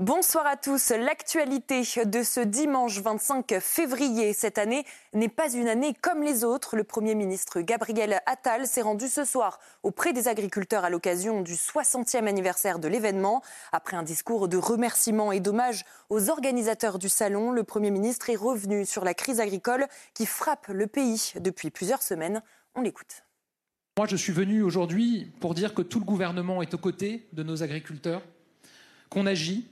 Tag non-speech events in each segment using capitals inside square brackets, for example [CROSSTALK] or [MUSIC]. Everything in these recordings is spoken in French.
Bonsoir à tous. L'actualité de ce dimanche 25 février cette année n'est pas une année comme les autres. Le Premier ministre Gabriel Attal s'est rendu ce soir auprès des agriculteurs à l'occasion du 60e anniversaire de l'événement. Après un discours de remerciements et d'hommage aux organisateurs du salon, le Premier ministre est revenu sur la crise agricole qui frappe le pays depuis plusieurs semaines. On l'écoute. Moi, je suis venu aujourd'hui pour dire que tout le gouvernement est aux côtés de nos agriculteurs, qu'on agit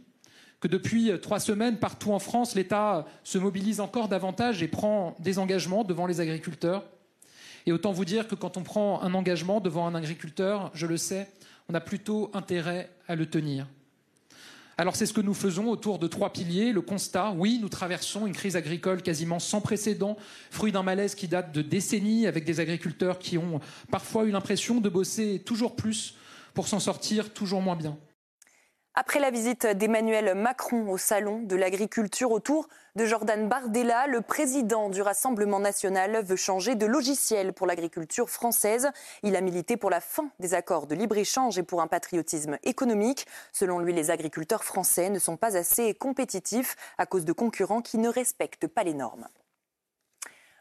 depuis trois semaines, partout en France, l'État se mobilise encore davantage et prend des engagements devant les agriculteurs. Et autant vous dire que quand on prend un engagement devant un agriculteur, je le sais, on a plutôt intérêt à le tenir. Alors c'est ce que nous faisons autour de trois piliers. Le constat, oui, nous traversons une crise agricole quasiment sans précédent, fruit d'un malaise qui date de décennies, avec des agriculteurs qui ont parfois eu l'impression de bosser toujours plus pour s'en sortir toujours moins bien. Après la visite d'Emmanuel Macron au salon de l'agriculture autour de Jordan Bardella, le président du Rassemblement national veut changer de logiciel pour l'agriculture française. Il a milité pour la fin des accords de libre-échange et pour un patriotisme économique. Selon lui, les agriculteurs français ne sont pas assez compétitifs à cause de concurrents qui ne respectent pas les normes.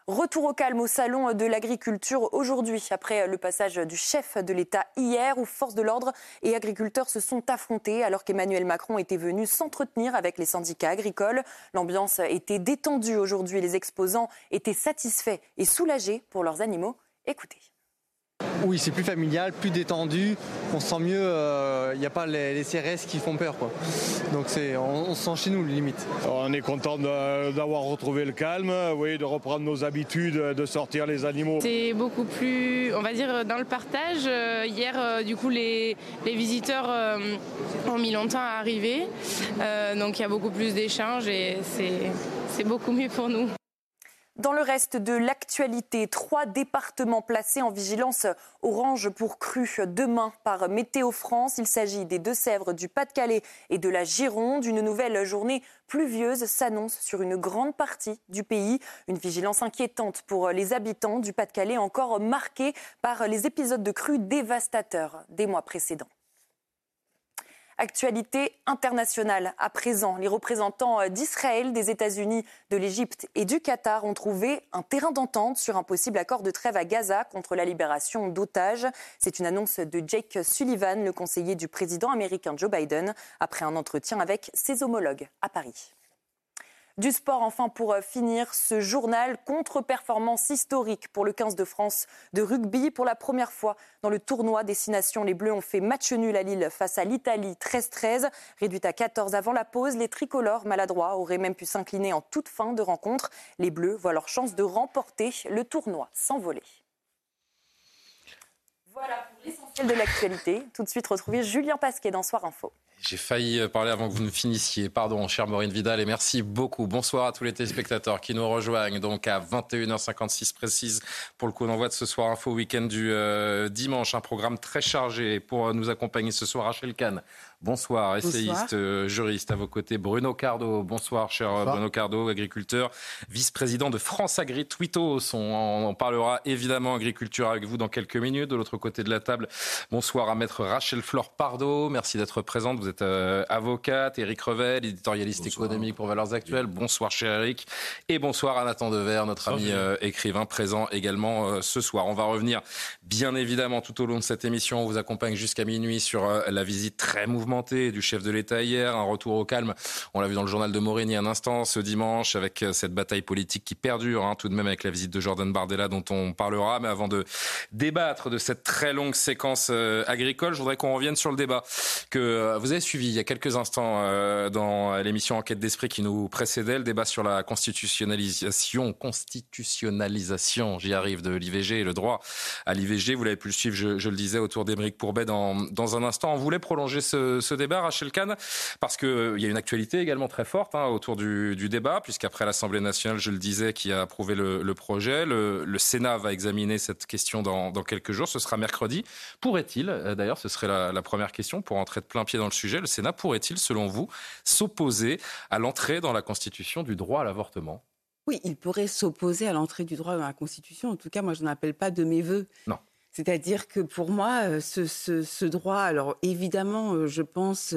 Retour au calme au salon de l'agriculture aujourd'hui, après le passage du chef de l'État hier, où forces de l'ordre et agriculteurs se sont affrontés alors qu'Emmanuel Macron était venu s'entretenir avec les syndicats agricoles. L'ambiance était détendue aujourd'hui. Les exposants étaient satisfaits et soulagés pour leurs animaux. Écoutez. Oui, c'est plus familial, plus détendu. On se sent mieux. Il euh, n'y a pas les, CRS qui font peur. Quoi. Donc c'est, on, se sent chez nous, limite. On est content d'avoir retrouvé le calme, oui, de reprendre nos habitudes, de sortir les animaux. C'est beaucoup plus, on va dire, dans le partage. Euh, hier, euh, du coup, les, les visiteurs ont mis longtemps à arriver. donc il y a beaucoup plus d'échanges et c'est beaucoup mieux pour nous. Dans le reste de l'actualité, trois départements placés en vigilance orange pour crue demain par Météo France. Il s'agit des Deux-Sèvres, du Pas-de-Calais et de la Gironde. Une nouvelle journée pluvieuse s'annonce sur une grande partie du pays. Une vigilance inquiétante pour les habitants du Pas-de-Calais, encore marquée par les épisodes de crues dévastateurs des mois précédents. Actualité internationale. À présent, les représentants d'Israël, des États-Unis, de l'Égypte et du Qatar ont trouvé un terrain d'entente sur un possible accord de trêve à Gaza contre la libération d'otages. C'est une annonce de Jake Sullivan, le conseiller du président américain Joe Biden, après un entretien avec ses homologues à Paris. Du sport, enfin, pour euh, finir ce journal, contre-performance historique pour le 15 de France de rugby. Pour la première fois dans le tournoi Destination, les Bleus ont fait match nul à Lille face à l'Italie 13-13. Réduite à 14 avant la pause, les tricolores maladroits auraient même pu s'incliner en toute fin de rencontre. Les Bleus voient leur chance de remporter le tournoi sans voler. Voilà l'essentiel de l'actualité. Tout de suite, retrouver Julien Pasquet dans Soir Info. J'ai failli euh, parler avant que vous ne finissiez. Pardon, chère Maureen Vidal, et merci beaucoup. Bonsoir à tous les téléspectateurs qui nous rejoignent. Donc à 21h56 précise pour le coup d'envoi de ce soir info week-end du euh, dimanche. Un programme très chargé pour nous accompagner ce soir. Rachel Kahn, Bonsoir, essayiste, euh, juriste à vos côtés. Bruno Cardo, bonsoir, cher euh, Bruno Cardo, agriculteur, vice-président de France Agri Twitos. On, parlera évidemment agriculture avec vous dans quelques minutes. De l'autre côté de la table, bonsoir à maître Rachel Flore Pardo. Merci d'être présente. Vous êtes euh, avocate. Éric Revel, éditorialiste économique pour Valeurs Actuelles. Bonsoir, cher Éric. Et bonsoir à Nathan Dever, notre ami écrivain présent également ce soir. On va revenir, bien évidemment, tout au long de cette émission. On vous accompagne jusqu'à minuit sur la visite très mouvementée du chef de l'État hier, un retour au calme. On l'a vu dans le journal de Morini un instant ce dimanche avec euh, cette bataille politique qui perdure, hein, tout de même avec la visite de Jordan Bardella dont on parlera. Mais avant de débattre de cette très longue séquence euh, agricole. Je voudrais qu'on revienne sur le débat que euh, vous avez suivi il y a quelques instants euh, dans l'émission Enquête d'esprit qui nous précédait, le débat sur la constitutionnalisation, constitutionnalisation, j'y arrive, de l'IVG et le droit à l'IVG. Vous l'avez pu le suivre, je, je le disais, autour d'Émeric Pourbet dans, dans un instant. On voulait prolonger ce, ce débat, Rachel Kahn, parce qu'il y a une actualité également très forte hein, autour du, du débat, puisqu'après l'Assemblée nationale, je le disais, qui a approuvé le, le projet, le, le, Sénat va examiner cette question dans, dans quelques jours. Ce sera mercredi. Pourrait-il, euh, d'ailleurs, ce serait la, la, première question pour entrer de plein pied dans le sujet, le Sénat pourrait-il, selon vous, s'opposer à l'entrée dans la Constitution du droit à l'avortement? Oui, il pourrait s'opposer à l'entrée du droit dans la Constitution. En tout cas, moi, je n'appelle pas de mes voeux. Non. C'est-à-dire que pour moi, euh, ce, ce, ce, droit, alors évidemment, euh, je pense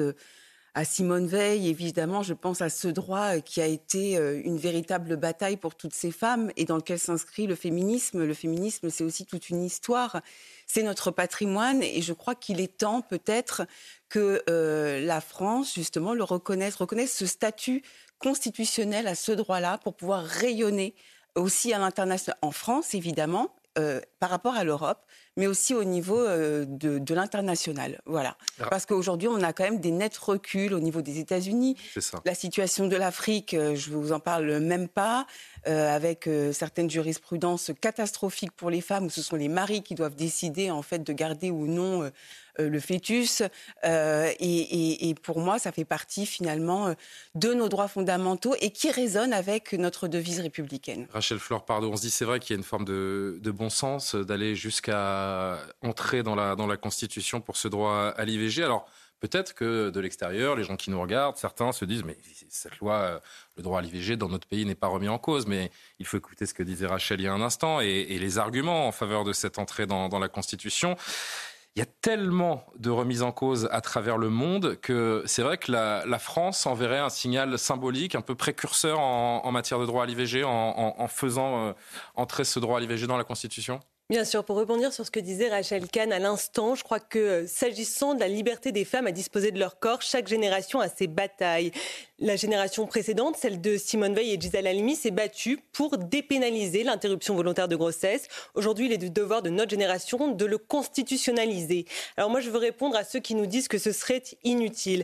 à Simone Veil, évidemment, je pense à ce droit qui a été une véritable bataille pour toutes ces femmes et dans lequel s'inscrit le féminisme. Le féminisme, c'est aussi toute une histoire, c'est notre patrimoine et je crois qu'il est temps peut-être que euh, la France, justement, le reconnaisse, reconnaisse ce statut constitutionnel à ce droit-là pour pouvoir rayonner aussi à l'international, en France évidemment, euh, par rapport à l'Europe, mais aussi au niveau euh, de, de l'international. Voilà. Ah. Parce qu'aujourd'hui, on a quand même des nets reculs au niveau des États-Unis. La situation de l'Afrique, euh, je vous en parle même pas, euh, avec certaines jurisprudences catastrophiques pour les femmes, où ce sont les maris qui doivent décider en fait de garder ou non le fœtus. Et, et, pour moi, ça fait partie finalement de nos droits fondamentaux et qui résonne avec notre devise républicaine. Rachel Flore, pardon, on se dit c'est vrai qu'il y a une forme de, bon sens d'aller jusqu'à entrer dans la, dans la Constitution pour ce droit à l'IVG. Alors, peut-être que de l'extérieur, les gens qui nous regardent, certains se disent mais cette loi, le droit à l'IVG dans notre pays n'est pas remis en cause. Mais il faut écouter ce que disait Rachel il y a un instant et, les arguments en faveur de cette entrée dans la Constitution. Il y a tellement de remises en cause à travers le monde que c'est vrai que la, France enverrait un signal symbolique, un peu précurseur en, matière de droit à l'IVG, en, faisant euh, entrer ce droit à l'IVG dans la Constitution? Bien sûr, pour rebondir sur ce que disait Rachel Kahn à l'instant, je crois que s'agissant de la liberté des femmes à disposer de leur corps, chaque génération a ses batailles. La génération précédente, celle de Simone Veil et Gisèle Halimi, s'est battue pour dépénaliser l'interruption volontaire de grossesse. Aujourd'hui, il est du devoir de notre génération de le constitutionnaliser. Alors moi, je veux répondre à ceux qui nous disent que ce serait inutile.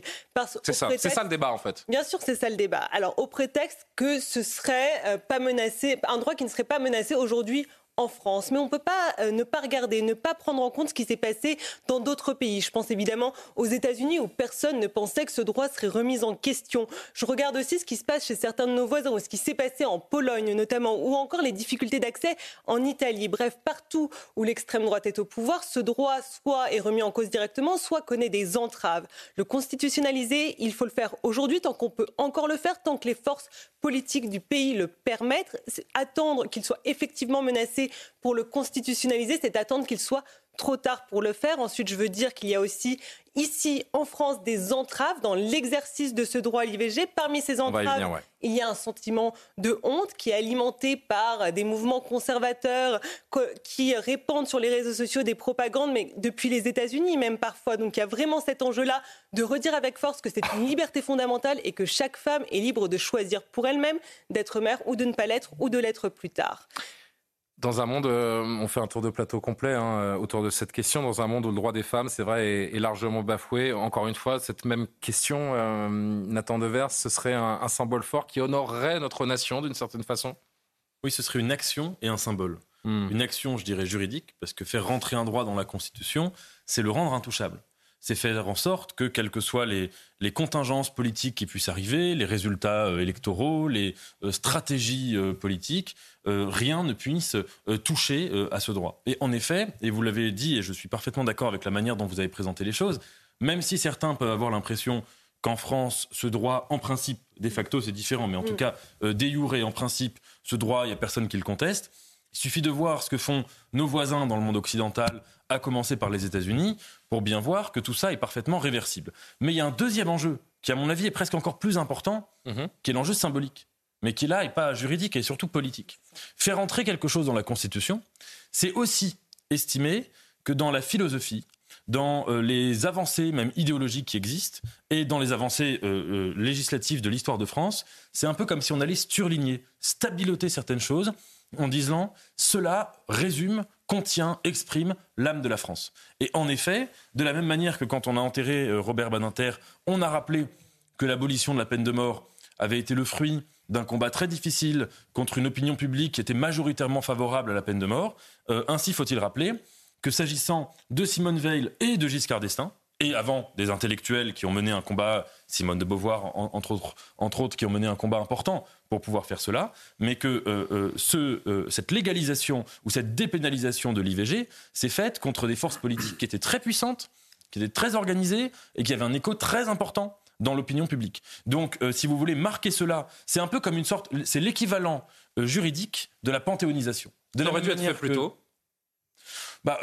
C'est ça, prétexte... ça le débat en fait. Bien sûr, c'est ça le débat. Alors au prétexte que ce serait euh, pas menacé, un droit qui ne serait pas menacé aujourd'hui en France. Mais on ne peut pas euh, ne pas regarder, ne pas prendre en compte ce qui s'est passé dans d'autres pays. Je pense évidemment aux États-Unis où personne ne pensait que ce droit serait remis en question. Je regarde aussi ce qui se passe chez certains de nos voisins ou ce qui s'est passé en Pologne notamment ou encore les difficultés d'accès en Italie. Bref, partout où l'extrême droite est au pouvoir, ce droit soit est remis en cause directement, soit connaît des entraves. Le constitutionnaliser, il faut le faire aujourd'hui tant qu'on peut encore le faire, tant que les forces politiques du pays le permettent. Attendre qu'il soit effectivement menacé pour le constitutionnaliser, c'est attendre qu'il soit trop tard pour le faire. Ensuite, je veux dire qu'il y a aussi ici en France des entraves dans l'exercice de ce droit à l'IVG. Parmi ces entraves, venir, ouais. il y a un sentiment de honte qui est alimenté par des mouvements conservateurs qui répandent sur les réseaux sociaux des propagandes, mais depuis les États-Unis même parfois. Donc il y a vraiment cet enjeu-là de redire avec force que c'est une [LAUGHS] liberté fondamentale et que chaque femme est libre de choisir pour elle-même d'être mère ou de ne pas l'être ou de l'être plus tard. Dans un monde, euh, on fait un tour de plateau complet hein, autour de cette question, dans un monde où le droit des femmes, c'est vrai, est, est, largement bafoué. Encore une fois, cette même question, euh, Nathan Devers, ce serait un, un, symbole fort qui honorerait notre nation d'une certaine façon? Oui, ce serait une action et un symbole. Mmh. Une action, je dirais, juridique, parce que faire rentrer un droit dans la Constitution, c'est le rendre intouchable c'est faire en sorte que, quelles que soient les, les, contingences politiques qui puissent arriver, les résultats euh, électoraux, les euh, stratégies euh, politiques, rien ne puisse toucher à ce droit. Et en effet, et vous l'avez dit, et je suis parfaitement d'accord avec la manière dont vous avez présenté les choses, même si certains peuvent avoir l'impression qu'en France, ce droit, en principe, de facto, c'est différent, mais en mmh. tout cas, euh, de jure, en principe, ce droit, il n'y a personne qui le conteste. Il suffit de voir ce que font nos voisins dans le monde occidental, à commencer par les États-Unis, pour bien voir que tout ça est parfaitement réversible. Mais il y a un deuxième enjeu, qui à mon avis est presque encore plus important, mmh. qui est l'enjeu symbolique, mais qui là est pas juridique et surtout politique. Faire entrer quelque chose dans la Constitution, c'est aussi estimer que dans la philosophie, dans euh, les avancées même idéologiques qui existent et dans les avancées euh, euh, législatives de l'histoire de France, c'est un peu comme si on allait surligner, stabiloter certaines choses en disant cela résume contient, exprime l'âme de la France. Et en effet, de la même manière que quand on a enterré euh, Robert Badinter, on a rappelé que l'abolition de la peine de mort avait été le fruit d'un combat très difficile contre une opinion publique qui était majoritairement favorable à la peine de mort. Euh, ainsi faut-il rappeler que s'agissant de Simone Veil et de Giscard d'Estaing, et avant des intellectuels qui ont mené un combat, Simone de Beauvoir entre autres, entre autres, qui ont mené un combat important pour pouvoir faire cela, mais que euh, euh, ce, euh, cette légalisation ou cette dépénalisation de l'IVG s'est faite contre des forces politiques qui étaient très puissantes, qui étaient très organisées et qui avaient un écho très important dans l'opinion publique. Donc, si vous voulez marquer cela, c'est un peu comme une sorte, c'est l'équivalent juridique de la panthéonisation. De Ça aurait dû être fait plus tôt. Bah,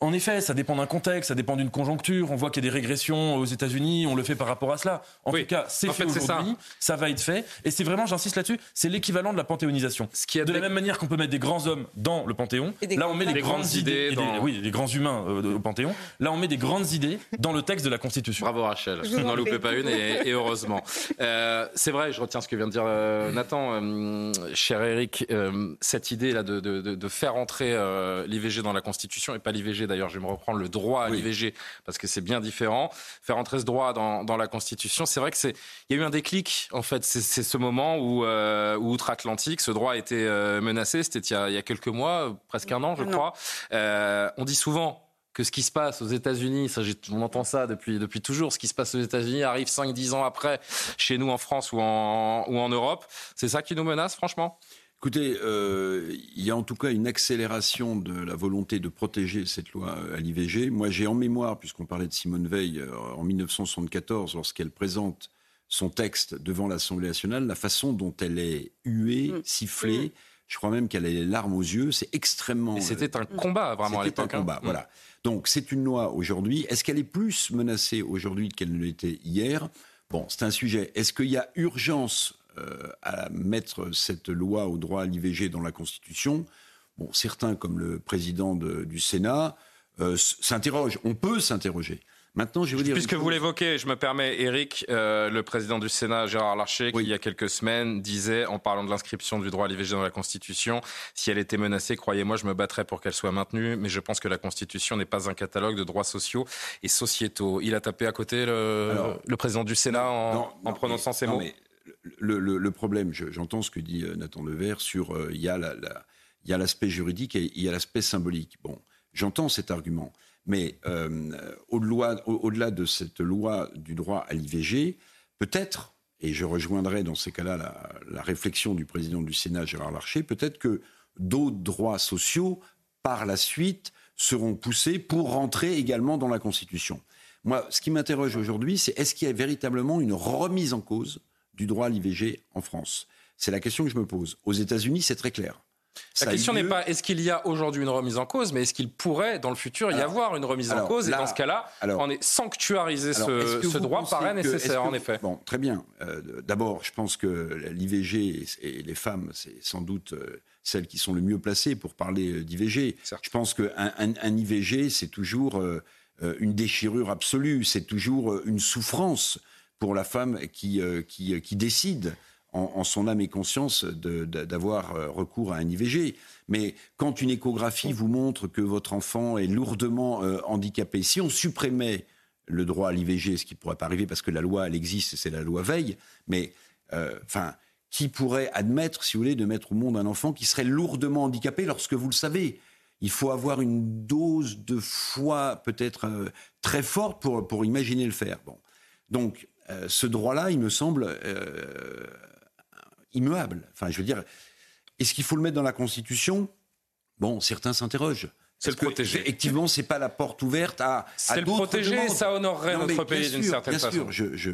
en effet, ça dépend d'un contexte, ça dépend d'une conjoncture. On voit qu'il y a des régressions aux États-Unis, on le fait par rapport à cela. En tout cas, c'est fait, aujourd'hui, ça. va être fait. Et c'est vraiment, j'insiste là-dessus, c'est l'équivalent de la panthéonisation. Ce qui de la même manière qu'on peut mettre des grands hommes dans le panthéon, là on met des, grandes, idées, oui, des grands humains euh, au panthéon. Là on met des grandes idées dans le texte de la Constitution. Bravo Rachel, je n'en loupez pas une et, heureusement. Euh, c'est vrai, je retiens ce que vient de dire euh, Nathan, cher Eric, cette idée là de, de faire entrer l'IVG dans la Constitution et pas l'IVG d'ailleurs, je vais me reprendre le droit à l'IVG parce que c'est bien différent. Faire entrer ce droit dans, dans la Constitution, c'est vrai que c'est, il y a eu un déclic en fait. C'est ce moment où, euh, outre-Atlantique, ce droit a été euh, menacé. C'était il, il, y a quelques mois, presque un an, je crois. Euh, on dit souvent que ce qui se passe aux États-Unis, on entend ça depuis, depuis toujours, ce qui se passe aux États-Unis arrive 5-10 ans après chez nous en France ou en, ou en Europe. C'est ça qui nous menace, franchement? Écoutez, euh, il y a en tout cas une accélération de la volonté de protéger cette loi à l'IVG. Moi, j'ai en mémoire, puisqu'on parlait de Simone Veil, euh, en 1974, lorsqu'elle présente son texte devant l'Assemblée nationale, la façon dont elle est huée, mm. sifflée. Mm. Je crois même qu'elle a les larmes aux yeux. C'est extrêmement. C'était un combat vraiment à l'époque. C'était un combat, hein. voilà. Donc c'est une loi aujourd'hui. Est-ce qu'elle est plus menacée aujourd'hui qu'elle ne l'était hier? Bon, c'est un sujet. Est-ce qu'il y a urgence euh, à mettre cette loi au droit à l'IVG dans la Constitution. Bon, certains, comme le président du Sénat, euh, s'interrogent. On peut s'interroger. Maintenant, je vais vous dire. Puisque vous l'évoquez, je me permets, Eric, euh, le président du Sénat, Gérard Larcher, qui il y a quelques semaines disait, en parlant de l'inscription du droit à l'IVG dans la Constitution, si elle était menacée, croyez-moi, je me battrais pour qu'elle soit maintenue, mais je pense que la Constitution n'est pas un catalogue de droits sociaux et sociétaux. Il a tapé à côté le, président du Sénat en, prononçant ces mots le, problème, j'entends ce que dit euh, Nathan Devers sur euh, il y a l'aspect juridique et il y a l'aspect symbolique. Bon, j'entends cet argument, mais euh, au-delà de cette loi du droit à l'IVG, peut-être, et je rejoindrai dans ces cas-là la, la, réflexion du président du Sénat, Gérard Larcher, peut-être que d'autres droits sociaux, par la suite, seront poussés pour rentrer également dans la Constitution. Moi, ce qui m'interroge aujourd'hui, c'est est-ce qu'il y a véritablement une remise en cause du droit à l'IVG en France C'est la question que je me pose. Aux États-Unis, c'est très clair. La question n'est pas est-ce qu'il y a aujourd'hui une remise en cause, mais est-ce qu'il pourrait dans le futur y avoir une remise en cause? Et dans ce cas-là, on est sanctuariser ce, droit paraît nécessaire, en effet. Bon, très bien. Euh, d'abord, je pense que l'IVG et les femmes, c'est sans doute euh, celles qui sont le mieux placées pour parler euh, d'IVG. Je pense qu'un un, IVG, c'est toujours une déchirure absolue, c'est toujours une souffrance pour la femme qui, euh, qui, qui décide en, son âme et conscience d'avoir euh, recours à un IVG. Mais quand une échographie vous montre que votre enfant est lourdement euh, handicapé, si on supprimait le droit à l'IVG, ce qui pourrait pas arriver parce que la loi, elle existe, c'est la loi Veille, mais enfin, qui pourrait admettre, si vous voulez, de mettre au monde un enfant qui serait lourdement handicapé lorsque vous le savez? Il faut avoir une dose de foi peut-être très forte pour, pour imaginer le faire. Bon. Donc, euh, ce droit-là, il me semble euh, immuable. Enfin, je veux dire, est-ce qu'il faut le mettre dans la Constitution? Bon, certains s'interrogent. C'est le protéger. Effectivement, c'est pas la porte ouverte à. C'est le protéger, ça honorerait notre pays d'une certaine bien façon. Sûr, je, je,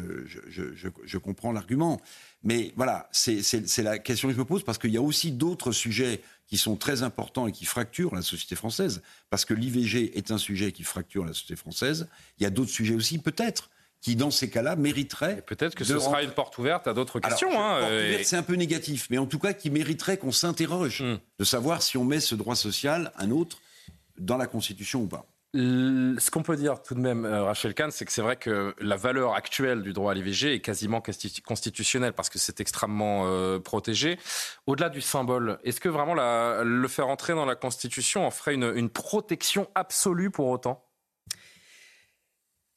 je, je, comprends l'argument, mais voilà, c'est la question que je me pose parce qu'il y a aussi d'autres sujets qui sont très importants et qui fracturent la société française. Parce que l'IVG est un sujet qui fracture la société française. Il y a d'autres sujets aussi, peut-être qui, dans ces cas-là, mériterait. Peut-être que ce sera une porte ouverte à d'autres questions. hein, C'est un peu négatif, mais en tout cas, qui mériterait qu'on s'interroge hmm. de savoir si on met ce droit social, un autre, dans la Constitution ou pas. ce qu'on peut dire tout de même, euh, Rachel Kahn, c'est que c'est vrai que la valeur actuelle du droit à l'IVG est quasiment constitutionnelle parce que c'est extrêmement euh, protégé. Au-delà du symbole, est-ce que vraiment le faire entrer dans la Constitution en ferait une, protection absolue pour autant?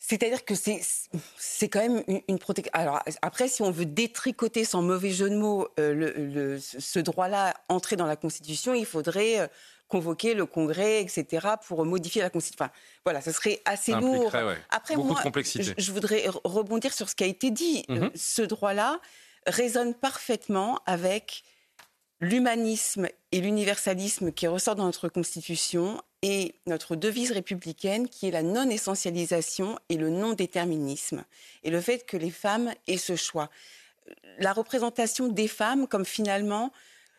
C'est-à-dire que c'est quand même une, protection. Alors après, si on veut détricoter sans mauvais jeu de mots euh, ce droit-là entrer dans la Constitution, il faudrait convoquer le Congrès, etc., pour modifier la Constitution. Enfin, voilà, ce serait assez lourd. Après, moi, Je, voudrais rebondir sur ce qui a été dit. Euh, mhm. Ce droit-là résonne parfaitement avec l'humanisme et l'universalisme qui ressortent dans notre Constitution et notre devise républicaine qui est la non-essentialisation et le non-déterminisme. Et le fait que les femmes aient ce choix. La représentation des femmes comme finalement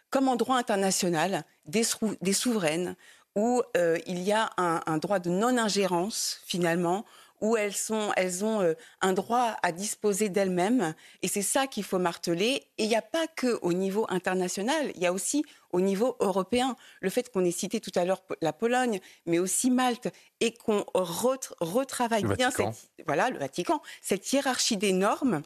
comme en droit international, des, souveraines où euh, il y a un, droit de non-ingérence finalement, où elles, sont, elles ont euh, un droit à disposer d'elles-mêmes. Et c'est ça qu'il faut marteler. Et il n'y a pas que au niveau international, il y a aussi au niveau européen. Le fait qu'on ait cité tout à l'heure la Pologne, mais aussi Malte, et qu'on retravaille bien voilà, le Vatican, cette hiérarchie des normes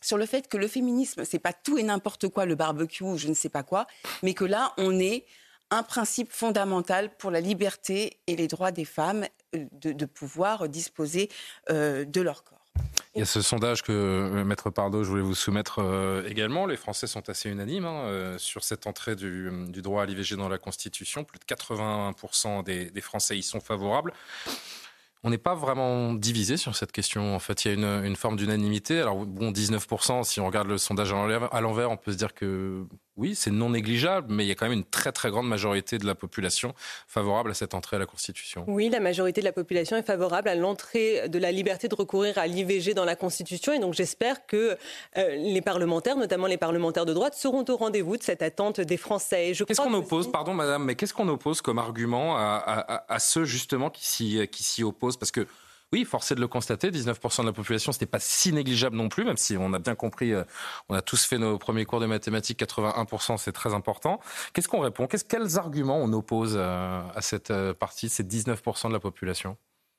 sur le fait que le féminisme, c'est pas tout et n'importe quoi, le barbecue ou je ne sais pas quoi, mais que là, on est un principe fondamental pour la liberté et les droits des femmes euh, de, pouvoir disposer euh, de leur corps. Il y a ce sondage que, euh, Maître Pardo, je voulais vous soumettre également. Les Français sont assez unanimes hein, sur cette entrée du, droit à l'IVG dans la Constitution. Plus de 81% des Français y sont favorables. On n'est pas vraiment divisé sur cette question. En fait, il y a une forme d'unanimité. Alors, bon, 19%, si on regarde le sondage à l'envers, on peut se dire que oui, c'est non négligeable, mais il y a quand même une très très grande majorité de la population favorable à cette entrée à la Constitution. Oui, la majorité de la population est favorable à l'entrée de la liberté de recourir à l'IVG dans la Constitution. Et donc j'espère que euh, les parlementaires, notamment les parlementaires de droite, seront au rendez-vous de cette attente des Français. Qu'est-ce qu'on oppose, pardon madame, mais qu'est-ce qu'on oppose comme argument à, à, à ceux justement qui s'y opposent? Parce que oui, forcé de le constater, 19% de la population, ce n'est pas si négligeable non plus, même si on a bien compris, euh, on a tous fait nos premiers cours de mathématiques, 81%, c'est très important. Qu'est-ce qu'on répond? Quels arguments on oppose euh, à cette euh, partie, ces 19% de la population?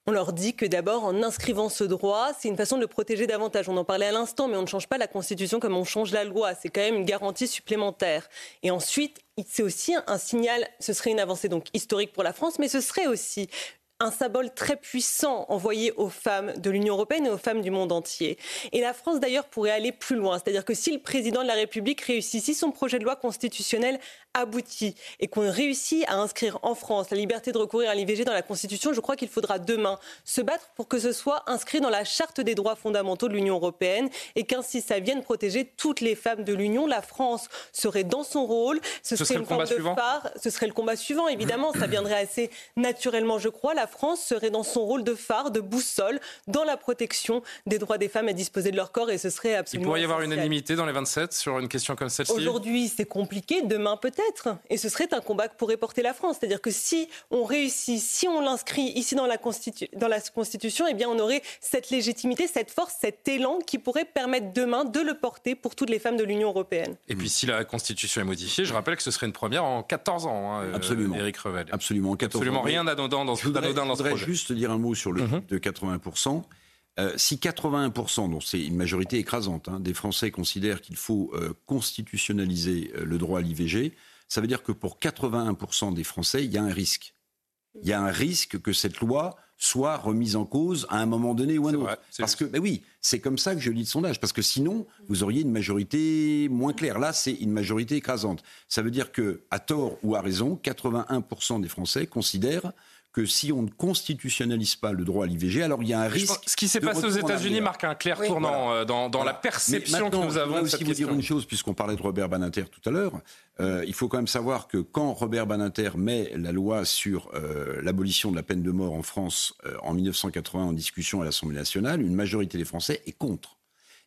On leur dit que d'abord, en inscrivant ce droit, c'est une façon de le protéger davantage. On en parlait à l'instant, mais on ne change pas la Constitution comme on change la loi. C'est quand même une garantie supplémentaire. Et ensuite, c'est aussi un signal, ce serait une avancée donc historique pour la France, mais ce serait aussi un symbole très puissant envoyé aux femmes de l'Union européenne et aux femmes du monde entier. Et la France, d'ailleurs, pourrait aller plus loin. C'est-à-dire que si le président de la République réussit, si son projet de loi constitutionnel aboutit et qu'on réussit à inscrire en France la liberté de recourir à l'IVG dans la Constitution, je crois qu'il faudra demain se battre pour que ce soit inscrit dans la charte des droits fondamentaux de l'Union européenne et qu'ainsi ça vienne protéger toutes les femmes de l'Union. La France serait dans son rôle. Ce, serait une forme de phare. Ce serait le combat suivant, évidemment. ça viendrait assez naturellement, je crois. La France serait dans son rôle de phare, de boussole, dans la protection des droits des femmes à disposer de leur corps et ce serait absolument. Il pourrait y avoir une unanimité dans les 27 sur une question comme celle-ci? Aujourd'hui, c'est compliqué. Demain, peut-être. Et ce serait un combat que pourrait porter la France. C'est-à-dire que si on réussit, si on l'inscrit ici dans la, dans la Constitution, eh bien on aurait cette légitimité, cette force, cet élan qui pourrait permettre demain de le porter pour toutes les femmes de l'Union européenne. Et puis si la Constitution est modifiée, je rappelle que ce serait une première en 14 ans, hein, Absolument. Eric Revel. Absolument, 14 Absolument rien d'anodin dans, je voudrais, ce projet. juste dire un mot sur le mm de 80%. Euh, si 81%, dont c'est une majorité écrasante, hein, des Français considèrent qu'il faut euh, constitutionnaliser euh, le droit à l'IVG, ça veut dire que pour 81% des Français, il y a un risque. Il y a un risque que cette loi soit remise en cause à un moment donné ou à un autre. parce que, ben oui, c'est comme ça que je lis le sondage. Parce que sinon, vous auriez une majorité moins claire. Là, c'est une majorité écrasante. Ça veut dire que, à tort ou à raison, 81% des Français considèrent que si on ne constitutionnalise pas le droit à l'IVG, alors il y a un risque. Ce qui s'est passé aux États-Unis marque un clair tournant euh, dans, dans la perception que nous avons. Je aussi vous dire une chose, puisqu'on parlait de Robert Baninter tout à l'heure. Euh, il faut quand même savoir que quand Robert Baninter met la loi sur euh, l'abolition de la peine de mort en France en 1980 en discussion à l'Assemblée nationale, une majorité des Français est contre.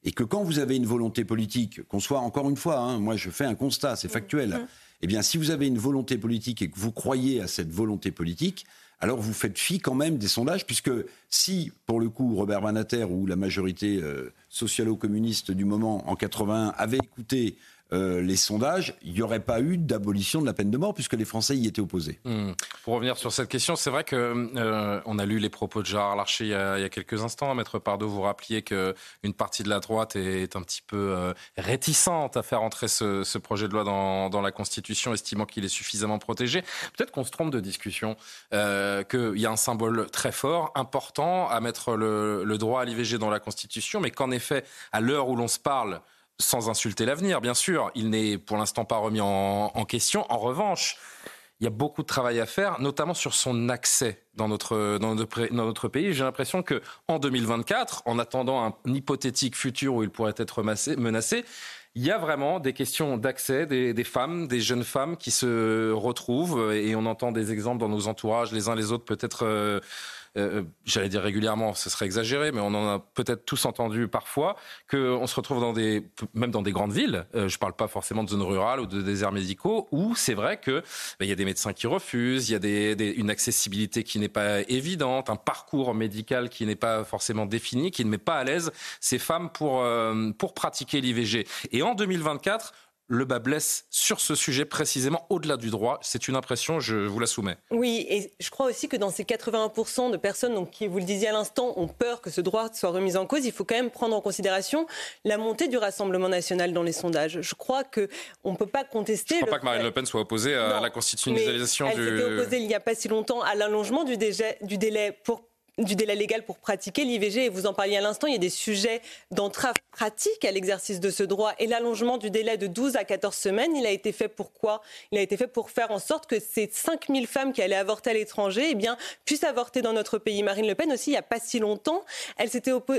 Et que quand vous avez une volonté politique, qu'on soit encore une fois, hein, moi je fais un constat, c'est factuel. Mmh. Eh bien, si vous avez une volonté politique et que vous croyez à cette volonté politique, alors vous faites fi quand même des sondages, puisque si, pour le coup, Robert Banater ou la majorité euh, socialo-communiste du moment en 81 avait écouté euh, les sondages, il n'y aurait pas eu d'abolition de la peine de mort puisque les Français y étaient opposés. Hmm. Pour revenir sur cette question, c'est vrai que euh, on a lu les propos de Gérard Larcher il y a, quelques instants. Maître Pardo, vous rappeliez qu'une partie de la droite est un petit peu euh, réticente à faire entrer ce, projet de loi dans, la Constitution, estimant qu'il est suffisamment protégé. Peut-être qu'on se trompe de discussion, qu'il y a un symbole très fort, important à mettre le droit à l'IVG dans la Constitution, mais qu'en effet, à l'heure où l'on se parle, sans insulter l'avenir, bien sûr. Il n'est pour l'instant pas remis en, question. En revanche, il y a beaucoup de travail à faire, notamment sur son accès dans notre, dans notre, pays. J'ai l'impression que en 2024, en attendant un hypothétique futur où il pourrait être menacé, il y a vraiment des questions d'accès des, des, femmes, des jeunes femmes qui se retrouvent, et on entend des exemples dans nos entourages, les uns les autres peut-être. Euh, euh, j'allais dire régulièrement, ce serait exagéré, mais on en a peut-être tous entendu parfois, qu'on se retrouve dans des, même dans des grandes villes, euh, je ne parle pas forcément de zones rurales ou de déserts médicaux, où c'est vrai qu'il ben, y a des médecins qui refusent, il y a une accessibilité qui n'est pas évidente, un parcours médical qui n'est pas forcément défini, qui ne met pas à l'aise ces femmes pour, euh, pour pratiquer l'IVG. Et en 2024, le bas blesse sur ce sujet précisément au-delà du droit. C'est une impression, je vous la soumets. Oui, et je crois aussi que dans ces 81% de personnes donc, qui, vous le disiez à l'instant, ont peur que ce droit soit remis en cause, il faut quand même prendre en considération la montée du Rassemblement national dans les sondages. Je crois qu'on ne peut pas contester... Je ne crois pas que Marine Le Pen soit opposée à la constitutionnalisation du... Elle s'était opposée il n'y a pas si longtemps à l'allongement du, du délai pour du délai légal pour pratiquer l'IVG. Et vous en parliez à l'instant, il y a des sujets d'entrave pratique à l'exercice de ce droit. Et l'allongement du délai de 12 à 14 semaines, il a été fait pour quoi? Il a été fait pour faire en sorte que ces 5000 femmes qui allaient avorter à l'étranger eh puissent avorter dans notre pays. Marine Le Pen aussi, il n'y a pas si longtemps, elle,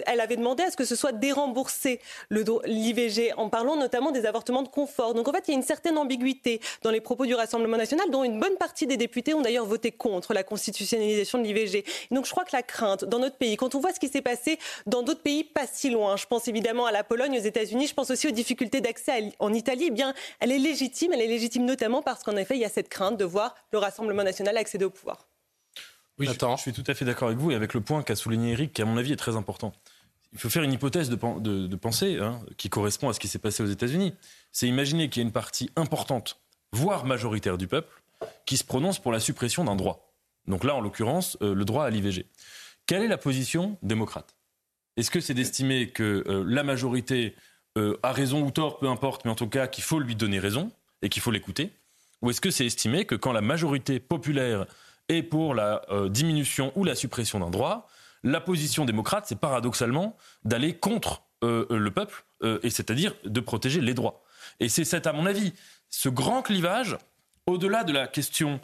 elle avait demandé à ce que ce soit déremboursé l'IVG, en parlant notamment des avortements de confort. Donc en fait, il y a une certaine ambiguïté dans les propos du Rassemblement national, dont une bonne partie des députés ont d'ailleurs voté contre la constitutionnalisation de l'IVG. Donc je crois que la crainte dans notre pays. Quand on voit ce qui s'est passé dans d'autres pays pas si loin, je pense évidemment à la Pologne, aux États-Unis, je pense aussi aux difficultés d'accès en Italie, eh bien, elle est légitime. Elle est légitime notamment parce qu'en effet, il y a cette crainte de voir le Rassemblement national accéder au pouvoir. Oui, je, suis tout à fait d'accord avec vous et avec le point qu'a souligné Eric, qui à mon avis est très important. Il faut faire une hypothèse de, de, pensée hein, qui correspond à ce qui s'est passé aux États-Unis. C'est imaginer qu'il y a une partie importante, voire majoritaire du peuple, qui se prononce pour la suppression d'un droit. Donc là, en l'occurrence, euh, le droit à l'IVG. Quelle est la position démocrate? Est-ce que c'est d'estimer que euh, la majorité euh, a raison ou tort, peu importe, mais en tout cas qu'il faut lui donner raison et qu'il faut l'écouter? Ou est-ce que c'est estimer que quand la majorité populaire est pour la diminution ou la suppression d'un droit, la position démocrate, c'est paradoxalement d'aller contre le peuple, et c'est-à-dire de protéger les droits. Et c'est cet, à mon avis, ce grand clivage, au-delà de la question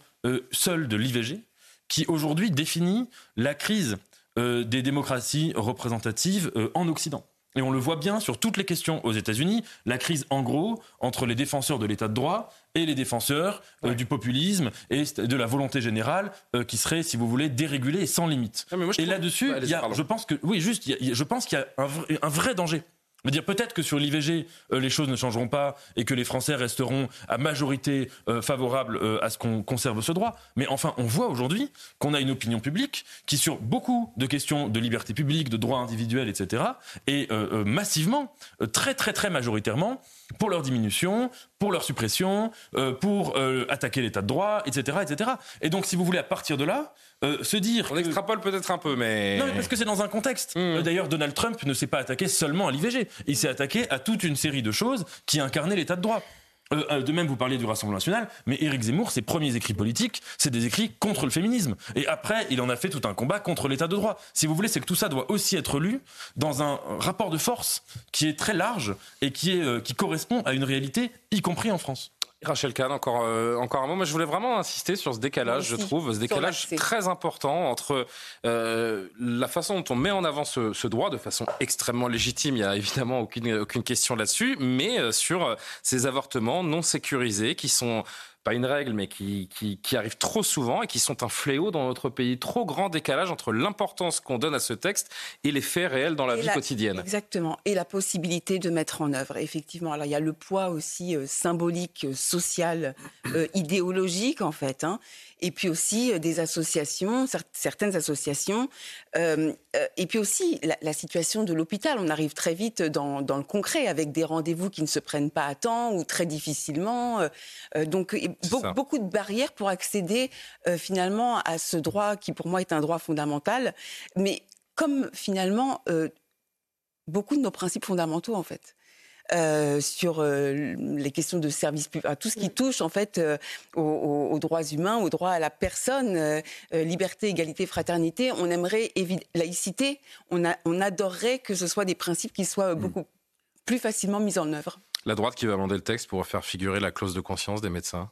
seule de l'IVG, qui aujourd'hui définit la crise euh, des démocraties représentatives euh, en Occident. Et on le voit bien sur toutes les questions aux États-Unis, la crise en gros entre les défenseurs de l'état de droit et les défenseurs euh, du populisme et de la volonté générale qui serait, si vous voulez, dérégulée et sans limite. et là-dessus, je pense que oui, juste, je pense qu'il y a un vrai danger dire peut-être que sur l'IVG, euh, les choses ne changeront pas et que les Français resteront à majorité euh, favorable euh, à ce qu'on conserve ce droit. Mais enfin, on voit aujourd'hui qu'on a une opinion publique qui, sur beaucoup de questions de liberté publique, de droits individuels, etc., est massivement, très très très majoritairement pour leur diminution, pour leur suppression, pour attaquer l'état de droit, etc., etc. Et donc, si vous voulez, à partir de là, euh, se dire. On extrapole peut-être un peu, mais. Non, mais parce que c'est dans un contexte. Hmm. Euh, d'ailleurs, Donald Trump ne s'est pas attaqué seulement à l'IVG. Il s'est attaqué à toute une série de choses qui incarnaient l'état de droit. Euh, de même, vous parliez du Rassemblement national, mais Éric Zemmour, ses premiers écrits politiques, c'est des écrits contre le féminisme. Et après, il en a fait tout un combat contre l'état de droit. Si vous voulez, c'est que tout ça doit aussi être lu dans un rapport de force qui est très large et qui, est, qui correspond à une réalité, y compris en France. Rachel Kahn, encore, euh, encore un mot. Mais je voulais vraiment insister sur ce décalage, je trouve, ce décalage très important entre euh, la façon dont on met en avant ce, ce, droit de façon extrêmement légitime. Il y a évidemment aucune, aucune question là-dessus, mais euh, sur ces avortements non sécurisés qui sont pas une règle, mais qui, qui, qui, arrivent trop souvent et qui sont un fléau dans notre pays. Trop grand décalage entre l'importance qu'on donne à ce texte et les faits réels dans la vie quotidienne. Exactement. Et la possibilité de mettre en œuvre, effectivement. Alors, il y a le poids aussi euh, symbolique, euh, social, euh, idéologique, en fait. Hein et puis aussi des associations, certaines associations, euh, et puis aussi la, situation de l'hôpital. On arrive très vite dans, le concret avec des rendez-vous qui ne se prennent pas à temps ou très difficilement. donc beaucoup de barrières pour accéder finalement à ce droit qui pour moi est un droit fondamental, mais comme finalement beaucoup de nos principes fondamentaux en fait. Euh, sur euh, les questions de service public, tout ce qui touche en fait euh, aux, droits humains, aux droits à la personne, liberté, égalité, fraternité. On aimerait laïcité. On, a, on adorerait que ce soit des principes qui soient mm. beaucoup plus facilement mis en œuvre. La droite qui va amender le texte pour faire figurer la clause de conscience des médecins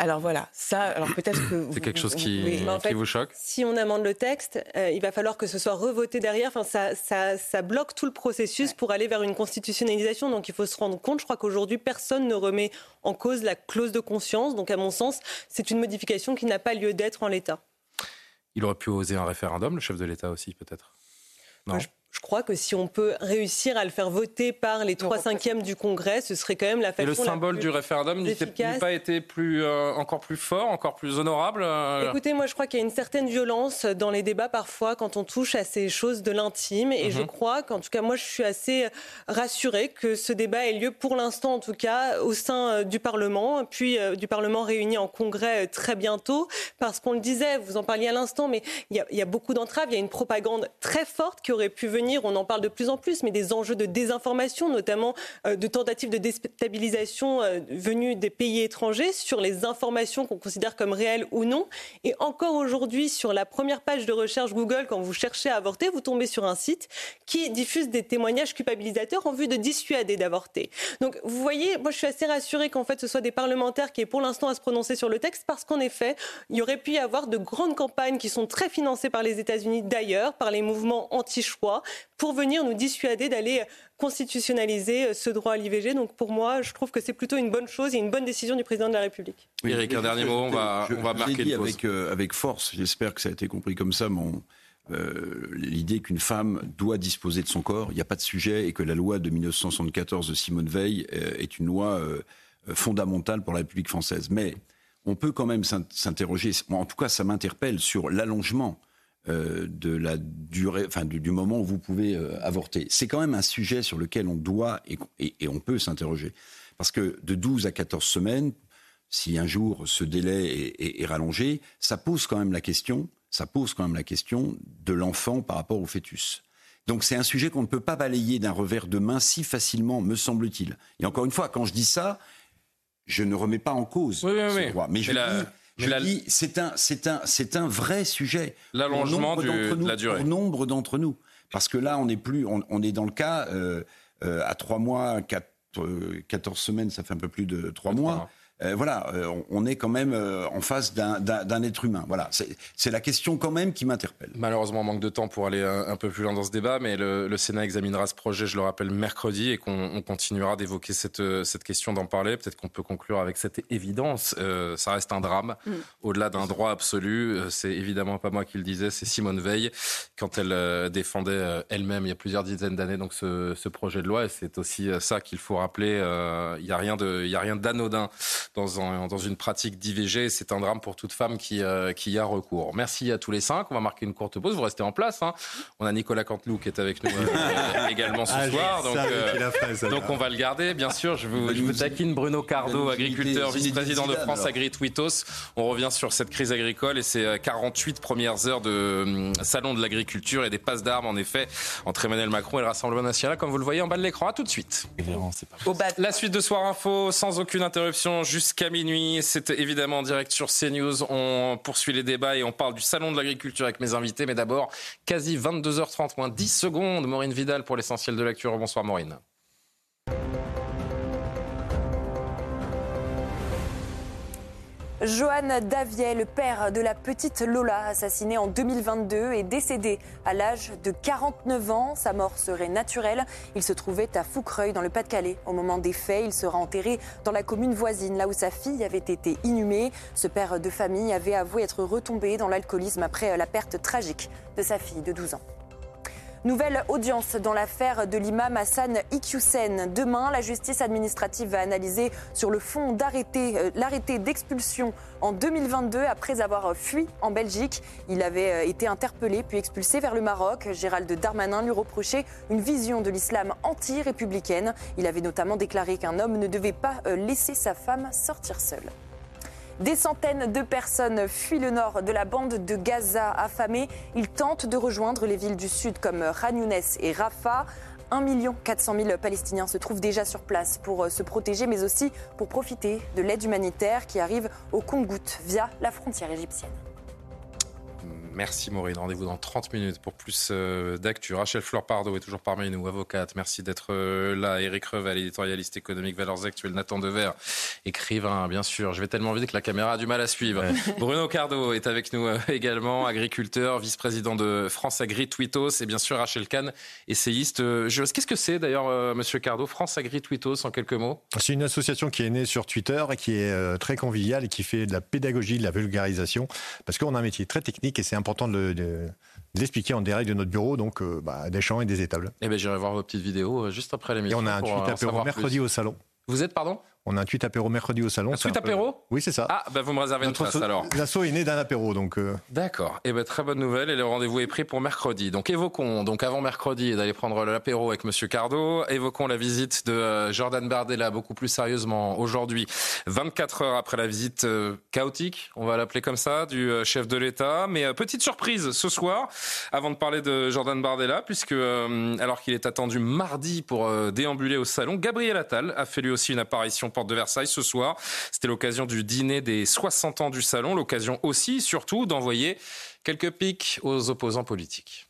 alors voilà, ça, alors peut-être que c'est quelque chose qui, qui vous choque. Si on amende le texte, euh, il va falloir que ce soit revoté derrière. Enfin, ça, ça, ça bloque tout le processus pour aller vers une constitutionnalisation. Donc, il faut se rendre compte. Je crois qu'aujourd'hui, personne ne remet en cause la clause de conscience. Donc, à mon sens, c'est une modification qui n'a pas lieu d'être en l'état. Il aurait pu oser un référendum, le chef de l'État aussi, peut-être? Non? Je crois que si on peut réussir à le faire voter par les trois cinquièmes du Congrès, ce serait quand même la façon. Et le symbole du référendum n'a pas été plus, euh, encore plus fort, encore plus honorable euh Écoutez, moi je crois qu'il y a une certaine violence dans les débats parfois quand on touche à ces choses de l'intime. Et je mhm. crois qu'en tout cas, moi je suis assez rassurée que ce débat ait lieu pour l'instant, en tout cas, au sein euh, du Parlement, puis du Parlement réuni en Congrès très bientôt. Parce qu'on le disait, vous en parliez à l'instant, mais il y, y a beaucoup d'entraves, il y a une propagande très forte qui aurait pu venir on en parle de plus en plus, mais des enjeux de désinformation, notamment euh, de tentatives de déstabilisation euh, venues des pays étrangers sur les informations qu'on considère comme réelles ou non. Et encore aujourd'hui, sur la première page de recherche Google, quand vous cherchez à avorter, vous tombez sur un site qui diffuse des témoignages culpabilisateurs en vue de dissuader d'avorter. Donc vous voyez, moi je suis assez rassurée qu'en fait ce soit des parlementaires qui aient pour l'instant à se prononcer sur le texte, parce qu'en effet, il y aurait pu y avoir de grandes campagnes qui sont très financées par les États-Unis d'ailleurs, par les mouvements anti-choix, pour venir nous dissuader d'aller constitutionnaliser euh, ce droit à l'IVG. Donc pour moi, je trouve que c'est plutôt une bonne chose et une bonne décision du président de la République. Oui, Eric, un dernier mot, on va, on va marquer le avec, euh, avec force, j'espère que ça a été compris comme ça, mon, euh, l'idée qu'une femme doit disposer de son corps, il n'y a pas de sujet, et que la loi de 1974 de Simone Veil est une loi fondamentale pour la République française. Mais on peut quand même s'interroger, en tout cas ça m'interpelle, sur l'allongement euh, de la durée, enfin du, moment où vous pouvez euh, avorter. C'est quand même un sujet sur lequel on doit et, et, on peut s'interroger. Parce que de 12 à 14 semaines, si un jour ce délai est, est, rallongé, ça pose quand même la question, ça pose quand même la question de l'enfant par rapport au fœtus. Donc c'est un sujet qu'on ne peut pas balayer d'un revers de main si facilement, me semble-t-il. Et encore une fois, quand je dis ça, je ne remets pas en cause ce droit, mais je dis je dis, c'est un, c'est un, c'est un vrai sujet. L'allongement de la durée. Pour nombre d'entre nous, parce que là, on est plus, on, est dans le cas euh, euh, à trois mois, 4, 14 euh, semaines, ça fait un peu plus de trois mois. Euh, voilà, euh, on est quand même euh, en face d'un être humain. Voilà, c'est la question quand même qui m'interpelle. Malheureusement, on manque de temps pour aller un, peu plus loin dans ce débat, mais le, Sénat examinera ce projet, je le rappelle, mercredi, et qu'on continuera d'évoquer cette, cette question, d'en parler. Peut-être qu'on peut conclure avec cette évidence. ça reste un drame, mm. au-delà d'un droit absolu. C'est évidemment pas moi qui le disais, c'est Simone Veil, quand elle défendait elle-même il y a plusieurs dizaines d'années donc ce, ce, projet de loi. Et c'est aussi ça qu'il faut rappeler. Il n'y a rien d'anodin dans, dans une pratique d'IVG. C'est un drame pour toute femme qui, euh, qui y a recours. Merci à tous les cinq. On va marquer une courte pause. Vous restez en place. Hein. On a Nicolas Canteloup qui est avec nous euh, [LAUGHS] également ce ah, soir. Donc, euh, donc on va le garder. Bien sûr, je vous, je vous taquine Bruno Cardo, agriculteur, vice-président de France Agri Twitos. On revient sur cette crise agricole et ces 48 premières heures de salon de l'agriculture et des passes d'armes, en effet, entre Emmanuel Macron et le Rassemblement national, comme vous le voyez en bas de l'écran. À tout de suite. La suite de Soir Info, sans aucune interruption, jusqu'à minuit. C'est évidemment en direct sur CNews. On poursuit les débats et on parle du salon de l'agriculture avec mes invités. Mais d'abord, quasi 22h30, moins 10 secondes. Maureen Vidal pour l'essentiel de l'actu. Bonsoir Maureen. Johan Davier, le père de la petite Lola, assassinée en 2022, est décédé à l'âge de 49 ans. Sa mort serait naturelle. Il se trouvait à Foucreuil, dans le Pas-de-Calais. Au moment des faits, il sera enterré dans la commune voisine, là où sa fille avait été inhumée. Ce père de famille avait avoué être retombé dans l'alcoolisme après la perte tragique de sa fille de 12 ans. Nouvelle audience dans l'affaire de l'imam Hassan Iqiyoussen. Demain, la justice administrative va analyser sur le fond euh, l'arrêté d'expulsion en 2022 après avoir fui en Belgique. Il avait euh, été interpellé puis expulsé vers le Maroc. Gérald Darmanin lui reprochait une vision de l'islam anti-républicaine. Il avait notamment déclaré qu'un homme ne devait pas euh, laisser sa femme sortir seule. Des centaines de personnes fuient le nord de la bande de Gaza affamés. Ils tentent de rejoindre les villes du sud comme Khan et Rafah. 1 400 000 Palestiniens se trouvent déjà sur place pour se protéger, mais aussi pour profiter de l'aide humanitaire qui arrive au compte via la frontière égyptienne. Merci Maureen. Rendez-vous dans 30 minutes pour plus euh, d'actu. Rachel Fleur Pardo est toujours parmi nous, avocate. Merci d'être euh, là. Eric Revel, éditorialiste économique, valeurs actuelles. Nathan Dever, écrivain, bien sûr. Je vais tellement vite que la caméra a du mal à suivre. [LAUGHS] Bruno Cardo est avec nous euh, également, agriculteur, vice-président de France Agri Twitos et bien sûr Rachel Kahn, essayiste. Qu'est-ce que c'est d'ailleurs, monsieur Cardo, France Agri Twitos en quelques mots? C'est une association qui est née sur Twitter et qui est très conviviale et qui fait de la pédagogie, de la vulgarisation parce qu'on a un métier très technique et c'est important de, l'expliquer en direct de notre bureau, donc euh, bah, des champs et des étables. Eh ben, j'irai voir vos petites vidéos euh, juste après l'émission. Et on a un tweet apéro mercredi au salon. Vous êtes, pardon? On a un tweet apéro mercredi au salon. Un tweet apéro Oui, c'est ça. Ah, ben vous me réservez une place alors. L'assaut est né d'un apéro, donc. Euh. D'accord. Et eh ben très bonne nouvelle. Et le rendez-vous est pris pour mercredi. Donc évoquons, donc avant mercredi, d'aller prendre l'apéro avec Monsieur Cardo. Évoquons la visite de euh, Jordan Bardella beaucoup plus sérieusement aujourd'hui, 24 heures après la visite euh, chaotique, on va l'appeler comme ça, du chef de l'État. Mais petite surprise ce soir, avant de parler de Jordan Bardella, puisque alors qu'il est attendu mardi pour déambuler au salon, Gabriel Attal a fait lui aussi une apparition porte de Versailles ce soir. C'était l'occasion du dîner des 60 ans du salon, l'occasion aussi, surtout, d'envoyer quelques pics aux opposants politiques.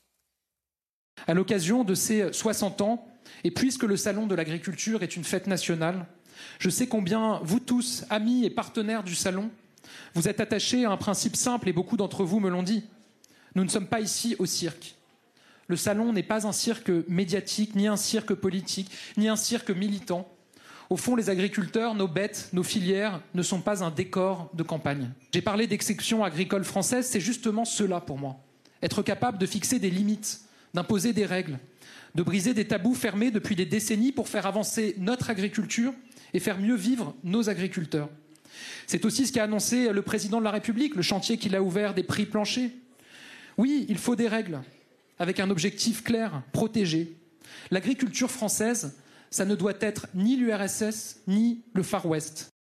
À l'occasion de ces 60 ans, et puisque le salon de l'agriculture est une fête nationale, je sais combien vous tous, amis et partenaires du salon, vous êtes attachés à un principe simple et beaucoup d'entre vous me l'ont dit. Nous ne sommes pas ici au cirque. Le salon n'est pas un cirque médiatique, ni un cirque politique, ni un cirque militant. Au fond, les agriculteurs, nos bêtes, nos filières ne sont pas un décor de campagne. J'ai parlé d'exception agricole française, c'est justement cela pour moi. Être capable de fixer des limites, d'imposer des règles, de briser des tabous fermés depuis des décennies pour faire avancer notre agriculture et faire mieux vivre nos agriculteurs. C'est aussi ce qu'a annoncé le président de la République, le chantier qu'il a ouvert des prix planchers. Oui, il faut des règles, avec un objectif clair, protéger. L'agriculture française ça ne doit être ni l'URSS ni le Far West.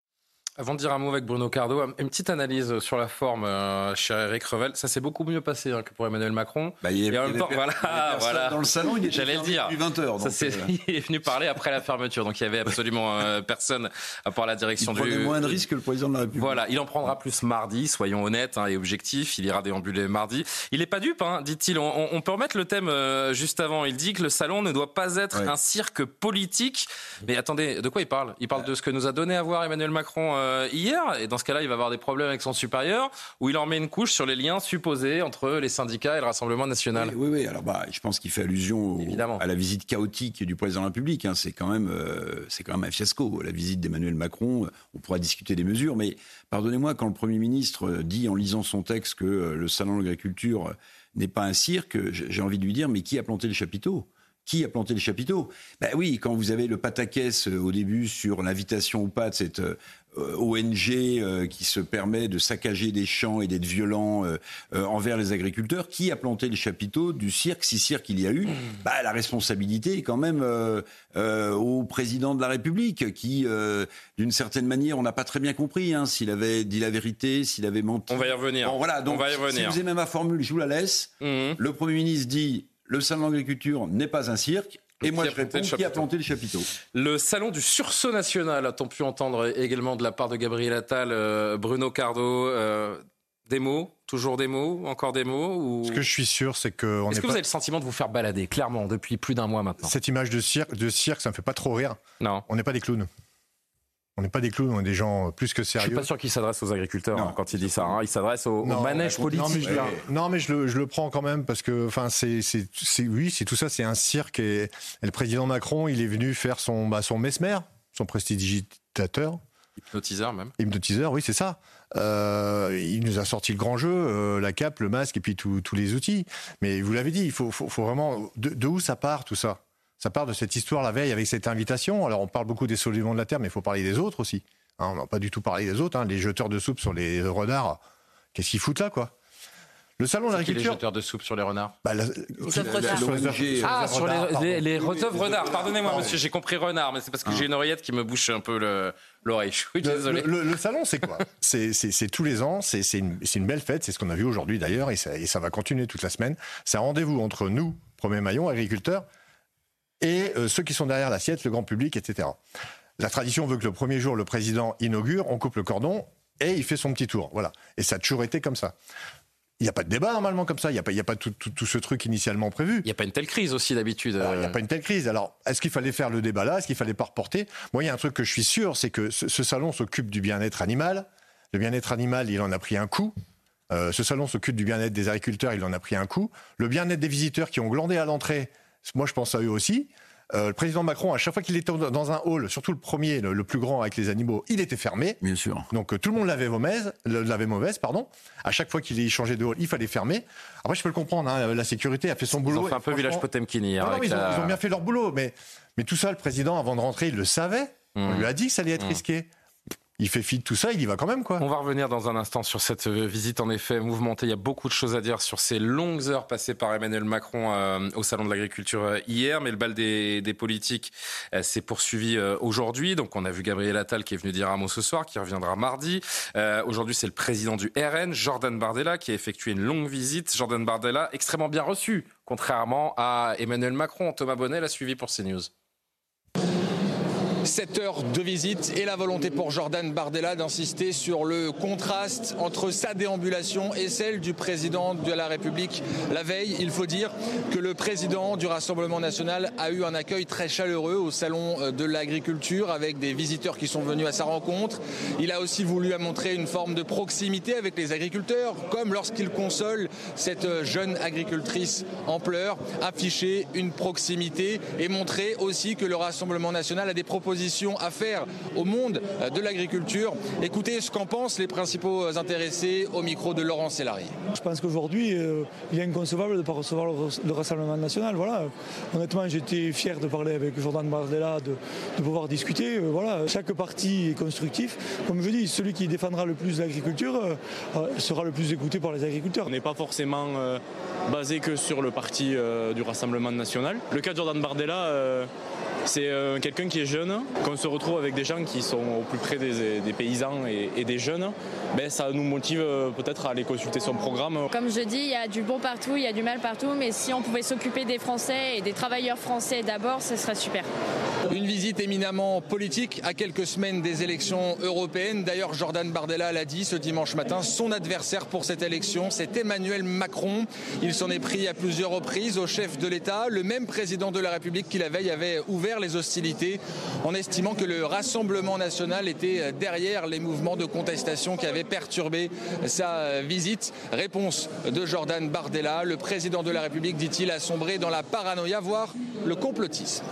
Avant de dire un mot avec Bruno Cardo, une petite analyse sur la forme, euh, cher Eric Revel. Ça s'est beaucoup mieux passé hein, que pour Emmanuel Macron. Bah, il, est, voilà, voilà. Dans le salon, il était J'allais le dire. 20 heures. Ça, euh. [LAUGHS] Il est venu parler après la fermeture, donc il y avait absolument euh, personne à part la direction il du. moins de risques que le président de la République. Voilà, il en prendra plus mardi, soyons honnêtes hein, et objectifs. Il ira déambuler mardi. Il n'est pas dupe, hein, dit-il. On, on, peut remettre le thème juste avant. Il dit que le salon ne doit pas être un cirque politique. Mais attendez, de quoi il parle? Il parle de ce que nous a donné à voir Emmanuel Macron hier et dans ce cas-là, il va avoir des problèmes avec son supérieur, où il en met une couche sur les liens supposés entre les syndicats et le Rassemblement national. Oui, oui, alors bah, je pense qu'il fait allusion à la visite chaotique du président de la République. Hein. C'est quand, même, euh, c'est quand même un fiasco. La visite d'Emmanuel Macron, on pourra discuter des mesures, mais pardonnez-moi, quand le Premier ministre dit en lisant son texte que euh, le salon de l'agriculture n'est pas un cirque, j'ai envie de lui dire, mais qui a planté le chapiteau? Qui a planté le chapiteau? Ben oui, quand vous avez le pataquès euh, au début sur l'invitation ou pas de cette euh, ONG euh, qui se permet de saccager des champs et d'être violent envers les agriculteurs, qui a planté le chapiteau du cirque, si cirque il y a eu, bah, la responsabilité est quand même au président de la République, qui, d'une certaine manière, on n'a pas très bien compris hein, s'il avait dit la vérité, s'il avait menti. On va y revenir. Bon, voilà, donc, on va y revenir. Si vous aimez ma formule, je vous la laisse. Mmh. Le Premier ministre dit le salon d'agriculture n'est pas un cirque. Et moi, je réponds qui a planté le chapiteau Le salon du sursaut national, a-t-on pu entendre également de la part de Gabriel Attal, euh, Bruno Cardo euh, Des mots Toujours des mots Encore des mots ou... Ce que je suis sûr, c'est que. Est-ce que vous avez le sentiment de vous faire balader, clairement, depuis plus d'un mois maintenant? Cette image de cirque, de cirque, ça me fait pas trop rire. Non. On n'est pas des clowns. On n'est pas des clowns, on est des gens plus que sérieux. Je suis pas sûr qu'il s'adresse aux agriculteurs hein, quand il dit ça. Hein. Il s'adresse au, manège politique. Non, mais, je, le, prends quand même parce que, enfin, c'est, oui, c'est tout ça, c'est un cirque. Et, le président Macron, il est venu faire son, bah, son mesmer, son prestidigitateur. Hypnotiseur même. Hypnotiseur, oui, c'est ça. Euh, il nous a sorti le grand jeu, euh, la cape, le masque et puis tous les outils. Mais vous l'avez dit, il faut, faut, vraiment. de, où ça part tout ça? Ça part de cette histoire la veille avec cette invitation. Alors on parle beaucoup des soulèvements de la terre, mais il faut parler des autres aussi. Hein, on n'a pas du tout parlé des autres. Hein. Les jeteurs de soupe sur les renards, qu'est-ce qu'ils foutent là, quoi? Le salon de l'agriculture. Les jeteurs de soupe sur les renards? Bah, les ah, sur les, les, renards. Pardonnez-moi, monsieur, j'ai compris renard, mais c'est parce que j'ai une oreillette qui me bouche un peu l'oreille. [LAUGHS] Je suis désolé. Le, salon, c'est quoi? C'est tous les ans. C'est une, une, belle fête. C'est ce qu'on a vu aujourd'hui d'ailleurs, et, et ça, va continuer toute la semaine. C'est un rendez-vous entre nous, premier maillon, agriculteurs, et euh, ceux qui sont derrière l'assiette, le grand public, etc. La tradition veut que le premier jour, le président inaugure, on coupe le cordon et il fait son petit tour. Voilà. Et ça a toujours été comme ça. Il n'y a pas de débat normalement comme ça. Il n'y a pas, il y a pas tout, ce truc initialement prévu. Il n'y a pas une telle crise aussi d'habitude. Il n'y a pas une telle crise. Alors, est-ce qu'il fallait faire le débat là? Est-ce qu'il fallait pas reporter? Moi, il y a un truc que je suis sûr, c'est que ce, salon s'occupe du bien-être animal. Le bien-être animal, il en a pris un coup. Euh, ce salon s'occupe du bien-être des agriculteurs, il en a pris un coup. Le bien-être des visiteurs qui ont glandé à l'entrée, moi, je pense à eux aussi. Euh, le président Macron, à chaque fois qu'il était dans un hall, surtout le premier, le, plus grand avec les animaux, il était fermé. Bien sûr. Donc euh, tout le monde l'avait mauvaise, l'avait mauvaise, pardon. À chaque fois qu'il changeait de hall, il fallait fermer. Après, je peux le comprendre. Hein, la sécurité a fait son boulot. Ils ont fait un peu village Potemkin hier. ils, ont, bien fait leur boulot, mais mais tout ça, le président, avant de rentrer, il le savait. On hmm. lui a dit que ça allait être hmm. risqué il fait fi de tout ça, il y va quand même quoi. On va revenir dans un instant sur cette euh, visite en effet mouvementée. Il y a beaucoup de choses à dire sur ces longues heures passées par Emmanuel Macron euh, au salon de l'agriculture euh, hier, mais le bal des, politiques s'est poursuivi aujourd'hui. Donc on a vu Gabriel Attal qui est venu dire un mot ce soir, qui reviendra mardi. aujourd'hui c'est le président du RN, Jordan Bardella, qui a effectué une longue visite. Jordan Bardella extrêmement bien reçu, contrairement à Emmanuel Macron. Thomas Bonnet l'a suivi pour CNews. 7 heures de visite et la volonté pour Jordan Bardella d'insister sur le contraste entre sa déambulation et celle du président de la République la veille. Il faut dire que le président du Rassemblement national a eu un accueil très chaleureux au salon euh, de l'agriculture avec des visiteurs qui sont venus à sa rencontre. Il a aussi voulu montrer une forme de proximité avec les agriculteurs, comme lorsqu'il console cette euh, jeune agricultrice en pleurs, afficher une proximité et montrer aussi que le Rassemblement national a des propositions à faire au monde de l'agriculture. Écoutez ce qu'en pensent les principaux intéressés au micro de Laurent Sélari. Je pense qu'aujourd'hui, euh, il est inconcevable de ne pas recevoir le, Rassemblement national. Voilà. Honnêtement, j'étais fier de parler avec Jordan Bardella, de, pouvoir discuter. Euh, voilà. Chaque parti est constructif. Comme je dis, celui qui défendra le plus l'agriculture euh, sera le plus écouté par les agriculteurs. On n'est pas forcément basé que sur le parti du Rassemblement national. Le cas de Jordan Bardella, c'est euh, quelqu'un qui est jeune, qu'on se retrouve avec des gens qui sont au plus près des, paysans et, des jeunes, ben, ça nous motive euh, peut-être à aller consulter son programme. Comme je dis, il y a du bon partout, il y a du mal partout, mais si on pouvait s'occuper des Français et des travailleurs français d'abord, ce serait super. Une visite éminemment politique à quelques semaines des élections européennes. D'ailleurs, Jordan Bardella l'a dit ce dimanche matin, son adversaire pour cette élection, c'est Emmanuel Macron. Il s'en est pris à plusieurs reprises au chef de l'État, le même président de la République qui la veille avait ouvert les hostilités en estimant que le Rassemblement national était derrière les mouvements de contestation qui avaient perturbé sa visite. Réponse de Jordan Bardella, le président de la République, dit-il, a sombré dans la paranoïa, voire le complotisme.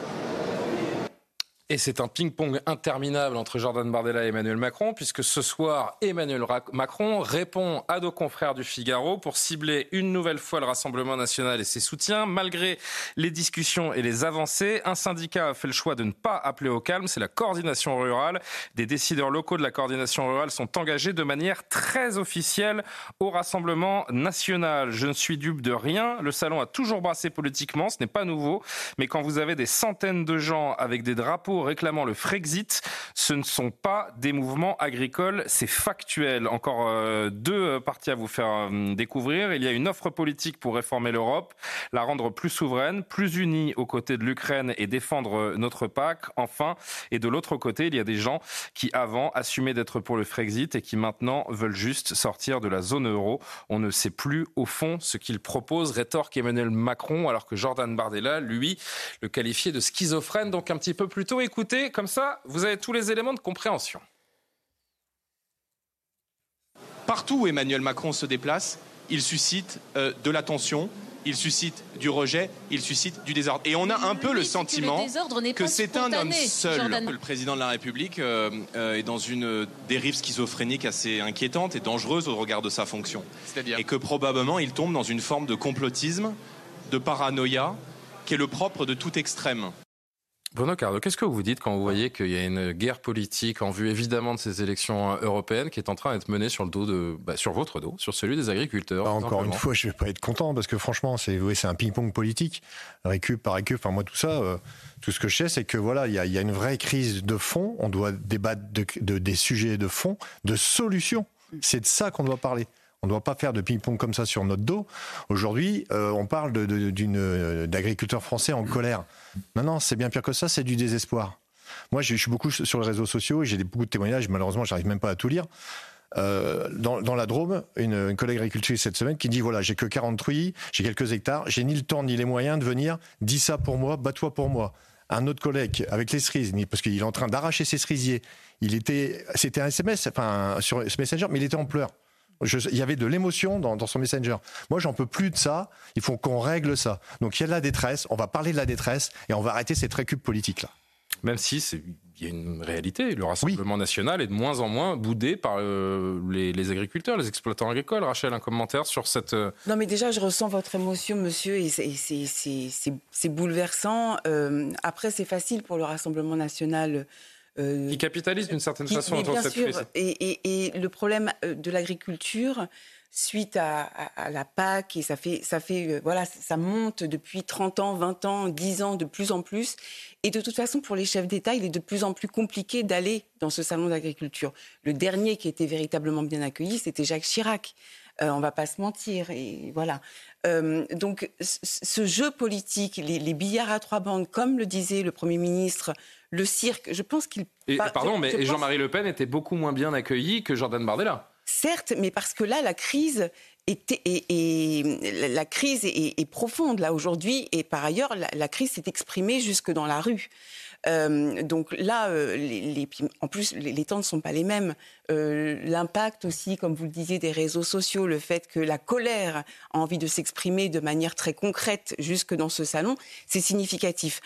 Et c'est un ping-pong interminable entre Jordan Bardella et Emmanuel Macron, puisque ce soir, Emmanuel Macron répond à nos confrères du Figaro pour cibler une nouvelle fois le Rassemblement national et ses soutiens. Malgré les discussions et les avancées, un syndicat a fait le choix de ne pas appeler au calme, c'est la coordination rurale. Des décideurs locaux de la coordination rurale sont engagés de manière très officielle au Rassemblement national. Je ne suis dupe de rien, le salon a toujours brassé politiquement, ce n'est pas nouveau, mais quand vous avez des centaines de gens avec des drapeaux réclamant le Frexit, ce ne sont pas des mouvements agricoles, c'est factuel. Encore euh, deux parties à vous faire euh, découvrir. Il y a une offre politique pour réformer l'Europe, la rendre plus souveraine, plus unie aux côtés de l'Ukraine et défendre euh, notre PAC. Enfin, et de l'autre côté, il y a des gens qui avant assumaient d'être pour le Frexit et qui maintenant veulent juste sortir de la zone euro. On ne sait plus au fond ce qu'ils proposent, rétorque Emmanuel Macron, alors que Jordan Bardella, lui, le qualifiait de schizophrène. Donc un petit peu plus tôt, écouter, comme ça, vous avez tous les éléments de compréhension. Partout où Emmanuel Macron se déplace, il suscite euh, de l'attention, il suscite du rejet, il suscite du désordre. Et on a un peu le sentiment que, c'est un homme seul. Le président de la République euh, euh, est dans une dérive schizophrénique assez inquiétante et dangereuse au regard de sa fonction. Et que probablement il tombe dans une forme de complotisme, de paranoïa, qui est le propre de tout extrême. Bruno Cardo, qu'est-ce que vous dites quand vous voyez qu'il y a une guerre politique en vue évidemment de ces élections européennes qui est en train d'être menée sur le dos de, bah, sur votre dos, sur celui des agriculteurs bah, Encore une fois, je vais pas être content parce que franchement, c'est c'est un ping-pong politique, récup par récup. Enfin moi tout ça, euh, tout ce que je sais, c'est que voilà, il y a, y a, une vraie crise de fond. On doit débattre de, de, des sujets de fond, de solutions. C'est de ça qu'on doit parler. On ne doit pas faire de ping-pong comme ça sur notre dos. Aujourd'hui, euh, on parle euh, d'agriculteurs français en colère. Non, non, c'est bien pire que ça, c'est du désespoir. Moi, je suis beaucoup sur les réseaux sociaux j'ai beaucoup de témoignages. Malheureusement, j'arrive même pas à tout lire. Euh, dans, la Drôme, une, collègue agricultrice cette semaine qui dit voilà, j'ai que 40 truies, j'ai quelques hectares, j'ai ni le temps ni les moyens de venir. Dis ça pour moi, bats-toi pour moi. Un autre collègue avec les cerises, parce qu'il est en train d'arracher ses cerisiers. Il était, c'était un SMS, enfin sur ce messenger, mais il était en pleurs il y avait de l'émotion dans, son messenger. Moi, j'en peux plus de ça. Il faut qu'on règle ça. Donc, il y a de la détresse. On va parler de la détresse et on va arrêter cette récup politique là. Même si il y a une réalité, le Rassemblement national est de moins en moins boudé par euh, les, agriculteurs, les exploitants agricoles. Rachel, un commentaire sur cette... Euh, non mais déjà, je ressens votre émotion, monsieur, et c'est bouleversant. Euh, après, c'est facile pour le Rassemblement national euh, qui capitalise d'une certaine façon autour cette crise. Et, le problème euh, de l'agriculture, suite à, la PAC, et ça fait, ça fait, euh, voilà, ça monte depuis 30 ans, 20 ans, 10 ans, de plus en plus. Et de toute façon, pour les chefs d'État, il est de plus en plus compliqué d'aller dans ce salon d'agriculture. Le dernier qui était véritablement bien accueilli, c'était Jacques Chirac. On on va pas se mentir, et voilà. Donc, ce jeu politique, les, les billards à trois bandes, comme le disait le Premier ministre le cirque. Je pense qu'il. Pardon, mais Jean-Marie Le Pen était beaucoup moins bien accueilli que Jordan Bardella. Certes, mais parce que là, crise la crise est, profonde là aujourd'hui, et par ailleurs, la, crise s'est exprimée jusque dans la rue. Euh, donc là, euh, en plus, les, temps ne sont pas les mêmes. Euh, l'impact aussi, comme vous le disiez, des réseaux sociaux, le fait que la colère a envie de s'exprimer de manière très concrète jusque dans ce salon, c'est significatif.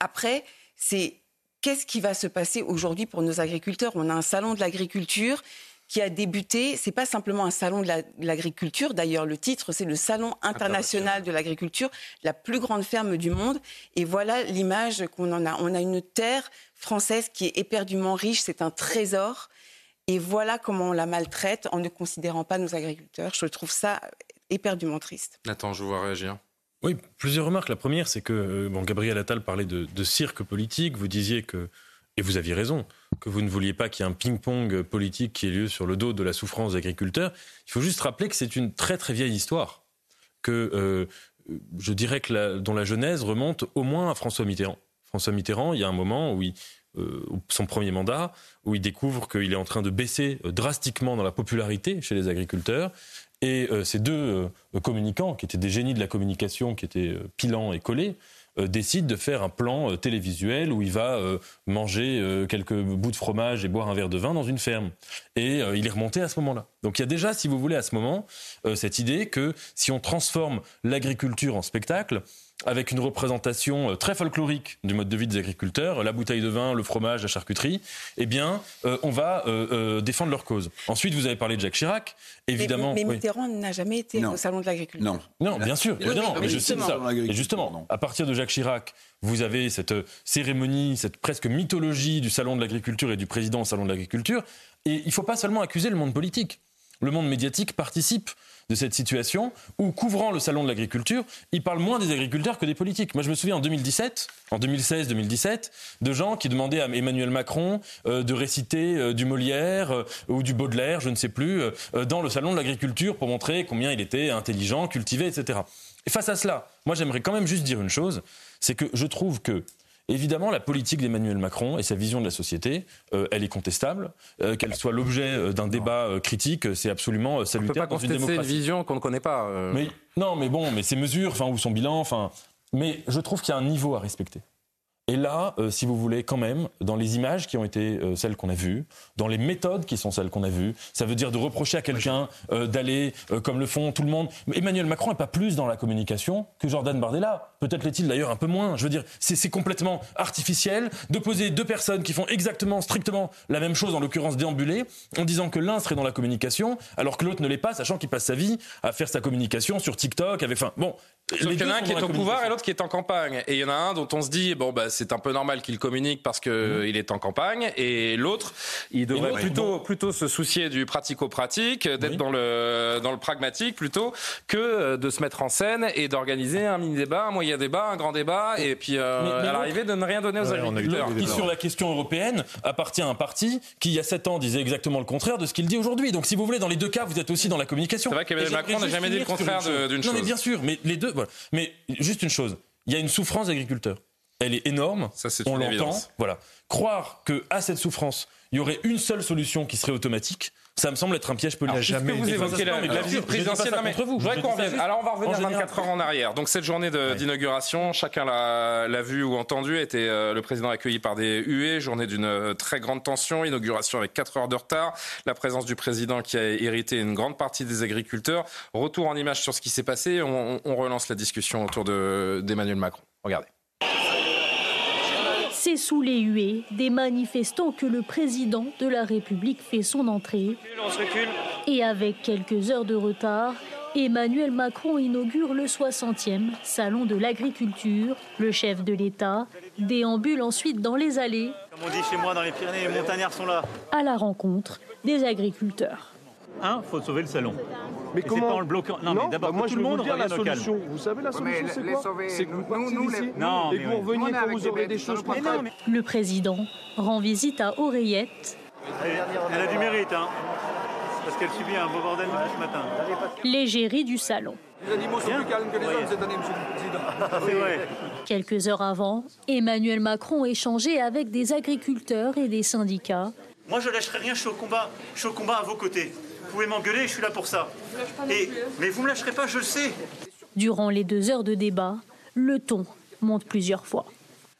après, c'est qu'est-ce qui va se passer aujourd'hui pour nos agriculteurs? On a un salon de l'agriculture qui a débuté. C'est pas simplement un salon de l'agriculture. D'ailleurs, le titre, c'est le Salon international de l'agriculture, la plus grande ferme du monde. Et voilà l'image qu'on en a. On a une terre française qui est éperdument riche. C'est un trésor. Et voilà comment on la maltraite en ne considérant pas nos agriculteurs. Je trouve ça éperdument triste. Nathan, je vous vois réagir. Oui, plusieurs remarques. La première, c'est que euh, bon, Gabriel Attal parlait de, cirque politique. Vous disiez que, et vous aviez raison, que vous ne vouliez pas qu'il y ait un ping-pong politique qui ait lieu sur le dos de la souffrance des agriculteurs. Il faut juste rappeler que c'est une très très vieille histoire, que euh, je dirais que dont la genèse remonte au moins à François Mitterrand. François Mitterrand, il y a un moment où il, euh, son premier mandat, où il découvre qu'il est en train de baisser drastiquement dans la popularité chez les agriculteurs et euh, ces deux euh, communicants, qui étaient des génies de la communication, qui étaient euh, Pilan et Collet, décident de faire un plan télévisuel où il va manger quelques bouts de fromage et boire un verre de vin dans une ferme. Et il est remonté à ce moment-là. Donc il y a déjà, si vous voulez, à ce moment, cette idée que si on transforme l'agriculture en spectacle, avec une représentation euh, très folklorique du mode de vie des agriculteurs, la bouteille de vin, le fromage, la charcuterie, eh bien, euh, on va euh, défendre leur cause. Ensuite, vous avez parlé de Jacques Chirac, évidemment. Mais, Mitterrand n'a jamais été au salon de l'agriculture. Non, non, bien sûr, évidemment. Mais, justement, ça. Et justement, à partir de Jacques Chirac, vous avez cette cérémonie, cette presque mythologie du salon de l'agriculture et du président au salon de l'agriculture. Et il ne faut pas seulement accuser le monde politique. Le monde médiatique participe de cette situation où, couvrant le salon de l'agriculture, il parle moins des agriculteurs que des politiques. Moi, je me souviens en 2017, en 2016-2017, de gens qui demandaient à Emmanuel Macron euh, de réciter euh, du Molière euh, ou du Baudelaire, je ne sais plus, dans le salon de l'agriculture pour montrer combien il était intelligent, cultivé, etc. Et face à cela, moi, j'aimerais quand même juste dire une chose, c'est que je trouve que Évidemment, la politique d'Emmanuel Macron et sa vision de la société, euh, elle est contestable. Euh, qu'elle soit l'objet euh, d'un débat critique, c'est absolument salutaire peut pas contester une, vision qu'on ne connaît pas. Mais non, mais bon, mais ses mesures, enfin ou son bilan, enfin. Mais je trouve qu'il y a un niveau à respecter. Et là, euh, si vous voulez, quand même, dans les images qui ont été euh, celles qu'on a vues, dans les méthodes qui sont celles qu'on a vues, ça veut dire de reprocher à quelqu'un euh, d'aller comme le font tout le monde. Emmanuel Macron n'est pas plus dans la communication que Jordan Bardella. Peut-être l'est-il d'ailleurs un peu moins. Je veux dire, c'est complètement artificiel de poser deux personnes qui font exactement, strictement la même chose, en l'occurrence déambuler, en disant que l'un serait dans la communication, alors que l'autre ne l'est pas, sachant qu'il passe sa vie à faire sa communication sur TikTok. Avec, enfin, bon, Sauf qu'il y en a un qui est au pouvoir et l'autre qui est en campagne. Et il y en a un dont on se dit, bon, bah, c'est un peu normal qu'il communique parce qu'il mhm. il est en campagne. Et l'autre, il devrait plutôt, plutôt se soucier du pratico-pratique, d'être dans, le, dans le pragmatique plutôt que euh, de se mettre en scène et d'organiser un mini-débat, un moyen débat, un grand débat. Et puis, euh, à l'arrivée, de ne rien donner aux agriculteurs. Qui, sur la question européenne, appartient à un parti qui, il y a sept ans, disait exactement le contraire de ce qu'il dit aujourd'hui. Donc, si vous voulez, dans les deux cas, vous êtes aussi dans la communication. C'est vrai qu'Emmanuel Macron n'a jamais dit le contraire d'une chose. Non, mais bien sûr. Mais les deux, mais juste une chose, il y a une souffrance d'agriculteurs. Elle est énorme. Ça, c'est on l'entend. Voilà. Croire que à cette souffrance, il y aurait une seule solution qui serait automatique, ça me semble être un piège politique. jamais vous évoquez la, la, visite présidentielle, mais vous. Je voudrais qu'on revienne. Alors on va revenir 24 heures en arrière. Donc cette journée d'inauguration, chacun l'a vu ou entendu, était euh, le président accueilli par des huées, journée d'une euh, très grande tension, inauguration avec 4 heures de retard, la présence du président qui a hérité une grande partie des agriculteurs. Retour en image sur ce qui s'est passé, on, on, relance la discussion autour d'Emmanuel Macron. Regardez. C'est sous les huées des manifestants que le président de la République fait son entrée. Et avec quelques heures de retard, Emmanuel Macron inaugure le 60e Salon de l'agriculture. Le chef de l'État déambule ensuite dans les allées. Comme on dit chez moi dans les Pyrénées, les montagnards sont là. À la rencontre des agriculteurs. Un, faut sauver le salon. Mais comment pas en le bloquant. Non, mais d'abord, moi, tout le monde vous dire la solution. Vous savez la solution, c'est quoi C'est que vous partiez d'ici et que vous reveniez quand vous aurez des choses. Le président rend visite à Oreillette. Elle a du mérite, hein parce qu'elle subit un beau bordel ce matin. L'égérie du salon. Les animaux sont plus calmes que les hommes cette année, monsieur le président. [LAUGHS] C'est vrai. Quelques heures avant, Emmanuel Macron échangeait avec des agriculteurs et des syndicats. Moi, je lâcherai rien, je suis au combat. Je suis au combat à vos côtés. Vous pouvez m'engueuler, je suis là pour ça. Et, mais vous ne me lâcherez pas, je le sais. Durant les deux heures de débat, le ton monte plusieurs fois.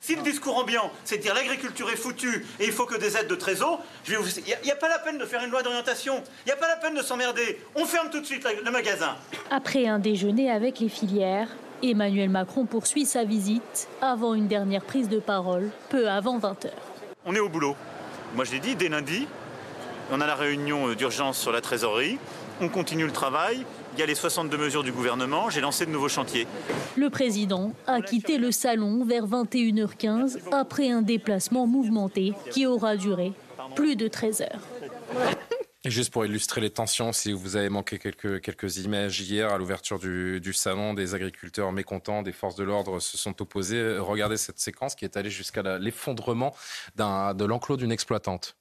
Si le discours ambiant, c'est de dire l'agriculture est foutue et il faut que des aides de trésor, il n'y a, pas la peine de faire une loi d'orientation, il n'y a pas la peine de s'emmerder. On ferme tout de suite le magasin. Après un déjeuner avec les filières, Emmanuel Macron poursuit sa visite avant une dernière prise de parole, peu avant 20h. On est au boulot. Moi je l'ai dit, dès lundi, on a la réunion euh, d'urgence sur la trésorerie. On continue le travail. Il y a les 62 mesures du gouvernement. J'ai lancé de nouveaux chantiers. Le président a quitté le salon vers 21h15 après un déplacement mouvementé qui aura duré plus de 13 heures. Et juste pour illustrer les tensions, si vous avez manqué quelques, quelques images hier à l'ouverture du, du, salon, des agriculteurs mécontents, des forces de l'ordre se sont opposés. Regardez cette séquence qui est allée jusqu'à l'effondrement de l'enclos d'une exploitante.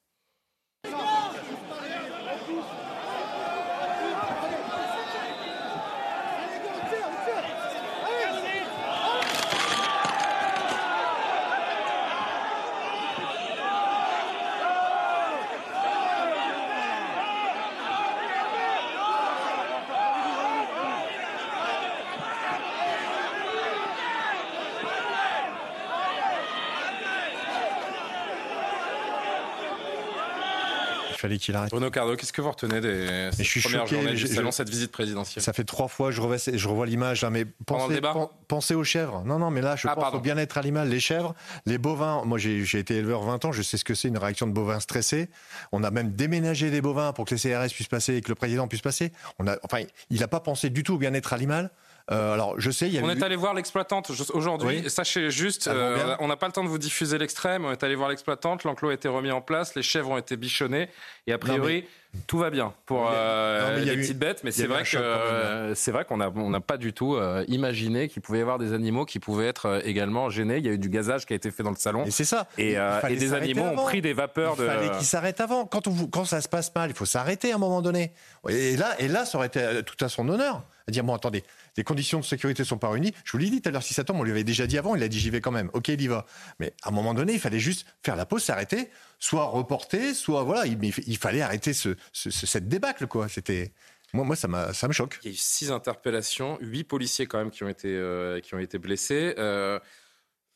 Fallait qu'il arrête. Bruno Cardo, qu'est-ce que vous retenez des premières journées du salon, cette visite présidentielle? Ça fait trois fois, je revois, je revois l'image, mais pensez, pensez aux chèvres. Non, non, mais là, je ah, pense au bien-être animal. Les chèvres, les bovins. Moi, j'ai été éleveur 20 ans, je sais ce que c'est une réaction de bovins stressés. On a même déménagé des bovins pour que les CRS puissent passer et que le président puisse passer. On a, enfin, il n'a pas pensé du tout au bien-être animal. Euh, alors, je sais, il y a On est allé voir l'exploitante aujourd'hui. Sachez juste, euh, on n'a pas le temps de vous diffuser l'extrême. On est allé voir l'exploitante. L'enclos a été remis en place. Les chèvres ont été bichonnées. Et a priori, tout va bien pour euh, les petites bêtes. Mais c'est vrai que c'est vrai qu'on n'a on pas du tout imaginé qu'il pouvait y avoir des animaux qui pouvaient être également gênés. Il y a eu du gazage qui a été fait dans le salon. Et c'est ça. Et, des animaux ont pris des vapeurs de. Il fallait qu'ils s'arrêtent avant. Quand, on, quand ça se passe mal, il faut s'arrêter à un moment donné. Et là, et là, ça aurait été tout à son honneur. À dire bon, attendez, les conditions de sécurité sont pas réunies. Je vous l'ai dit tout à l'heure, si ça tombe, on lui avait déjà dit avant, il a dit j'y vais quand même. Ok, il y va. Mais à un moment donné, il fallait juste faire la pause, s'arrêter, soit reporter, soit voilà, il, il fallait arrêter ce, cette débâcle, quoi. C'était. Moi, moi, ça, ça me choque. Il y a eu six interpellations, huit policiers quand même qui ont été, euh, qui ont été blessés. Euh,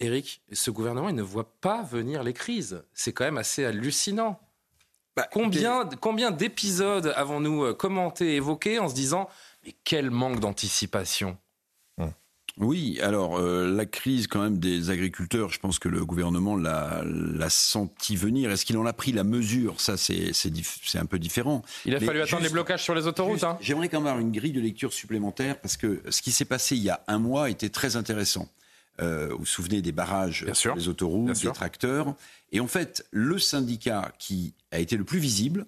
Eric, ce gouvernement, il ne voit pas venir les crises. C'est quand même assez hallucinant. Bah, combien combien d'épisodes avons-nous euh, commenté, évoqué en se disant mais quel manque d'anticipation? Oui, alors euh, la crise quand même des agriculteurs, je pense que le gouvernement l'a, senti venir. Est-ce qu'il en a pris la mesure? Ça, c'est, un peu différent. Il a fallu attendre les blocages sur les autoroutes. Hein. J'aimerais quand même avoir une grille de lecture supplémentaire parce que ce qui s'est passé il y a un mois était très intéressant. Euh, vous vous souvenez des barrages sur les autoroutes, des tracteurs. Et en fait, le syndicat qui a été le plus visible,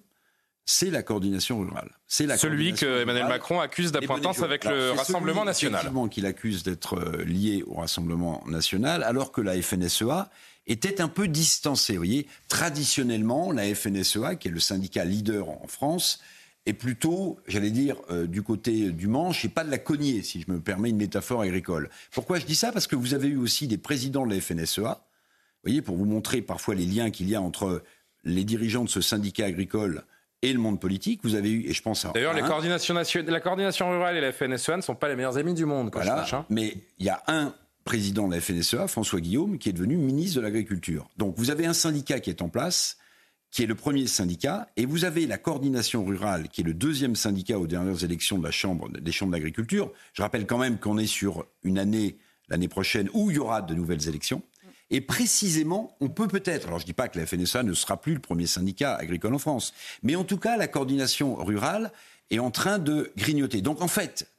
c'est la coordination rurale. C'est la celui que Emmanuel Macron accuse d'appointance avec le Rassemblement national. Qu'il accuse d'être euh, lié au Rassemblement national, alors que la FNSEA était un peu distancée. Vous voyez, traditionnellement, la FNSEA, qui est le syndicat leader en France, est plutôt, j'allais dire, euh, du côté du manche et pas de la cognée, si je me permets une métaphore agricole. Pourquoi je dis ça? Parce que vous avez eu aussi des présidents de la FNSEA, vous voyez, pour vous montrer parfois les liens qu'il y a entre les dirigeants de ce syndicat agricole et le monde politique. Vous avez eu, et je pense à. D'ailleurs, la coordination rurale et la FNSEA ne sont pas les meilleurs amis du monde. voilà, hein. Mais il y a un président de la FNSEA, François Guillaume, qui est devenu ministre de l'Agriculture. Donc vous avez un syndicat qui est en place, qui est le premier syndicat, et vous avez la coordination rurale, qui est le deuxième syndicat aux dernières élections de la Chambre, des chambres d'agriculture. Je rappelle quand même qu'on est sur une année, l'année prochaine, où il y aura de nouvelles élections. Et précisément, on peut peut-être, alors je ne dis pas que la FNSA ne sera plus le premier syndicat agricole en France, mais en tout cas, la coordination rurale est en train de grignoter. Donc en fait,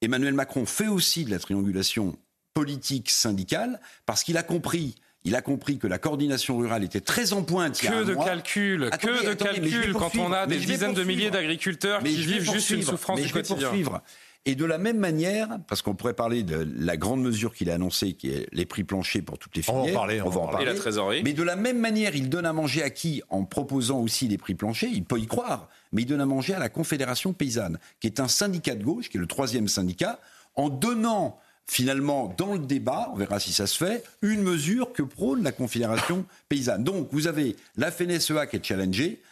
Emmanuel Macron fait aussi de la triangulation politique syndicale parce qu'il a compris il a compris que la coordination rurale était très en pointe. Que de calculs, que de calculs quand on a des dizaines de milliers d'agriculteurs qui vivent juste une souffrance du quotidien. Et de la même manière, parce qu'on pourrait parler de la grande mesure qu'il a annoncée, qui est les prix planchers pour toutes les filières. On va en parler. On, va en parler. Et la trésorerie. Mais de la même manière, il donne à manger à qui En proposant aussi les prix planchers? Il peut y croire. Mais il donne à manger à la Confédération paysanne, qui est un syndicat de gauche, qui est le troisième syndicat, en donnant finalement, dans le débat, on verra si ça se fait, une mesure que prône la Confédération paysanne. Donc, vous avez la FNSEA qui est challengée,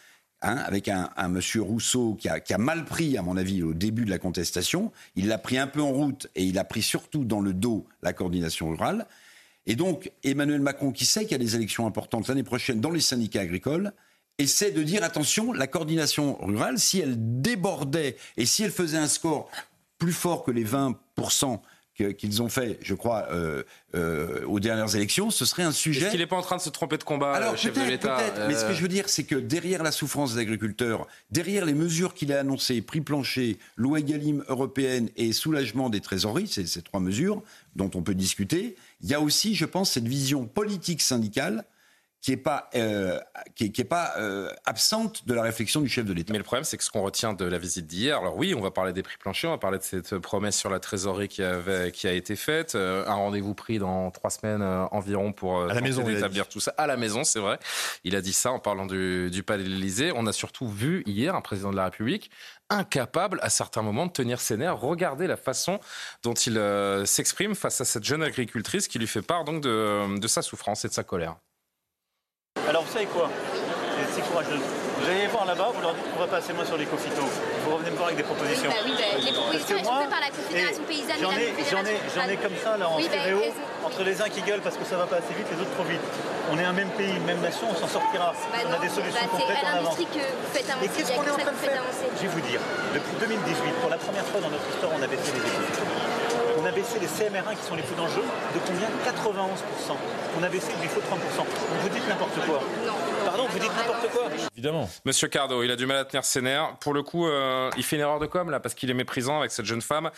Hein, avec un, monsieur Rousseau qui a, mal pris, à mon avis, au début de la contestation. Il l'a pris un peu en route et il a pris surtout dans le dos la coordination rurale. Et donc, Emmanuel Macron, qui sait qu'il y a des élections importantes l'année prochaine dans les syndicats agricoles, essaie de dire attention, la coordination rurale, si elle débordait et si elle faisait un score plus fort que les 20% qu'ils ont fait, je crois, euh, euh, aux dernières élections, ce serait un sujet. Est-ce qu'il n'est pas en train de se tromper de combat, Alors, chef de l'État Mais ce que je veux dire, c'est que derrière la souffrance des agriculteurs, derrière les mesures qu'il a annoncées, prix plancher, loi Egalim européenne et soulagement des trésoreries, c'est ces trois mesures dont on peut discuter, il y a aussi, je pense, cette vision politique syndicale qui n'est pas, euh, qui est, pas euh, absente de la réflexion du chef de l'État. Mais le problème, c'est que ce qu'on retient de la visite d'hier, alors oui, on va parler des prix planchers, on va parler de cette promesse sur la trésorerie qui, avait, qui a été faite, euh, un rendez-vous pris dans trois semaines environ pour à la maison, d'établir tout ça. À la maison, c'est vrai. Il a dit ça en parlant du, du Palais de l'Élysée. On a surtout vu hier un président de la République incapable à certains moments de tenir ses nerfs. Regardez la façon dont il s'exprime face à cette jeune agricultrice qui lui fait part donc de, de sa souffrance et de sa colère. Alors vous savez quoi C'est courageux. Vous allez voir là-bas, vous leur dites qu'on va passer moins sur les cofitos. Vous revenez me voir avec des propositions. bah oui, bah, les propositions sont faites par la Confédération paysanne J'en ai, j'en ai, j'en ai comme ça là en oui, stéréo, bah, entre les uns qui gueulent parce que ça va pas assez vite, les autres trop vite. On est un même pays, une même nation, on s'en sortira. On non, a des solutions complètes que vous faites avancer. Et qu'est-ce qu'on est en train de faire Je vais vous dire, depuis 2018, pour la première fois dans notre histoire, on a baissé les économies on a baissé les CMR1 qui sont les plus dangereux de combien? 91%. On a baissé le faut 30%. vous dites n'importe quoi. Pardon, vous dites n'importe quoi. Évidemment. Monsieur Cardo, il a du mal à tenir ses nerfs. Pour le coup, euh, il fait une erreur de com là parce qu'il est méprisant avec cette jeune femme.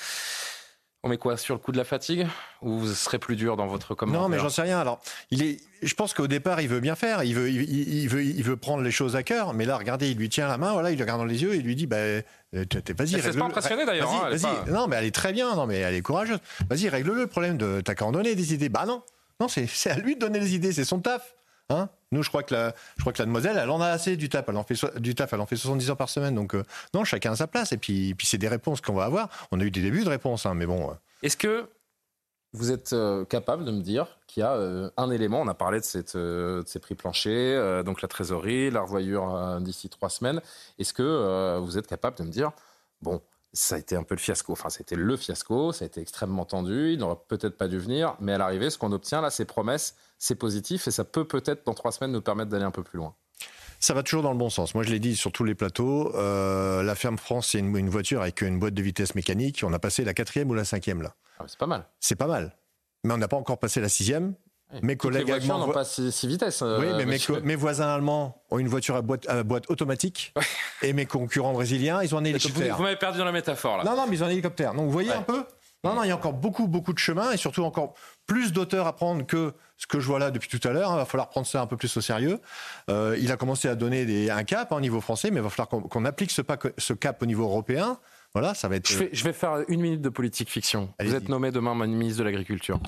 On met quoi sur le coup de la fatigue ou vous serez plus dur dans votre commentaire Non, mais j'en sais rien. Alors, il est. Je pense qu'au départ, il veut bien faire. Il veut, il, veut, il veut prendre les choses à cœur. Mais là, regardez, il lui tient la main. Voilà, il le regarde dans les yeux et il lui dit, bah, euh, vas-y. Elle pas impressionné d'ailleurs. Vas-y, hein, Non, mais elle est très bien. Non, mais elle est courageuse. Vas-y, règle-le le problème de. T'as qu'à en donner des idées. Bah non, non, c'est à lui de donner les idées. C'est son taf. Hein? Nous, je crois que la, je crois que la demoiselle, elle en a assez du taf. Elle en fait du taf. Elle en fait 70 heures par semaine. Donc euh, non, chacun a sa place. Et puis, puis c'est des réponses qu'on va avoir. On a eu des débuts de réponses, hein, mais bon. Euh. Est-ce que vous êtes euh, capable de me dire qu'il y a un élément, on a parlé de, de ces prix planchers, donc la trésorerie, la revoyure d'ici trois semaines. Est-ce que vous êtes capable de me dire, bon, Ça a été un peu le fiasco. Enfin, c'était le fiasco. Ça a été extrêmement tendu. Il n'aurait peut-être pas dû venir. Mais à l'arrivée, ce qu'on obtient là, ces promesses, c'est positif et ça peut peut-être dans trois semaines nous permettre d'aller un peu plus loin. Ça va toujours dans le bon sens. Moi, je l'ai dit sur tous les plateaux. Euh, la ferme France, c'est une, voiture avec une boîte de vitesse mécanique. On a passé la quatrième ou la cinquième là. Ah, c'est pas mal. C'est pas mal. Mais on n'a pas encore passé la sixième. Mes collègues allemands n'ont pas six, vitesses. Euh, oui, mais mes, voisins allemands ont une voiture à boîte, à boîte automatique. et mes concurrents brésiliens, ils ont un hélicoptère. Vous, m'avez perdu dans la métaphore là. Non, non, mais ils ont un hélicoptère. Donc vous voyez un peu? Non, non, il y a encore beaucoup, beaucoup de chemin et surtout encore plus d'auteurs à prendre que ce que je vois là depuis tout à l'heure. Il va falloir prendre ça un peu plus au sérieux. Euh, il a commencé à donner des, un cap hein, au niveau français, mais il va falloir qu'on applique ce, ce, cap au niveau européen. Voilà, ça va être. Je vais, faire une minute de politique fiction. Vous êtes nommé demain ministre de l'Agriculture.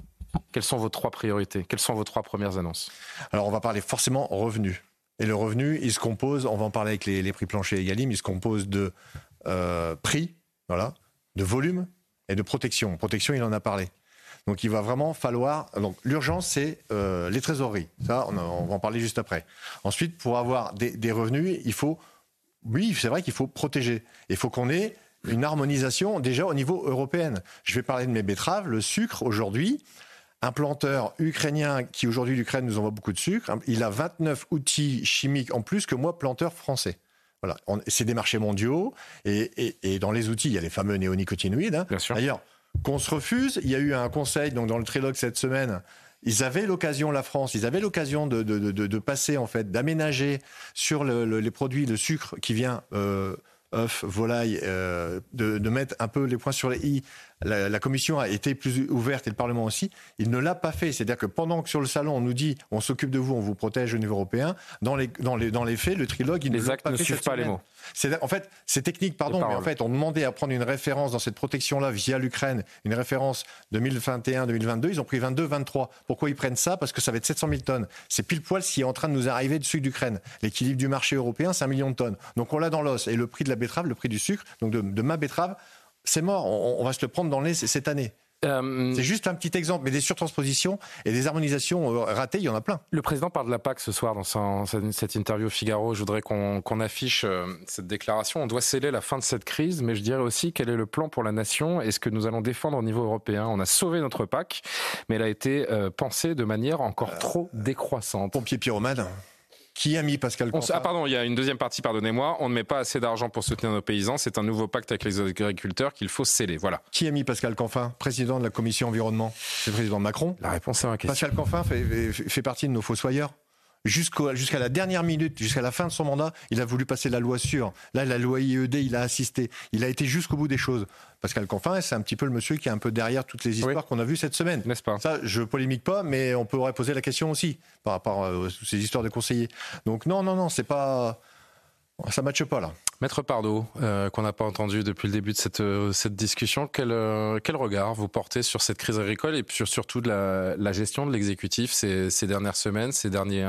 Quelles sont vos trois priorités? Quelles sont vos trois premières annonces? Alors, on va parler forcément revenus. Et le revenu, il se compose, on va en parler avec les, prix planchers et il se compose de euh, prix, voilà, de volume et de protection. Protection, il en a parlé. Donc il va vraiment falloir. Donc l'urgence, c'est euh, les trésoreries. Ça, on, va en parler juste après. Ensuite, pour avoir des, revenus, il faut. Oui, c'est vrai qu'il faut protéger. Il faut qu'on ait une harmonisation déjà au niveau européen. Je vais parler de mes betteraves. Le sucre, aujourd'hui, un planteur ukrainien qui aujourd'hui l'Ukraine nous envoie beaucoup de sucre, il a 29 outils chimiques en plus que moi, planteur français. Voilà, c'est des marchés mondiaux et, dans les outils, il y a les fameux néonicotinoïdes. Hein. D'ailleurs, qu'on se refuse, il y a eu un conseil donc dans le trilogue cette semaine. Ils avaient l'occasion, la France, ils avaient l'occasion de, passer en fait, d'aménager sur les produits, le sucre qui vient euh, œufs, volailles, euh, de, mettre un peu les points sur les i la, Commission a été plus ouverte et le Parlement aussi, il ne l'a pas fait. C'est-à-dire que pendant que sur le salon on nous dit on s'occupe de vous, on vous protège au niveau européen, dans les, dans les, dans les faits, le trilogue, il les actes pas ne suivent pas les mots. En fait, c'est technique, pardon, mais en fait, on demandait à prendre une référence dans cette protection-là via l'Ukraine, une référence 2021-2022. Ils ont pris 22-23. Pourquoi ils prennent ça? Parce que ça va être 700 000 tonnes. C'est pile poil ce qui est en train de nous arriver dessus d'Ukraine. L'équilibre du marché européen, c'est un million de tonnes. Donc on l'a dans l'os. Et le prix de la betterave, le prix du sucre, donc de ma betterave, c'est mort. On, va se le prendre dans le nez cette année. Euh, c'est juste un petit exemple, mais des surtranspositions et des harmonisations euh, ratées, il y en a plein. Le président parle de la PAC ce soir dans cette interview au Figaro. Je voudrais qu'on affiche euh, cette déclaration. On doit sceller la fin de cette crise, mais je dirais aussi quel est le plan pour la nation et ce que nous allons défendre au niveau européen. On a sauvé notre PAC, mais elle a été pensée de manière encore trop décroissante. Pompier pyromane qui a mis Pascal Canfin Ah pardon, il y a une deuxième partie, pardonnez-moi. On ne met pas assez d'argent pour soutenir nos paysans. C'est un nouveau pacte avec les agriculteurs qu'il faut sceller. Voilà. Qui a mis Pascal Canfin, président de la commission environnement? C'est le président Macron. La réponse est ma question. Pascal Canfin fait, fait partie de nos fossoyeurs jusqu'à la dernière minute, jusqu'à la fin de son mandat, il a voulu passer la loi sûre. Là, la loi IED, il a assisté. Il a été jusqu'au bout des choses. Pascal Canfin, c'est un petit peu le monsieur qui est un peu derrière toutes les histoires qu'on a vues cette semaine. N'est-ce pas? Ça, je polémique pas, mais on pourrait poser la question aussi par rapport à ces histoires de conseillers. Donc non, non, non, c'est pas ça matche pas là. Maître Pardo, euh, qu'on n'a pas entendu depuis le début de cette, euh, cette discussion, quel, euh, quel regard vous portez sur cette crise agricole et sur, surtout de la, gestion de l'exécutif ces, ces, dernières semaines, ces derniers,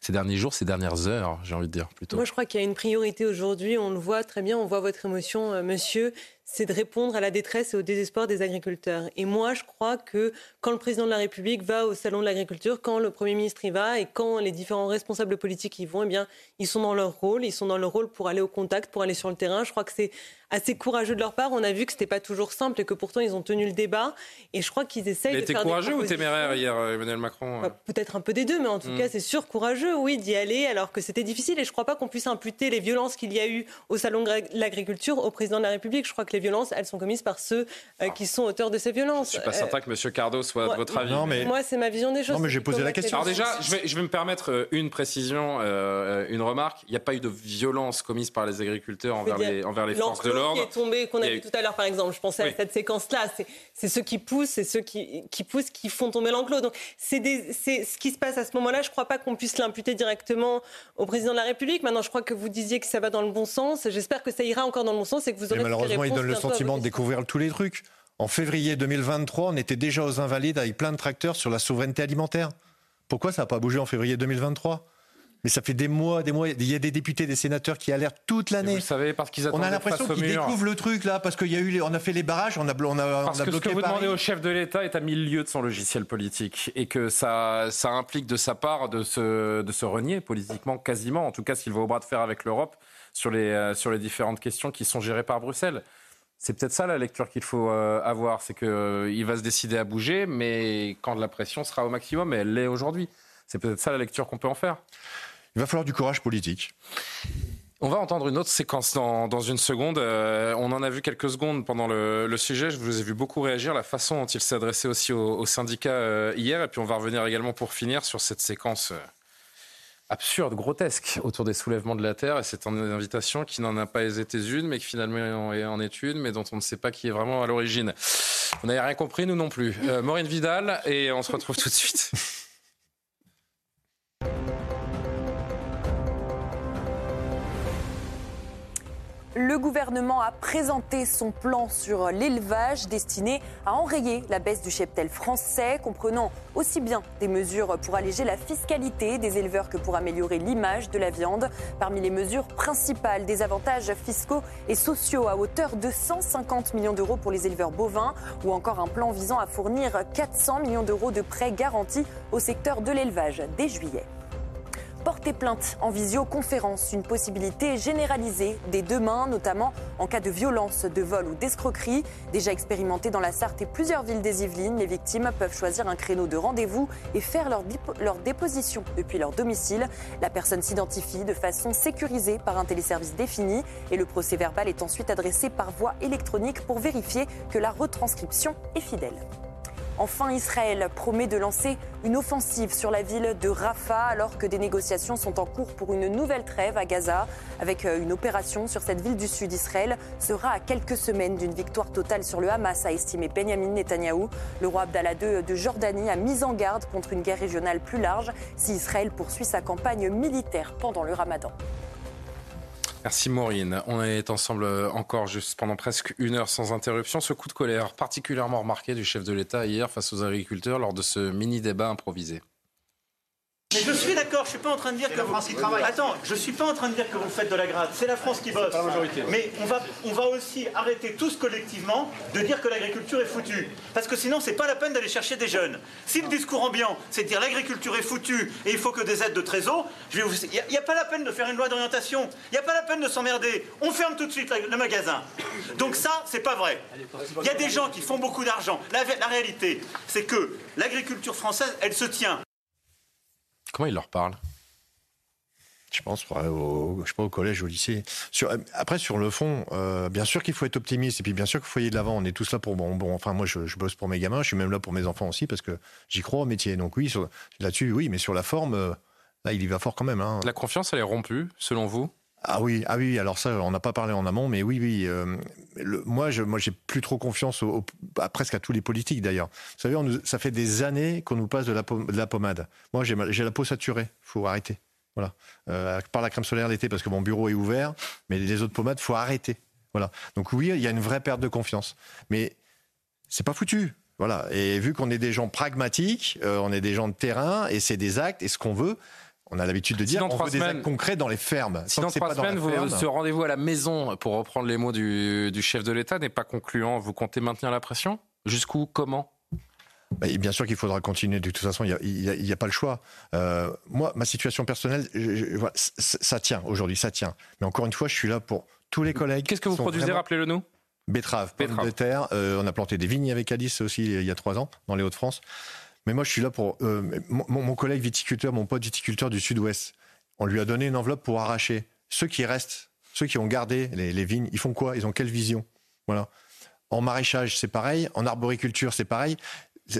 ces derniers jours, ces dernières heures, j'ai envie de dire plutôt? Moi, je crois qu'il y a une priorité aujourd'hui. On le voit très bien, on voit votre émotion, monsieur c'est de répondre à la détresse et au désespoir des agriculteurs. Et moi, je crois que quand le président de la République va au salon de l'agriculture, quand le Premier ministre y va et quand les différents responsables politiques y vont, eh bien, ils sont dans leur rôle, ils sont dans leur rôle pour aller au contact, pour aller sur le terrain. Je crois que c'est assez courageux de leur part. On a vu que c'était pas toujours simple et que pourtant ils ont tenu le débat. Et je crois qu'ils essayent de faire courageux ou téméraire hier, euh, Emmanuel Macron bah, Peut-être un peu des deux, mais en tout hmm. cas, c'est sûr courageux, oui, d'y aller alors que c'était difficile. Et je crois pas qu'on puisse imputer les violences qu'il y a eu au salon de l'agriculture au président de la République. Je crois que les violences, elles sont commises par ceux euh, qui sont auteurs de ces violences. Je suis pas certain que M. Cardo soit de votre avis. Non, mais... Moi, c'est ma vision des choses. Non, mais j'ai posé la question. Alors déjà, je vais, je vais me permettre euh, une précision, une remarque. Il n'y a pas eu de violence commise par les agriculteurs envers les, envers les forces de l'ordre on a, vu tout à l'heure, par exemple. Je pensais à cette séquence-là. C'est ceux qui poussent, c'est ceux qui, qui, poussent qui font tomber l'enclos. Donc, c'est ce qui se passe à ce moment-là. Je ne crois pas qu'on puisse l'imputer directement au président de la République. Maintenant, je crois que vous disiez que ça va dans le bon sens. J'espère que ça ira encore dans le bon sens et que vous aurez. malheureusement, il donne le sentiment de découvrir tous les trucs. En février 2023, on était déjà aux Invalides avec plein de tracteurs sur la souveraineté alimentaire. Pourquoi ça n'a pas bougé en février 2023 mais ça fait des mois, des mois. Il y a des députés, des sénateurs qui alertent toute l'année. Vous savez, parce qu'ils On a l'impression qu'ils découvrent le truc là, parce qu'il y a eu, on a fait les barrages, on a, on a, parce on a que bloqué ce que vous demandez au chef de l'État est à mille lieues de son logiciel politique et que ça, ça implique de sa part de se, de se renier politiquement, quasiment. En tout cas, s'il va au bras de fer avec l'Europe sur les, euh, sur les différentes questions qui sont gérées par Bruxelles. C'est peut-être ça la lecture qu'il faut euh, avoir, c'est qu'il euh, va se décider à bouger, mais quand la pression sera au maximum, et elle l'est aujourd'hui. C'est peut-être ça la lecture qu'on peut en faire. Il va falloir du courage politique. On va entendre une autre séquence dans, dans une seconde. Euh, on en a vu quelques secondes pendant le, le, sujet. Je vous ai vu beaucoup réagir, la façon dont il s'est adressé aussi aux, syndicats hier. Et puis on va revenir également pour finir sur cette séquence absurde, grotesque autour des soulèvements de la Terre. Et c'est une invitation qui n'en a pas été une, mais qui finalement est en est une, mais dont on ne sait pas qui est vraiment à l'origine. Vous n'avez rien compris, nous non plus. Euh, Maureen Vidal, et on se retrouve tout de suite. [LAUGHS] Le gouvernement a présenté son plan sur l'élevage destiné à enrayer la baisse du cheptel français, comprenant aussi bien des mesures pour alléger la fiscalité des éleveurs que pour améliorer l'image de la viande. Parmi les mesures principales, des avantages fiscaux et sociaux à hauteur de 150 millions d'euros pour les éleveurs bovins ou encore un plan visant à fournir 400 millions d'euros de prêts garantis au secteur de l'élevage dès juillet porter plainte en visioconférence, une possibilité généralisée dès demain, notamment en cas de violence, de vol ou d'escroquerie. Déjà expérimentée dans la Sarthe et plusieurs villes des Yvelines, les victimes peuvent choisir un créneau de rendez-vous et faire leur, déposition depuis leur domicile. La personne s'identifie de façon sécurisée par un téléservice défini et le procès verbal est ensuite adressé par voie électronique pour vérifier que la retranscription est fidèle. Enfin, Israël promet de lancer une offensive sur la ville de Rafah alors que des négociations sont en cours pour une nouvelle trêve à Gaza. Avec euh, une opération sur cette ville du sud, Israël sera à quelques semaines d'une victoire totale sur le Hamas, a estimé Benjamin Netanyahou. Le roi Abdallah II de Jordanie a mis en garde contre une guerre régionale plus large si Israël poursuit sa campagne militaire pendant le ramadan. Merci Maureen. On est ensemble encore juste pendant presque une heure sans interruption. Ce coup de colère particulièrement remarqué du chef de l'État hier face aux agriculteurs lors de ce mini-débat improvisé. Mais je suis d'accord, je suis pas en train de dire que vous... Attends, je suis pas en train de dire que vous faites de la grade. C'est la France qui bosse. Mais on va, on va aussi arrêter tous collectivement de dire que l'agriculture est foutue. Parce que sinon, c'est pas la peine d'aller chercher des jeunes. Si le discours ambiant, c'est de dire l'agriculture est foutue et il faut que des aides de trésor, il n'y a, pas la peine de faire une loi d'orientation. Il n'y a pas la peine de s'emmerder. On ferme tout de suite le magasin. Donc ça, c'est pas vrai. Il y a des gens qui font beaucoup d'argent. La, la réalité, c'est que l'agriculture française, elle se tient. Comment il leur parle je pense au, je au collège, au lycée. après, sur le fond, euh, bien sûr qu'il faut être optimiste et puis bien sûr qu'il faut y aller de l'avant. On est tous là pour bon, bon. Enfin, moi, je, bosse pour mes gamins. Je suis même là pour mes enfants aussi parce que j'y crois au métier. Donc oui, là-dessus, oui, mais sur la forme, euh, là, il y va fort quand même. Hein. La confiance, elle est rompue, selon vous? Ah oui, ah oui, alors ça, on n'a pas parlé en amont, mais oui, oui. Euh, moi, je, moi, j'ai plus trop confiance à, presque à tous les politiques d'ailleurs. Vous savez, ça fait des années qu'on nous passe de la, de la pommade. Moi, j'ai, la peau saturée. Faut arrêter. Voilà. Euh, par la crème solaire l'été parce que mon bureau est ouvert, mais les autres pommades, faut arrêter. Voilà. Donc oui, il y a une vraie perte de confiance, mais c'est pas foutu. Voilà. Et vu qu'on est des gens pragmatiques, euh, on est des gens de terrain, et c'est des actes, et ce qu'on veut, on a l'habitude de dire qu'on veut des actes concrets dans les fermes. Si dans trois semaines, ce rendez-vous à la maison, pour reprendre les mots du, chef de l'État, n'est pas concluant, vous comptez maintenir la pression? Jusqu'où? Comment? Bah, bien sûr qu'il faudra continuer. De toute façon, il n'y a, pas le choix. Euh, moi, ma situation personnelle, ça tient aujourd'hui, ça tient. Mais encore une fois, je suis là pour tous les collègues. Qu'est-ce que vous produisez Rappelez-le nous? Betteraves, pommes de terre. Euh, on a planté des vignes avec Alice aussi il y a trois ans dans les Hauts-de-France. Mais moi, je suis là pour. Euh, mon, collègue viticulteur, mon pote viticulteur du Sud-Ouest, on lui a donné une enveloppe pour arracher. Ceux qui restent, ceux qui ont gardé les, vignes, ils font quoi? Ils ont quelle vision? Voilà. En maraîchage, c'est pareil. En arboriculture, c'est pareil.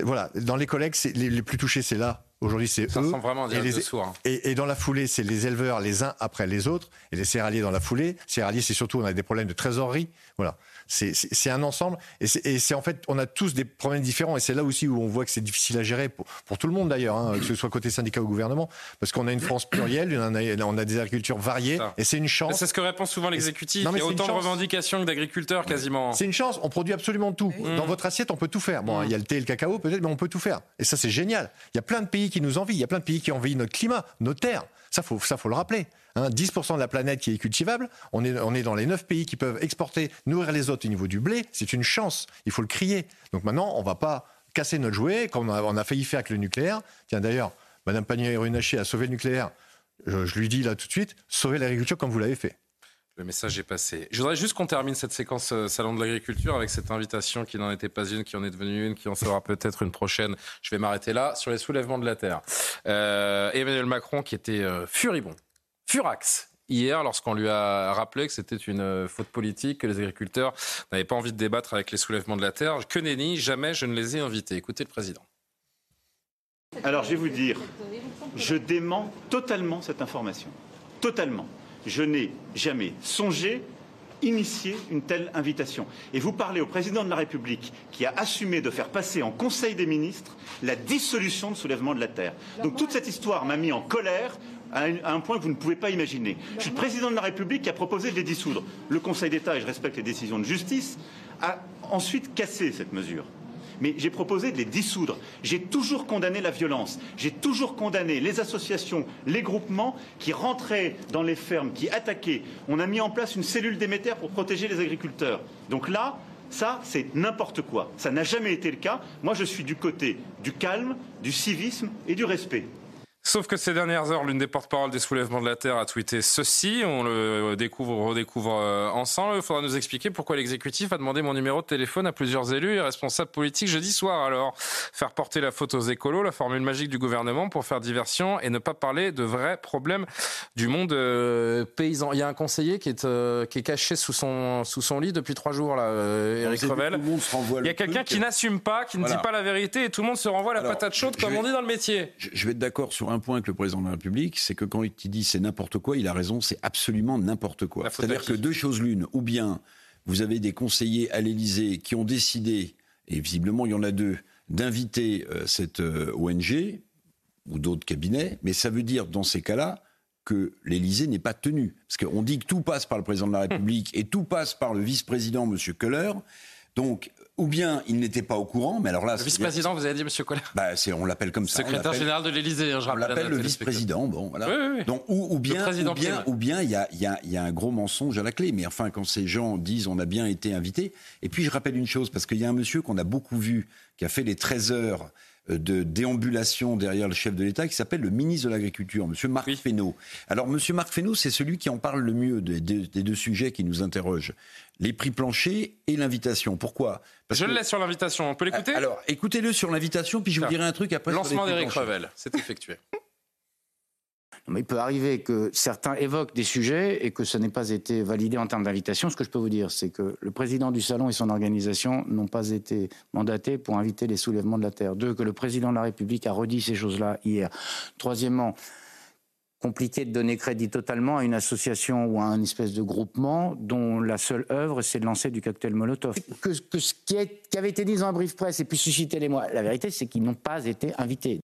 Voilà. Dans les collègues, les, les plus touchés, c'est là. Aujourd'hui, c'est eux. vraiment et, les, hein. et, et, dans la foulée, c'est les éleveurs les uns après les autres, et les céréaliers dans la foulée. Céréaliers, c'est surtout on a des problèmes de trésorerie. Voilà. C'est un ensemble. Et c'est en fait, on a tous des problèmes différents. Et c'est là aussi où on voit que c'est difficile à gérer pour, pour tout le monde d'ailleurs, hein, que ce soit côté syndicat ou gouvernement, parce qu'on a une France plurielle, on a, on a des agricultures variées, et c'est une chance. C'est ce que répond souvent l'exécutif. Il y a autant de revendications que d'agriculteurs quasiment. C'est une chance. On produit absolument tout. Mmh. Dans votre assiette, on peut tout faire. Bon, mmh. il y a le thé et le cacao peut-être, mais on peut tout faire. Et ça, c'est génial. Il y a plein de pays qui nous envient. Il y a plein de pays qui envient notre climat, nos terres. Ça, faut, ça, faut le rappeler. 10% hein, de la planète qui est cultivable. On est, on est dans les 9 pays qui peuvent exporter, nourrir les autres au niveau du blé. C'est une chance. Il faut le crier. Donc maintenant, on ne va pas casser notre jouet comme on a, failli faire avec le nucléaire. Tiens, d'ailleurs, Madame Pannier-Runacher a sauvé le nucléaire. Je, lui dis là tout de suite, sauvez l'agriculture comme vous l'avez fait. Le message est passé. Je voudrais juste qu'on termine cette séquence euh, Salon de l'Agriculture avec cette invitation qui n'en était pas une, qui en est devenue une, qui en sera peut-être une prochaine. Je vais m'arrêter là sur les soulèvements de la Terre. Euh, Emmanuel Macron qui était euh, furibond, furax hier lorsqu'on lui a rappelé que c'était une euh, faute politique, que les agriculteurs n'avaient pas envie de débattre avec les soulèvements de la Terre. Que nenni, jamais je ne les ai invités. Écoutez le président. Alors je vais vous dire, je dément totalement cette information. Totalement je n'ai jamais songé initier une telle invitation. Et vous parlez au président de la République qui a assumé de faire passer en Conseil des ministres la dissolution de soulèvement de la Terre. Donc toute cette histoire m'a mis en colère à un point que vous ne pouvez pas imaginer. Je suis le président de la République qui a proposé de les dissoudre. Le Conseil d'État, et je respecte les décisions de justice, a ensuite cassé cette mesure mais j'ai proposé de les dissoudre. J'ai toujours condamné la violence. J'ai toujours condamné les associations, les groupements qui rentraient dans les fermes, qui attaquaient. On a mis en place une cellule d'émetteurs pour protéger les agriculteurs. Donc là, ça, c'est n'importe quoi. Ça n'a jamais été le cas. Moi, je suis du côté du calme, du civisme et du respect. Sauf que ces dernières heures, l'une des porte-paroles des soulèvements de la Terre a tweeté ceci. On le découvre, redécouvre euh, ensemble. Il faudra nous expliquer pourquoi l'exécutif a demandé mon numéro de téléphone à plusieurs élus et responsables politiques jeudi soir. Alors, faire porter la faute aux écolos, la formule magique du gouvernement pour faire diversion et ne pas parler de vrais problèmes du monde euh, paysan. Il y a un conseiller qui est, euh, qui est caché sous son, sous son lit depuis trois jours, là, Eric Revel. Il y a quelqu'un qui n'assume pas, qui ne dit pas la vérité et tout le monde se renvoie la patate chaude, comme on dit dans le métier. Je vais être d'accord sur un point avec le président de la République, c'est que quand il dit c'est n'importe quoi, il a raison, c'est absolument n'importe quoi. C'est-à-dire que deux choses l'une, ou bien vous avez des conseillers à l'Élysée qui ont décidé, et visiblement il y en a deux, d'inviter euh, cette euh, ONG ou d'autres cabinets, mais ça veut dire dans ces cas-là que l'Élysée n'est pas tenu. Parce qu'on dit que tout passe par le président de la République et tout passe par le vice-président, M. Keller. Donc, ou bien il n'était pas au courant, mais alors là... Le vice-président, vous avez dit, Monsieur Collet bah, On l'appelle comme ça. Secrétaire général de l'Élysée, hein, je rappelle. On l'appelle le vice-président, bon, voilà. Oui, oui, Donc, ou, bien, ou bien, ou bien, il y a, y, a, y a, un gros mensonge à la clé. Mais enfin, quand ces gens disent on a bien été invités... Et puis, je rappelle une chose, parce qu'il y a un monsieur qu'on a beaucoup vu, qui a fait les 13 heures de déambulation derrière le chef de l'État qui s'appelle le ministre de l'Agriculture, M. Marc Fesneau. Alors, M. Marc Fesneau, c'est celui qui en parle le mieux des, des, deux sujets qui nous interrogent les prix planchers et l'invitation. Pourquoi? Je le laisse sur l'invitation. On peut l'écouter? Alors, écoutez-le sur l'invitation, puis je vous dirai un truc après. Lancement d'Éric Revel, c'est effectué. [LAUGHS] Mais il peut arriver que certains évoquent des sujets et que ce n'ait pas été validé en termes d'invitation. Ce que je peux vous dire, c'est que le président du salon et son organisation n'ont pas été mandatés pour inviter les soulèvements de la terre. Deux, que le président de la République a redit ces choses-là hier. Troisièmement, compliqué de donner crédit totalement à une association ou à un espèce de groupement dont la seule œuvre, c'est de lancer du cocktail Molotov. Que, ce qui, qui, avait été dit dans un brief presse et puis suscité les mois, la vérité, c'est qu'ils n'ont pas été invités.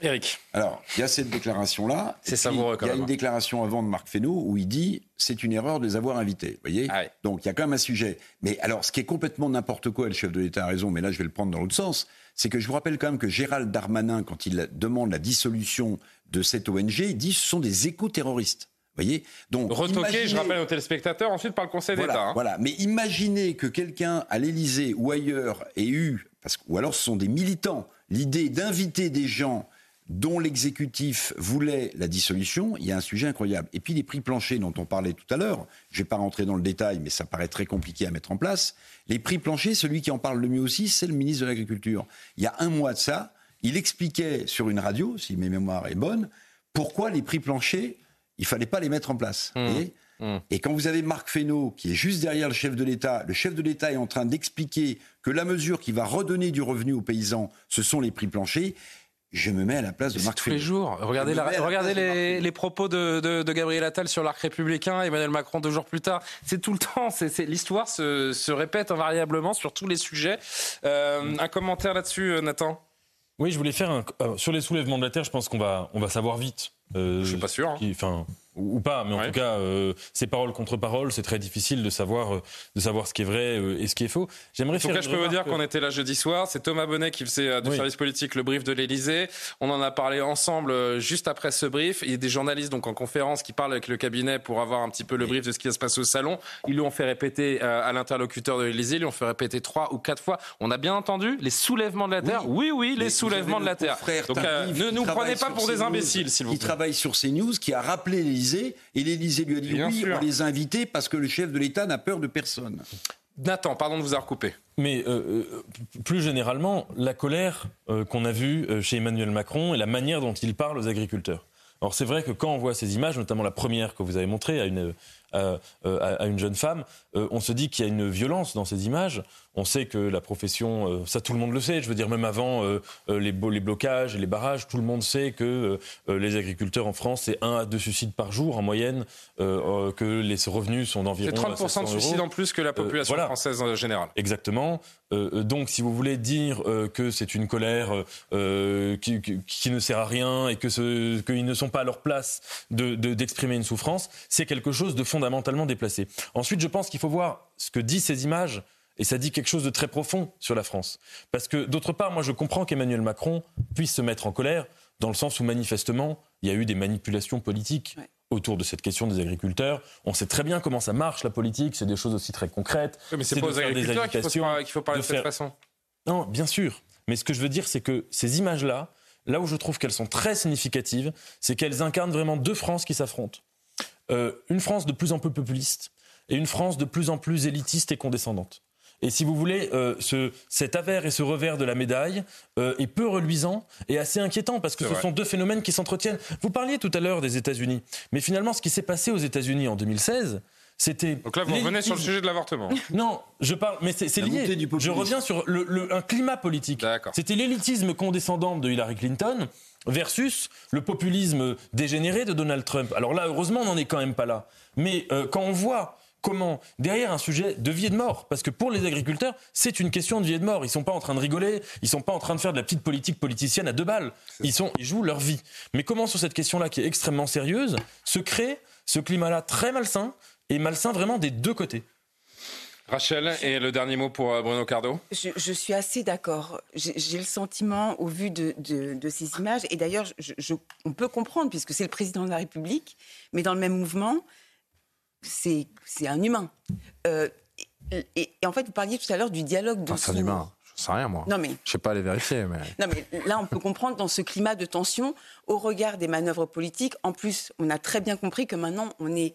Eric. Alors, il y a cette déclaration-là. C'est savoureux quand Il y a une déclaration avant de Marc Fesneau où il dit c'est une erreur de les avoir invités. Vous voyez ah Donc, il y a quand même un sujet. Mais alors, ce qui est complètement n'importe quoi, le chef de l'État a raison, mais là, je vais le prendre dans l'autre sens, c'est que je vous rappelle quand même que Gérald Darmanin, quand il demande la dissolution de cette ONG, il dit que ce sont des éco-terroristes. Voyez? Donc, Retoqué, je rappelle aux téléspectateurs, ensuite par le Conseil d'État. Hein. Voilà, mais imaginez que quelqu'un à l'Élysée ou ailleurs ait eu, parce, ou alors ce sont des militants, l'idée d'inviter des gens dont l'exécutif voulait la dissolution, il y a un sujet incroyable. Et puis les prix planchers dont on parlait tout à l'heure, je ne vais pas rentrer dans le détail, mais ça paraît très compliqué à mettre en place. Les prix planchers, celui qui en parle le mieux aussi, c'est le ministre de l'Agriculture. Il y a un mois de ça, il expliquait sur une radio, si mes mémoires est bonne, pourquoi les prix planchers, il fallait pas les mettre en place. Mmh. Mmh. Et quand vous avez Marc Fesneau, qui est juste derrière le chef de l'État, le chef de l'État est en train d'expliquer que la mesure qui va redonner du revenu aux paysans, ce sont les prix planchers, je me mets à la place de Marc tous les jours. Regardez, regardez les, propos de, Gabriel Attal sur l'arc républicain, Emmanuel Macron deux jours plus tard. C'est tout le temps. C'est, l'histoire se, répète invariablement sur tous les sujets. Euh, un commentaire là-dessus, euh, Nathan? Oui, je voulais faire un, euh, sur les soulèvements de la terre. Je pense qu'on va, on va savoir vite. je suis pas sûr. Hein ou, pas, mais en tout cas, euh, c'est parole contre parole, c'est très difficile de savoir, euh, de savoir ce qui est vrai euh, et ce qui est faux. J'aimerais faire. je peux vous dire qu'on était là jeudi soir. C'est Thomas Bonnet qui faisait du service politique le brief de l'Elysée. On en a parlé ensemble juste après ce brief. Il y a des journalistes donc en conférence qui parlent avec le cabinet pour avoir un petit peu le brief de ce qui va se passer au salon. Ils lui ont fait répéter à l'interlocuteur de l'Elysée, ils lui ont fait répéter trois ou quatre fois. On a bien entendu les soulèvements de la terre. Oui, oui, les soulèvements de la terre. Donc ne nous prenez pas pour des imbéciles, s'il vous plaît. Qui travaille sur CNews, qui a rappelé l'Elysée l'Élysée et l'Élysée lui a dit oui, on les a invités parce que le chef de l'État n'a peur de personne. Nathan, pardon de vous avoir coupé. Mais euh, euh, plus généralement, la colère euh, qu'on a vue chez Emmanuel Macron et la manière dont il parle aux agriculteurs. Alors c'est vrai que quand on voit ces images, notamment la première que vous avez montrée à une, à, à une jeune femme, on se dit qu'il y a une violence dans ces images. On sait que la profession, euh, ça tout le monde le sait, je veux dire même avant euh, euh, les, les, blocages et les barrages, tout le monde sait que les agriculteurs en France, c'est un à deux suicides par jour en moyenne, que les revenus sont d'environ... C'est 30% de suicides en plus que la population française en général. Exactement. donc si vous voulez dire que c'est une colère qui, qui, ne sert à rien et que qu'ils ne sont pas à leur place d'exprimer de, une souffrance, c'est quelque chose de fondamentalement déplacé. Ensuite, je pense qu'il faut voir ce que disent ces images et ça dit quelque chose de très profond sur la France. Parce que d'autre part, moi je comprends qu'Emmanuel Macron puisse se mettre en colère, dans le sens où manifestement, il y a eu des manipulations politiques. autour de cette question des agriculteurs. On sait très bien comment ça marche, la politique, c'est des choses aussi très concrètes. mais c'est pas aux agriculteurs qu'il faut, parler de, cette façon. Non, bien sûr. Mais ce que je veux dire, c'est que ces images-là, là où je trouve qu'elles sont très significatives, c'est qu'elles incarnent vraiment deux France qui s'affrontent. Euh, une France de plus en plus populiste et une France de plus en plus élitiste et condescendante. Et si vous voulez, euh, ce, cet avers et ce revers de la médaille euh, est peu reluisant et assez inquiétant parce que ce sont deux phénomènes qui s'entretiennent. Vous parliez tout à l'heure des États-Unis, mais finalement, ce qui s'est passé aux États-Unis en 2016, c'était. Donc là, vous revenez sur le sujet de l'avortement. [LAUGHS] Non, je parle, mais c'est lié. Je reviens sur le, un climat politique. C'était l'élitisme condescendant de Hillary Clinton versus le populisme dégénéré de Donald Trump. Alors là, heureusement, on n'en est quand même pas là. Mais euh, quand on voit comment derrière un sujet de vie et de mort. Parce que pour les agriculteurs c'est une question de vie et de mort. Ils sont pas en train de rigoler ils sont pas en train de faire de la petite politique politicienne à deux balles. Ils sont ils jouent leur vie. Mais comment sur cette question là qui est extrêmement sérieuse se crée ce climat là très malsain et malsain vraiment des deux côtés? Rachel, et le dernier mot pour euh, Bruno Cardo je, suis assez d'accord. J'ai le sentiment, au vu de, ces images, et d'ailleurs, on peut comprendre, puisque c'est le président de la République, mais dans le même mouvement, c'est un humain. Euh, et, en fait, vous parliez tout à l'heure du dialogue de. c'est un humain. Je sais rien, moi. Non, mais... Je sais pas aller vérifier, mais. Non, mais là, on peut comprendre dans ce climat de tension, au regard des manœuvres politiques. En plus, on a très bien compris que maintenant, on est.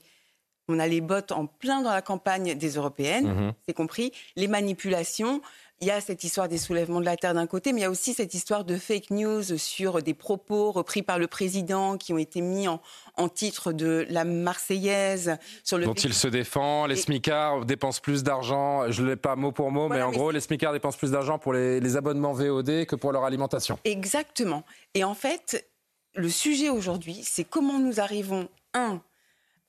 On a les bottes en plein dans la campagne des européennes, mhm. c'est compris. Les manipulations, il y a cette histoire des soulèvements de la terre d'un côté, mais il y a aussi cette histoire de fake news sur des propos repris par le président qui ont été mis en, titre de la Marseillaise. Sur le dont il se défend, les smicards dépensent plus d'argent, je ne l'ai pas mot pour mot, mais en gros, les smicards dépensent plus d'argent pour les, abonnements VOD que pour leur alimentation. Exactement. Et en fait, le sujet aujourd'hui, c'est comment nous arrivons, un,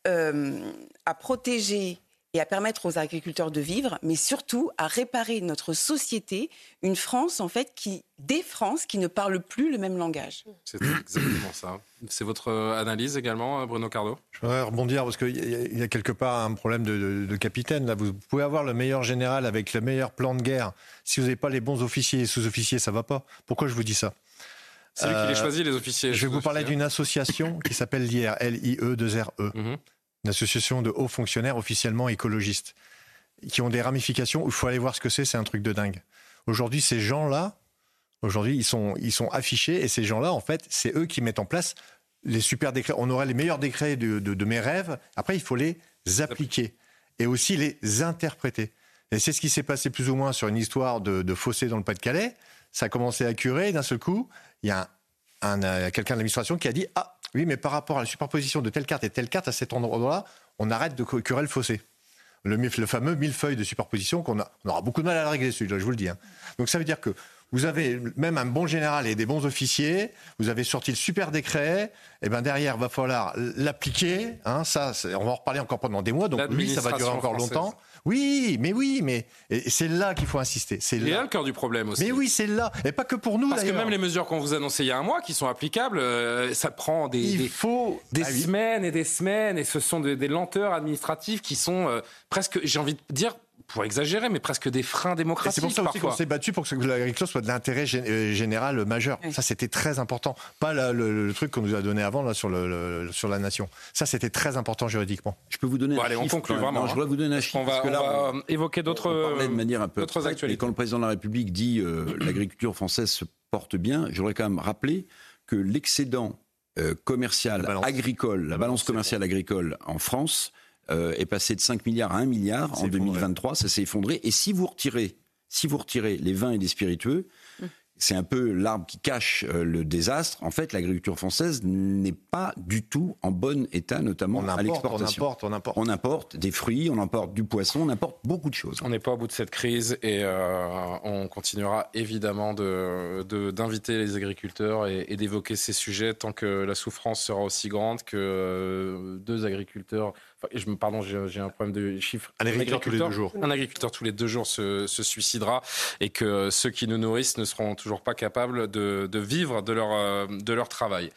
euh, à protéger et à permettre aux agriculteurs de vivre, mais surtout à réparer notre société, une France en fait qui, des France qui ne parlent plus le même langage. C'est exactement ça. C'est votre euh, analyse également, euh, Bruno Cardo Je voudrais rebondir parce qu'il y, a quelque part un problème de, capitaine. Là, vous pouvez avoir le meilleur général avec le meilleur plan de guerre. Si vous n'avez pas les bons officiers et sous-officiers, ça va pas. Pourquoi je vous dis ça? C'est lui qui les euh, choisit, les officiers. Je vais vous parler d'une association qui s'appelle l'IR, L-I-E-2-R-E. -E une association de hauts fonctionnaires officiellement écologistes, qui ont des ramifications il faut aller voir ce que c'est, c'est un truc de dingue. Aujourd'hui, ces gens-là, aujourd'hui, ils sont, ils sont affichés, et ces gens-là, en fait, c'est eux qui mettent en place les super décrets. On aurait les meilleurs décrets de, de, mes rêves, après, il faut les appliquer, et aussi les interpréter. Et c'est ce qui s'est passé plus ou moins sur une histoire de, de fossé dans le Pas-de-Calais. Ça a commencé à curer, d'un seul coup, il y a un, un, quelqu'un de l'administration qui a dit Ah, oui, mais par rapport à la superposition de telle carte et telle carte à cet endroit-là, on arrête de curer le fossé. Le, le fameux millefeuille de superposition qu'on a, on aura beaucoup de mal à le régler celui-là, je vous le dis. Hein. Donc ça veut dire que vous avez même un bon général et des bons officiers, vous avez sorti le super décret, et ben derrière, va falloir l'appliquer. Hein, ça, on va en reparler encore pendant des mois, donc oui, ça va durer encore longtemps. Oui, mais oui, mais c'est là qu'il faut insister. C'est là. là le cœur du problème aussi. Mais oui, c'est là, et pas que pour nous. Parce que même les mesures qu'on vous annonçait il y a un mois, qui sont applicables, euh, ça prend des, il faut... des ah semaines et des semaines, et ce sont des, lenteurs administratives qui sont euh, presque, j'ai envie de dire, pour exagérer, mais presque des freins démocratiques. C'est pour ça aussi qu'on s'est battu pour que l'agriculture soit de l'intérêt euh, général majeur. Ça, c'était très important. Pas le, truc qu'on nous a donné avant là, sur, le, sur la nation. Ça, c'était très important juridiquement. Je peux vous donner un allez, chiffre. On conclut vraiment. je voudrais vous donner un chiffre. On va, là, évoquer d'autres de manière un peu d'autres actualités. Et quand le président de la République dit euh, [CLEARS THROAT] l'agriculture française se porte bien, je voudrais quand même rappeler que l'excédent commerciale agricole, la balance commerciale agricole en France est passée de 5 milliards à 1 milliard en 2023. Ça s'est effondré. Et si vous retirez, si vous retirez les vins et les spiritueux, c'est un peu l'arbre qui cache euh, le désastre. En fait, l'agriculture française n'est pas du tout en bon état, notamment à l'exportation. On importe, on importe. On importe des fruits, on importe du poisson, on importe beaucoup de choses. On n'est pas au bout de cette crise et euh, on continuera évidemment d'inviter de, les agriculteurs et, d'évoquer ces sujets tant que la souffrance sera aussi grande que euh, deux agriculteurs je, pardon, j'ai un problème de chiffres. Un agriculteur, tous les deux jours. Un agriculteur tous les deux jours se, suicidera et que ceux qui nous nourrissent ne seront toujours pas capables de, vivre de leur, euh, de leur travail.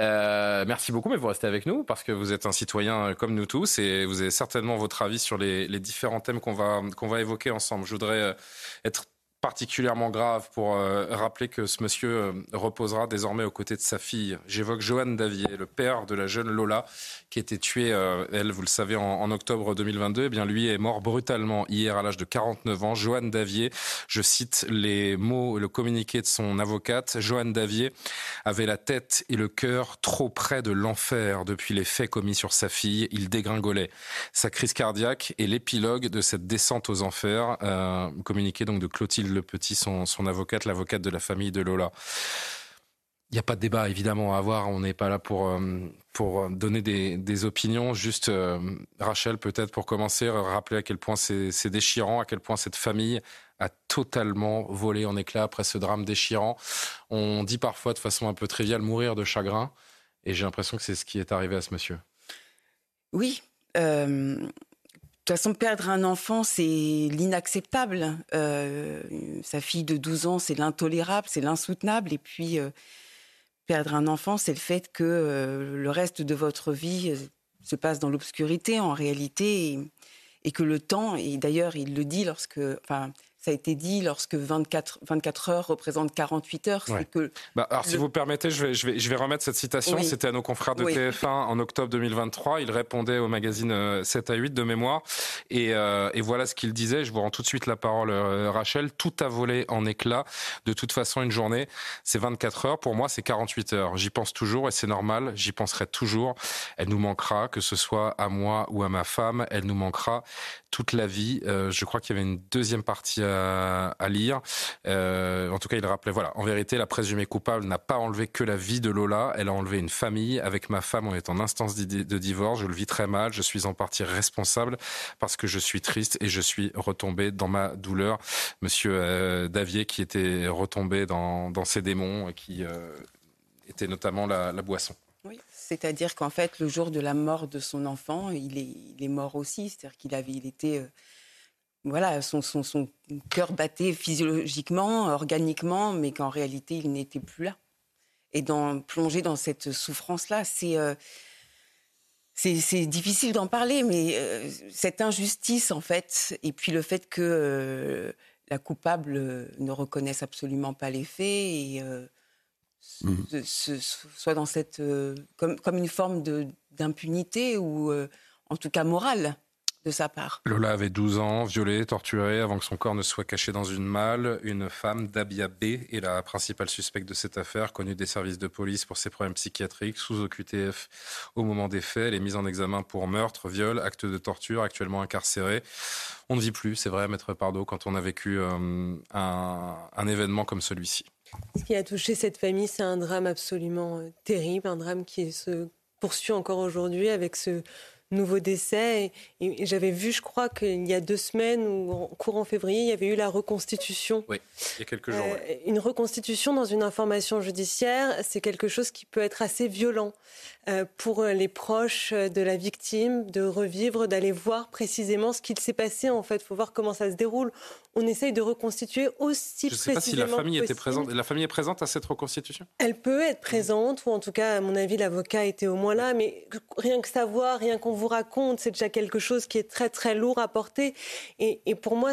Euh, merci beaucoup, mais vous restez avec nous parce que vous êtes un citoyen comme nous tous et vous avez certainement votre avis sur les, les différents thèmes qu'on va, qu'on va évoquer ensemble. Je voudrais euh, être particulièrement grave pour euh, rappeler que ce monsieur euh, reposera désormais aux côtés de sa fille. J'évoque Johan Davier, le père de la jeune Lola, qui été tuée, euh, elle, vous le savez, en, octobre 2022. Eh bien, lui est mort brutalement hier à l'âge de 49 ans. Johan Davier, je cite les mots, le communiqué de son avocate. Johan Davier avait la tête et le cœur trop près de l'enfer depuis les faits commis sur sa fille. Il dégringolait. Sa crise cardiaque est l'épilogue de cette descente aux enfers. communiqué donc de Clotilde le Petit, son, avocate, l'avocate de la famille de Lola. Il n'y a pas de débat évidemment à avoir. On n'est pas là pour euh, pour donner des, opinions. Juste euh, Rachel, peut-être pour commencer, rappeler à quel point c'est déchirant, à quel point cette famille a totalement volé en éclats après ce drame déchirant. On dit parfois de façon un peu triviale mourir de chagrin, et j'ai l'impression que c'est ce qui est arrivé à ce monsieur. Oui. Euh, de toute façon, perdre un enfant, c'est l'inacceptable. Euh, sa fille de 12 ans, c'est l'intolérable, c'est l'insoutenable. Et puis, euh, perdre un enfant, c'est le fait que euh, le reste de votre vie se passe dans l'obscurité, en réalité, et, et, que le temps, et d'ailleurs, il le dit lorsque, enfin, ça a été dit lorsque 24, 24 heures représentent 48 heures. Que bah, alors, si vous permettez, je vais, je vais, je vais remettre cette citation. C'était à nos confrères de TF1 en octobre 2023. Il répondait au magazine 7 euh, à 8 de mémoire. Et, euh, et voilà ce qu'il disait. Je vous rends tout de suite la parole, euh, Rachel. Tout a volé en éclats. De toute façon, une journée, c'est 24 heures. Pour moi, c'est 48 heures. J'y pense toujours et c'est normal. J'y penserai toujours. Elle nous manquera, que ce soit à moi ou à ma femme. Elle nous manquera toute la vie. je crois qu'il y avait une deuxième partie à lire. Euh, en tout cas, il rappelait, voilà, en vérité, la présumée coupable n'a pas enlevé que la vie de Lola, elle a enlevé une famille. Avec ma femme, on est en instance de divorce, je le vis très mal, je suis en partie responsable parce que je suis triste et je suis retombé dans ma douleur. Monsieur euh, Davier, qui était retombé dans, ses démons, qui euh, était notamment la, boisson. C'est-à-dire qu'en fait, le jour de la mort de son enfant, il est, mort aussi. C'est-à-dire qu'il avait, il était voilà, son, cœur battait physiologiquement, organiquement, mais qu'en réalité, il n'était plus là. Et dans, plonger dans cette souffrance-là, c'est euh, difficile d'en parler, mais euh, cette injustice, en fait, et puis le fait que euh, la coupable ne reconnaisse absolument pas les faits mmh. soit dans cette comme, comme une forme d'impunité ou en tout cas morale sa part. Lola avait 12 ans, violée, torturée avant que son corps ne soit caché dans une malle. Une femme, Dabia B, est la principale suspecte de cette affaire, connue des services de police pour ses problèmes psychiatriques, sous OQTF au moment des faits. Elle est mise en examen pour meurtre, viol, acte de torture, actuellement incarcérée. On ne vit plus, c'est vrai, Maître Pardo, quand on a vécu euh, un, un événement comme celui-ci. Ce qui a touché cette famille, c'est un drame absolument euh, terrible, un drame qui se poursuit encore aujourd'hui avec ce, nouveau décès. Et, j'avais vu, je crois, qu'il y a deux semaines ou en courant février, il y avait eu la reconstitution. Oui, il y a quelques jours. Euh, une reconstitution dans une information judiciaire, c'est quelque chose qui peut être assez violent euh, pour les proches de la victime de revivre, d'aller voir précisément ce qu'il s'est passé. En fait, il faut voir comment ça se déroule. On essaye de reconstituer aussi Je ne sais pas si la famille était présente. La famille est présente à cette reconstitution? Elle peut être présente, ou en tout cas, à mon avis, l'avocat était au moins là. Mais rien que savoir, rien qu'on vous raconte, c'est déjà quelque chose qui est très très lourd à porter. Et, pour moi,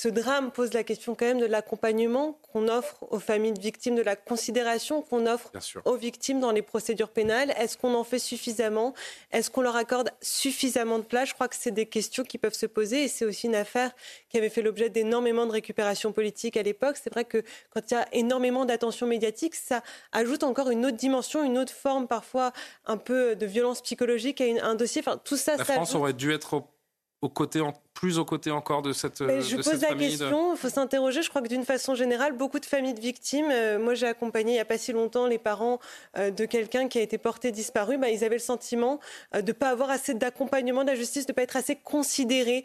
ce drame pose la question quand même de l'accompagnement qu'on offre aux familles de victimes, de la considération qu'on offre aux victimes dans les procédures pénales. Est-ce qu'on en fait suffisamment? Est-ce qu'on leur accorde suffisamment de place? Je crois que c'est des questions qui peuvent se poser et c'est aussi une affaire qui avait fait l'objet d'énormément de récupération politique à l'époque. C'est vrai que quand il y a énormément d'attention médiatique, ça ajoute encore une autre dimension, une autre forme parfois un peu de violence psychologique à un dossier. Enfin, tout ça, la ça France aurait dû être au côté plus aux côtés encore de cette Mais Je de pose cette la question, il faut s'interroger. Je crois que d'une façon générale, beaucoup de familles de victimes, euh, moi j'ai accompagné il n'y a pas si longtemps les parents euh, de quelqu'un qui a été porté disparu, bah, ils avaient le sentiment euh, de ne pas avoir assez d'accompagnement de la justice, de ne pas être assez considérés.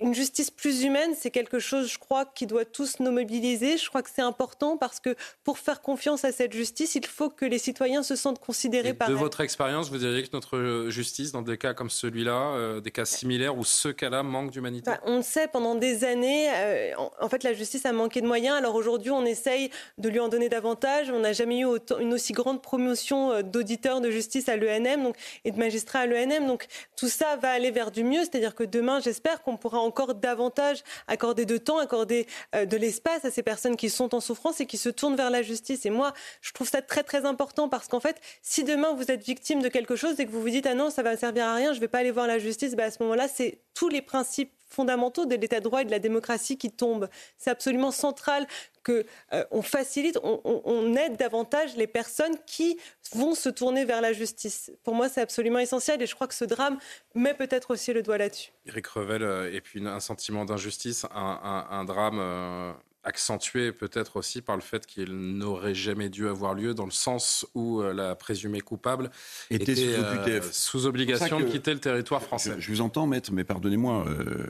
une justice plus humaine, c'est quelque chose, je crois, qui doit tous nous mobiliser. Je crois que c'est important parce que pour faire confiance à cette justice, il faut que les citoyens se sentent considérés Et par De elle. votre expérience, vous diriez que notre justice, dans des cas comme celui-là, des cas similaires où ce cas-là manque on le sait, pendant des années, euh, en, fait, la justice a manqué de moyens. Alors aujourd'hui, on essaye de lui en donner davantage. On n'a jamais eu autant, une aussi grande promotion euh, d'auditeurs de justice à l'ENM et de magistrats à l'ENM. Donc tout ça va aller vers du mieux. C'est-à-dire que demain, j'espère qu'on pourra encore davantage accorder de temps, accorder euh, de l'espace à ces personnes qui sont en souffrance et qui se tournent vers la justice. Et moi, je trouve ça très très important parce qu'en fait, si demain vous êtes victime de quelque chose et que vous vous dites ah non, ça va servir à rien, je ne vais pas aller voir la justice, bah, à ce moment-là, c'est tous les principes fondamentaux de l'état de droit et de la démocratie qui tombent. C'est absolument central que euh, on facilite, on, aide davantage les personnes qui vont se tourner vers la justice. Pour moi, c'est absolument essentiel et je crois que ce drame met peut-être aussi le doigt là-dessus. Eric Revel, euh, et puis un sentiment d'injustice, un, drame. Euh accentué peut-être aussi par le fait qu'il n'aurait jamais dû avoir lieu dans le sens où euh, la présumée coupable était, était sous, euh, sous obligation de quitter le territoire français. Je, je vous entends, maître, mais pardonnez-moi. Euh,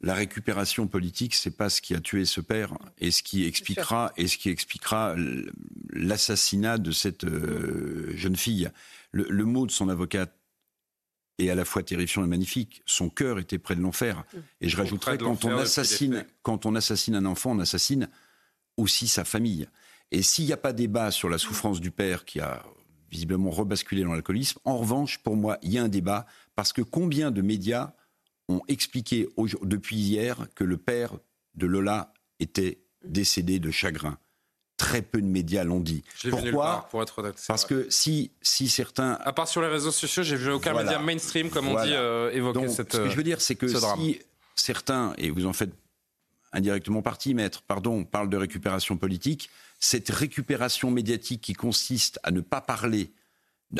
la récupération politique, c'est pas ce qui a tué ce père et ce qui expliquera et ce qui expliquera l'assassinat de cette euh, jeune fille. Le, le, mot de son avocate est à la fois terrifiant et magnifique. Son cœur était près de l'enfer. Et je rajouterais quand on assassine, quand on assassine un enfant, on assassine aussi sa famille. Et s'il n'y a pas débat sur la souffrance du père qui a visiblement rebasculé dans l'alcoolisme, en revanche, pour moi, il y a un débat parce que combien de médias ont expliqué depuis hier que le père de Lola était décédé de chagrin? Très peu de médias l'ont dit. Pourquoi pour être honnête, Parce vrai. que si, si certains... À part sur les réseaux sociaux, j'ai vu aucun voilà. média mainstream, comme on voilà. dit, euh, évoquer Donc, cette Ce que je veux dire, c'est que si certains, et vous en faites indirectement partie, maître, pardon, parlent de récupération politique, cette récupération médiatique qui consiste à ne pas parler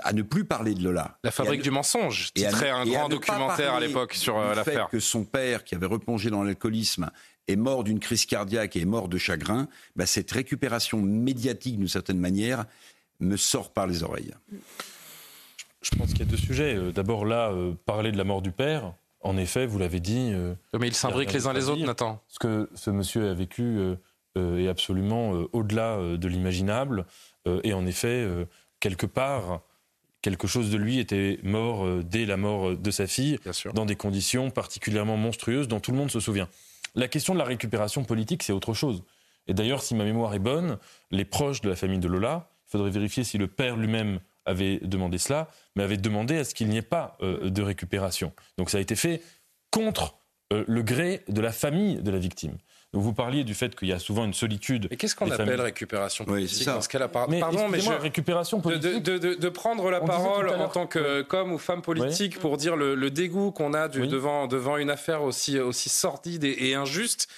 à ne plus parler de Lola. La fabrique ne, du mensonge, titrait un grand documentaire à l'époque sur euh, l'affaire. que son père, qui avait replongé dans l'alcoolisme, est mort d'une crise cardiaque et est mort de chagrin, bah, cette récupération médiatique, d'une certaine manière, me sort par les oreilles. Je pense qu'il y a deux sujets. D'abord, là, euh, parler de la mort du père, en effet, vous l'avez dit. Euh, Mais ils s'imbriquent les uns les autres, Nathan. Ce que ce monsieur a vécu euh, est absolument au-delà de l'imaginable. et en effet, quelque part, quelque chose de lui était mort euh, dès la mort de sa fille, dans des conditions particulièrement monstrueuses dont tout le monde se souvient. La question de la récupération politique, c'est autre chose. Et d'ailleurs, si ma mémoire est bonne, les proches de la famille de Lola, il faudrait vérifier si le père lui-même avait demandé cela, mais avait demandé à ce qu'il n'y ait pas euh, de récupération. Donc ça a été fait contre euh, le gré de la famille de la victime. Donc vous parliez du fait qu'il y a souvent une solitude. Mais qu'est-ce qu'on appelle familles. récupération politique oui, dans ce cas-là mais Pardon, mais je... récupération politique. De, de, de, prendre la parole en tant que qu'homme ou femme politique oui. pour dire le, le dégoût qu'on a du, oui. devant, devant une affaire aussi, aussi sordide et, et injuste.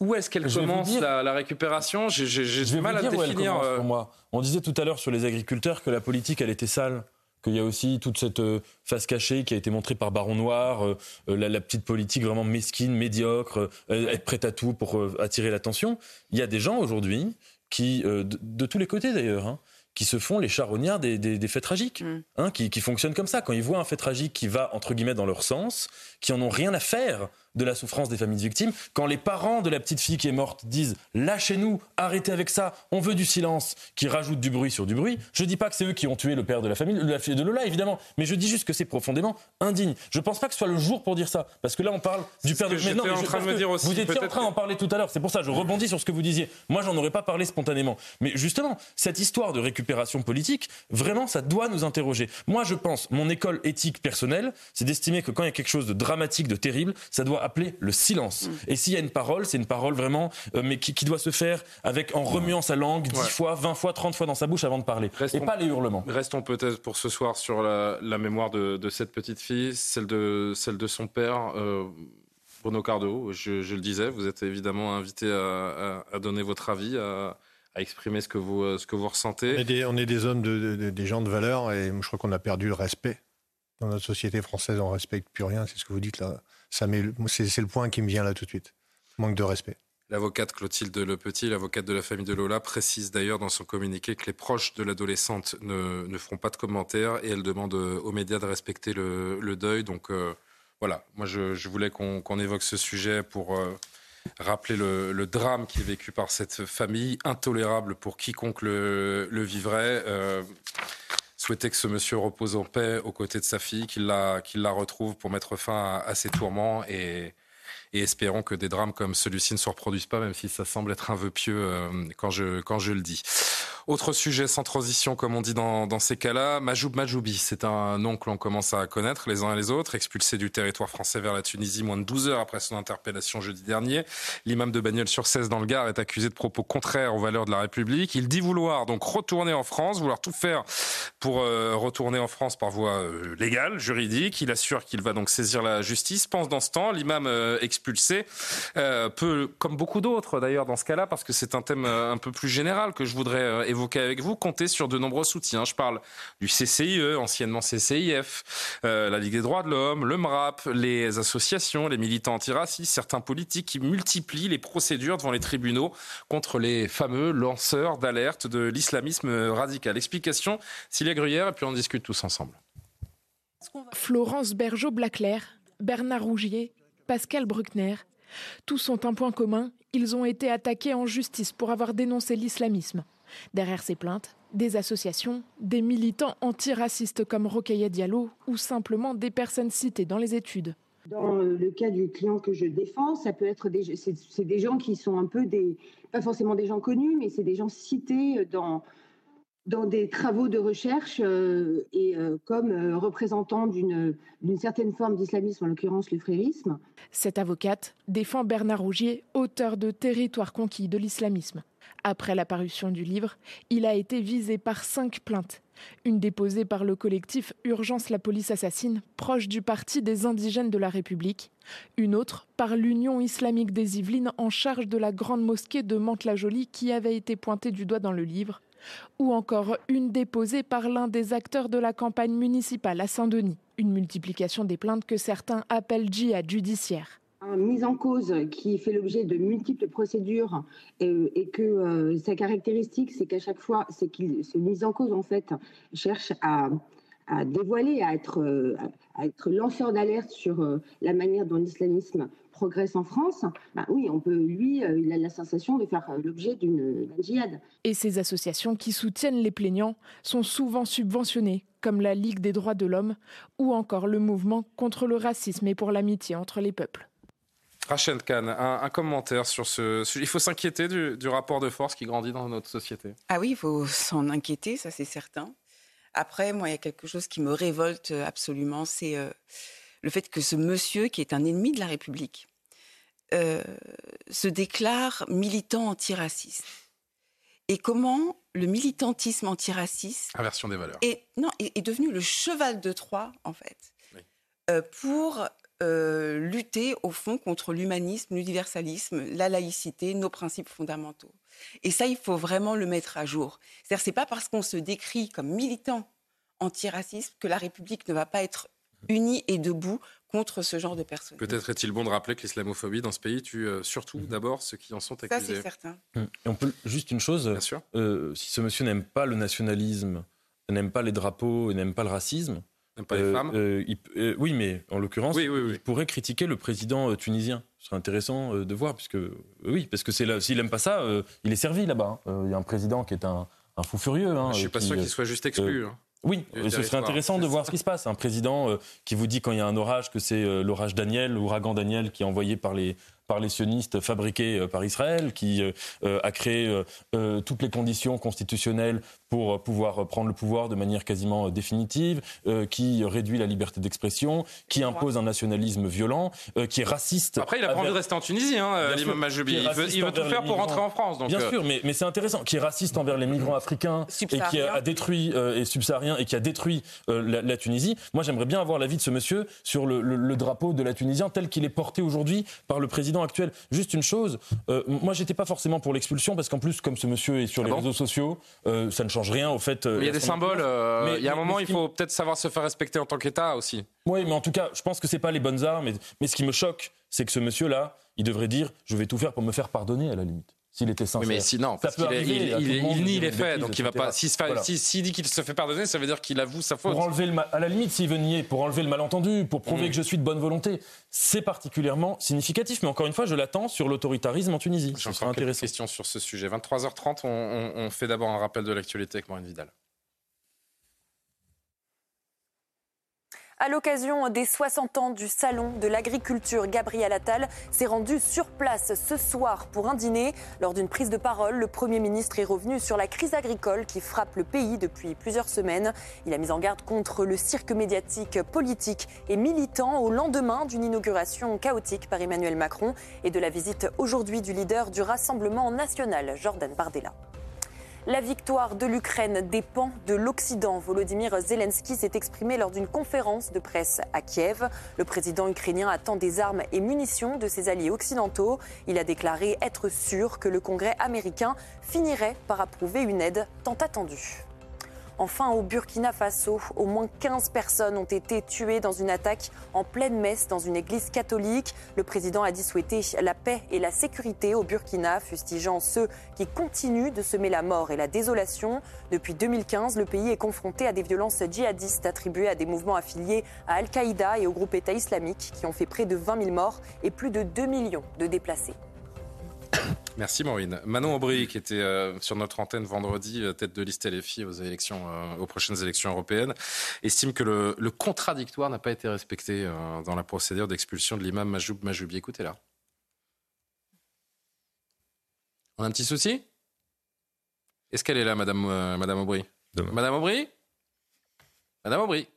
Où est-ce qu'elle commence dire... la, la, récupération? J'ai du mal à définir. Commence, pour moi. On disait tout à l'heure sur les agriculteurs que la politique, elle était sale qu'il y a aussi toute cette euh, face cachée qui a été montrée par Baron Noir, euh, la, la, petite politique vraiment mesquine, médiocre, euh, être prête à tout pour attirer l'attention. Il y a des gens aujourd'hui qui, de, de, tous les côtés d'ailleurs, hein, qui se font les charognards des, des, des faits tragiques, mm. hein, qui, qui, fonctionnent comme ça. Quand ils voient un fait tragique qui va, entre guillemets, dans leur sens, qui en ont rien à faire de la souffrance des familles victimes, quand les parents de la petite fille qui est morte disent « lâchez-nous, arrêtez avec ça, on veut du silence », qui rajoutent du bruit sur du bruit, je dis pas que c'est eux qui ont tué le père de la famille, de la fille de Lola, évidemment, mais je dis juste que c'est profondément indigne. Je pense pas que ce soit le jour pour dire ça, parce que là on parle du père de... Mais non, mais en train de me dire aussi, vous étiez en train d'en parler tout à l'heure, c'est pour ça je rebondis sur ce que vous disiez. Moi j'en aurais pas parlé spontanément. Mais justement, cette histoire de récupération politique, vraiment ça doit nous interroger. Moi je pense, mon école éthique personnelle, c'est d'estimer que quand il y a quelque chose de dramatique, de terrible, ça doit appeler le silence. Mm. Et s'il y a une parole, c'est une parole vraiment, euh, mais qui, doit se faire avec en remuant sa langue 10 fois, 20 fois, 30 fois dans sa bouche avant de parler. et pas les hurlements. Restons peut-être pour ce soir sur la, mémoire de, cette petite fille, celle de, celle de son père. Euh, Bruno Cardo, je, le disais, vous êtes évidemment invité à, donner votre avis, à, exprimer ce que vous, ce que vous ressentez. On est des, hommes, de, des gens de valeur, et je crois qu'on a perdu le respect. Dans notre société française, on ne respecte plus rien, c'est ce que vous dites là. C'est, le point qui me vient là tout de suite. Manque de respect. L'avocate Clotilde Lepetit, l'avocate de la famille de Lola, précise d'ailleurs dans son communiqué que les proches de l'adolescente ne, ne feront pas de commentaires et elle demande aux médias de respecter le, deuil. Donc euh, voilà, moi je, voulais qu'on, évoque ce sujet pour euh, rappeler le, drame qui est vécu par cette famille, intolérable pour quiconque le, vivrait. Euh, souhaiter que ce monsieur repose en paix aux côtés de sa fille, qu'il la, qu'il la retrouve pour mettre fin à, ses tourments et et espérons que des drames comme celui-ci ne se reproduisent pas, même si ça semble être un vœu pieux euh, quand, je, quand je le dis. Autre sujet sans transition, comme on dit dans, dans ces cas-là, Majoub Majoubi, c'est un nom que l'on commence à connaître les uns et les autres, expulsé du territoire français vers la Tunisie moins de 12 heures après son interpellation jeudi dernier. L'imam de Bagnols sur 16 dans le Gard est accusé de propos contraires aux valeurs de la République. Il dit vouloir donc retourner en France, vouloir tout faire pour euh, retourner en France par voie euh, légale, juridique. Il assure qu'il va donc saisir la justice. Pense dans ce temps, l'imam euh, expulsé peut, comme beaucoup d'autres d'ailleurs dans ce cas-là, parce que c'est un thème un peu plus général que je voudrais évoquer avec vous, comptez sur de nombreux soutiens. Je parle du CCIE, anciennement CCIF, euh, la Ligue des droits de l'homme, le MRAP, les associations, les militants antiracistes, certains politiques qui multiplient les procédures devant les tribunaux contre les fameux lanceurs d'alerte de l'islamisme radical. Explication, Cilia Gruyère, et puis on discute tous ensemble. Florence Bergeau-Blaclair, Bernard Rougier, Pascal Bruckner, tous ont un point commun, ils ont été attaqués en justice pour avoir dénoncé l'islamisme. Derrière ces plaintes, des associations, des militants antiracistes comme Rokhaya Diallo ou simplement des personnes citées dans les études. Dans le cas du client que je défends, ça peut être des, c'est, des gens qui sont un peu des, pas forcément des gens connus, mais c'est des gens cités dans, dans des travaux de recherche euh, et euh, comme euh, représentants d'une, d'une certaine forme d'islamisme, en l'occurrence le frérisme. Cette avocate défend Bernard Rougier, auteur de Territoire conquis de l'islamisme. Après la parution du livre, il a été visé par cinq plaintes. Une déposée par le collectif Urgence la police assassine, proche du Parti des indigènes de la République. Une autre par l'Union islamique des Yvelines en charge de la grande mosquée de Mantes-la-Jolie qui avait été pointée du doigt dans le livre. Ou encore une déposée par l'un des acteurs de la campagne municipale à Saint-Denis. Une multiplication des plaintes que certains appellent djihad judiciaire mise en cause qui fait l'objet de multiples procédures et, que euh, sa caractéristique, c'est qu'à chaque fois, c'est qu'il se mise en cause en fait cherche à, dévoiler, à être, euh, à être lanceur d'alerte sur euh, la manière dont l'islamisme progresse en France, bah oui, on peut, lui, il a la sensation de faire l'objet d'une djihad. Et ces associations qui soutiennent les plaignants sont souvent subventionnées, comme la Ligue des droits de l'homme ou encore le mouvement contre le racisme et pour l'amitié entre les peuples. Rachel Kahn, un, commentaire sur ce Il faut s'inquiéter du, rapport de force qui grandit dans notre société. Ah oui, il faut s'en inquiéter, ça c'est certain. Après, moi, il y a quelque chose qui me révolte absolument, c'est euh, le fait que ce monsieur, qui est un ennemi de la République, euh, se déclare militant antiraciste. Et comment le militantisme antiraciste... Inversion des valeurs. Est, non, est, devenu le cheval de Troie, en fait, euh, pour euh, lutter au fond contre l'humanisme, l'universalisme, la laïcité, nos principes fondamentaux. Et ça, il faut vraiment le mettre à jour. C'est-à-dire, c'est pas parce qu'on se décrit comme militant antiraciste que la République ne va pas être unie et debout contre ce genre de personnes. Peut-être est-il bon de rappeler que l'islamophobie dans ce pays tue euh, surtout mhm. d'abord ceux qui en sont accusés. Ça, c'est certain. Hum. Et on peut juste une chose. Bien sûr. Euh, si ce monsieur n'aime pas le nationalisme, n'aime pas les drapeaux, n'aime pas le racisme, pas les euh, femmes euh, euh, Oui, mais en l'occurrence, il pourrait critiquer le président tunisien. Ce serait intéressant de voir, puisque oui, parce que s'il n'aime pas ça, il est servi là-bas. Hein. Il y a un président qui est un, fou furieux. Hein, Je suis pas sûr qu'il soit juste exclu. Hein. Oui, ce serait intéressant de [LAUGHS] voir ce qui se passe. Un président qui vous dit quand il y a un orage que c'est l'orage Daniel, l'ouragan Daniel qui est envoyé par les, par les sionistes fabriqués par Israël, qui a créé toutes les conditions constitutionnelles pour pouvoir prendre le pouvoir de manière quasiment définitive, qui réduit la liberté d'expression, qui impose un nationalisme violent, qui est raciste. Après, il a pas envie de rester en Tunisie, hein, l'imam Majoubi. Il veut, il veut tout faire pour rentrer en France. Donc Bien sûr, mais, mais c'est intéressant. Qui est raciste envers les migrants africains et qui a, détruit et subsahariens et qui a détruit la, Tunisie. Moi, j'aimerais bien avoir l'avis de ce monsieur sur le, drapeau de la Tunisie tel qu'il est porté aujourd'hui par le président actuel. Juste une chose, euh, moi, j'étais pas forcément pour l'expulsion parce qu'en plus, comme ce monsieur est sur ah les réseaux sociaux, euh, ça ne change rien au fait. il y a des symboles. mais, il y a un moment, il faut peut-être savoir se faire respecter en tant qu'État aussi. Oui, mais en tout cas, je pense que c'est pas les bonnes armes. mais ce qui me choque, c'est que ce monsieur-là, il devrait dire, je vais tout faire pour me faire pardonner à la limite s'il était sincère. Oui, mais sinon, parce qu'il il, nie les faits, donc il va pas. S'il dit qu'il se fait pardonner, ça veut dire qu'il avoue sa faute. Pour enlever le, à la limite, s'il veut nier, pour enlever le malentendu, pour prouver mm. que je suis de bonne volonté, c'est particulièrement significatif. Mais encore une fois, je l'attends sur l'autoritarisme en Tunisie. J'ai encore quelques questions sur ce sujet. 23h30, on, on fait d'abord un rappel de l'actualité avec Maureen Vidal. À l'occasion des 60 ans du Salon de l'agriculture, Gabriel Attal s'est rendu sur place ce soir pour un dîner. Lors d'une prise de parole, le Premier ministre est revenu sur la crise agricole qui frappe le pays depuis plusieurs semaines. Il a mis en garde contre le cirque médiatique, politique et militant au lendemain d'une inauguration chaotique par Emmanuel Macron et de la visite aujourd'hui du leader du Rassemblement national, Jordan Bardella. La victoire de l'Ukraine dépend de l'Occident. Volodymyr Zelensky s'est exprimé lors d'une conférence de presse à Kiev. Le président ukrainien attend des armes et munitions de ses alliés occidentaux. Il a déclaré être sûr que le Congrès américain finirait par approuver une aide tant attendue. Enfin, au Burkina Faso, au moins 15 personnes ont été tuées dans une attaque en pleine messe dans une église catholique. Le président a dit souhaiter la paix et la sécurité au Burkina, fustigeant ceux qui continuent de semer la mort et la désolation. Depuis 2015, le pays est confronté à des violences djihadistes attribuées à des mouvements affiliés à Al-Qaïda et au groupe État islamique qui ont fait près de 20 000 morts et plus de 2 millions de déplacés. Merci Maureen. Manon Aubry, qui était euh, sur notre antenne vendredi, euh, tête de liste LFI aux élections, euh, aux prochaines élections européennes, estime que le, contradictoire n'a pas été respecté dans la procédure d'expulsion de l'imam Majoub Majoubi. Écoutez-la. On a un petit souci? Est-ce qu'elle est là, Madame, Madame Aubry? Madame Aubry? Madame Aubry?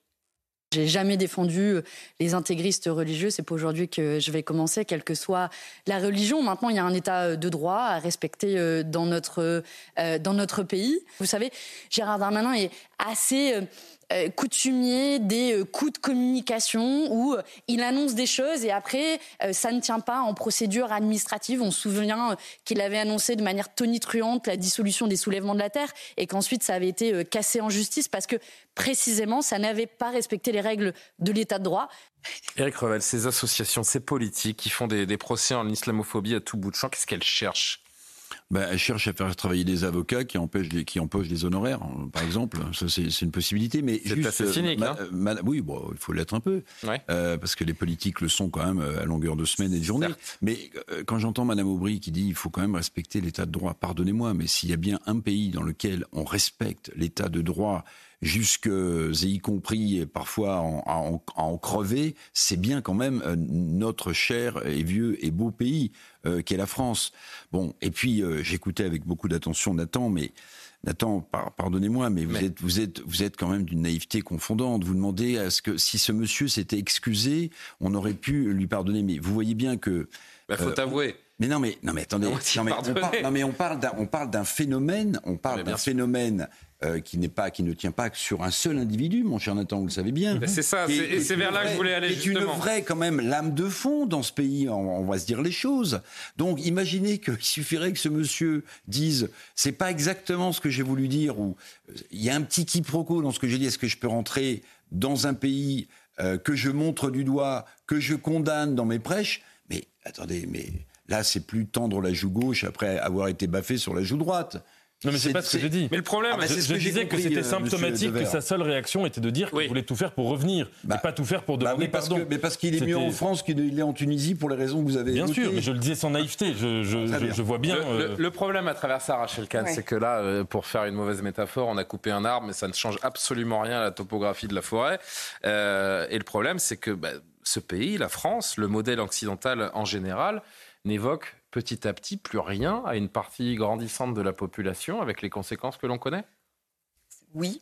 J'ai jamais défendu euh, les intégristes religieux. C'est pas aujourd'hui que je vais commencer, quelle que soit la religion. Maintenant, il y a un état euh, de droit à respecter euh, dans notre, dans notre pays. Vous savez, Gérard Darmanin est assez euh, coutumier des euh, coups de communication où euh, il annonce des choses et après ça ne tient pas en procédure administrative. On se souvient qu'il avait annoncé de manière tonitruante la dissolution des soulèvements de la terre et qu'ensuite ça avait été cassé en justice parce que précisément ça n'avait pas respecté les règles de l'état de droit. Eric Revel, ces associations, ces politiques qui font des, des procès en islamophobie à tout bout de champ, qu'est-ce qu'elles cherchent? Ben, elle cherche à faire travailler des avocats qui empêchent les, qui empochent des honoraires, par exemple. Ça, c'est une possibilité. Mais c'est assez euh, cynique. hein oui, bon, il faut l'être un peu, euh, parce que les politiques le sont quand même euh, à longueur de semaine et de journée. Mais quand j'entends Madame Aubry qui dit il faut quand même respecter l'État de droit, pardonnez-moi, mais s'il y a bien un pays dans lequel on respecte l'État de droit jusque et y compris parfois à en, crever, c'est bien quand même euh, notre cher et vieux et beau pays euh, qu'est la France. Bon, et puis euh, j'écoutais avec beaucoup d'attention Nathan, mais Nathan, pardonnez-moi, mais, vous êtes vous êtes vous êtes quand même d'une naïveté confondante. Vous demandez à ce que si ce monsieur s'était excusé, on aurait pu lui pardonner. Mais vous voyez bien que. Il bah, faut avouer. Mais non, mais non, mais attendez. Non, mais on parle, non, mais on parle d'un, on parle d'un phénomène. On parle d'un phénomène euh, qui n'est pas, qui ne tient pas sur un seul individu, mon cher Nathan, vous le savez bien. C'est ça, et c'est vers là que je voulais aller. C'est une vraie quand même lame de fond dans ce pays. On, va se dire les choses. Donc, imaginez qu'il [LAUGHS] suffirait que ce monsieur dise, c'est pas exactement ce que j'ai voulu dire, ou il y a un petit quiproquo dans ce que j'ai dit. Est-ce que je peux rentrer dans un pays euh, que je montre du doigt, que je condamne dans mes prêches? Mais attendez, mais là, c'est plus tendre la joue gauche après avoir été baffé sur la joue droite. Non, mais c'est pas ce que j'ai dit. Mais le problème, ah bah, je, disais que c'était euh, symptomatique que sa seule réaction était de dire qu'il voulait tout faire pour revenir, bah, et pas tout faire pour bah demander parce pardon. mais parce qu'il est mieux en France qu'il est en Tunisie pour les raisons que vous avez Bien sûr, mais je le disais sans naïveté. Je, je, vois bien. Le, euh, problème à travers ça, Rachel Kahn, c'est que là, euh, pour faire une mauvaise métaphore, on a coupé un arbre, mais ça ne change absolument rien à la topographie de la forêt. et le problème, c'est que ce pays, la France, le modèle occidental en général, n'évoque petit à petit plus rien à une partie grandissante de la population avec les conséquences que l'on connaît? Oui,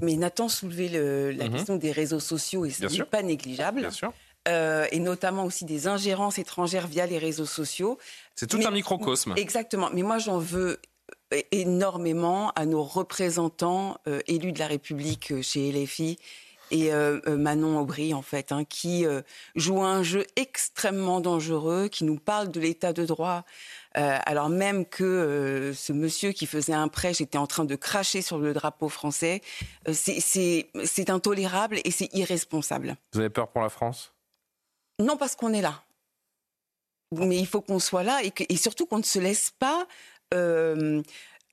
mais Nathan soulevait le, la mhm. question des réseaux sociaux et ce n'est pas négligeable. Bien sûr. Euh, et notamment aussi des ingérences étrangères via les réseaux sociaux. C'est tout un microcosme. Exactement. Mais moi, j'en veux énormément à nos représentants euh, élus de la République euh, chez LFI et Manon Aubry, en fait, hein, qui jouent un jeu extrêmement dangereux, qui nous parle de l'état de droit, alors même que ce monsieur qui faisait un prêche était en train de cracher sur le drapeau français. c'est intolérable et c'est irresponsable. Vous avez peur pour la France? Non parce qu'on est là. Mais il faut qu'on soit là et, surtout qu'on ne se laisse pas euh,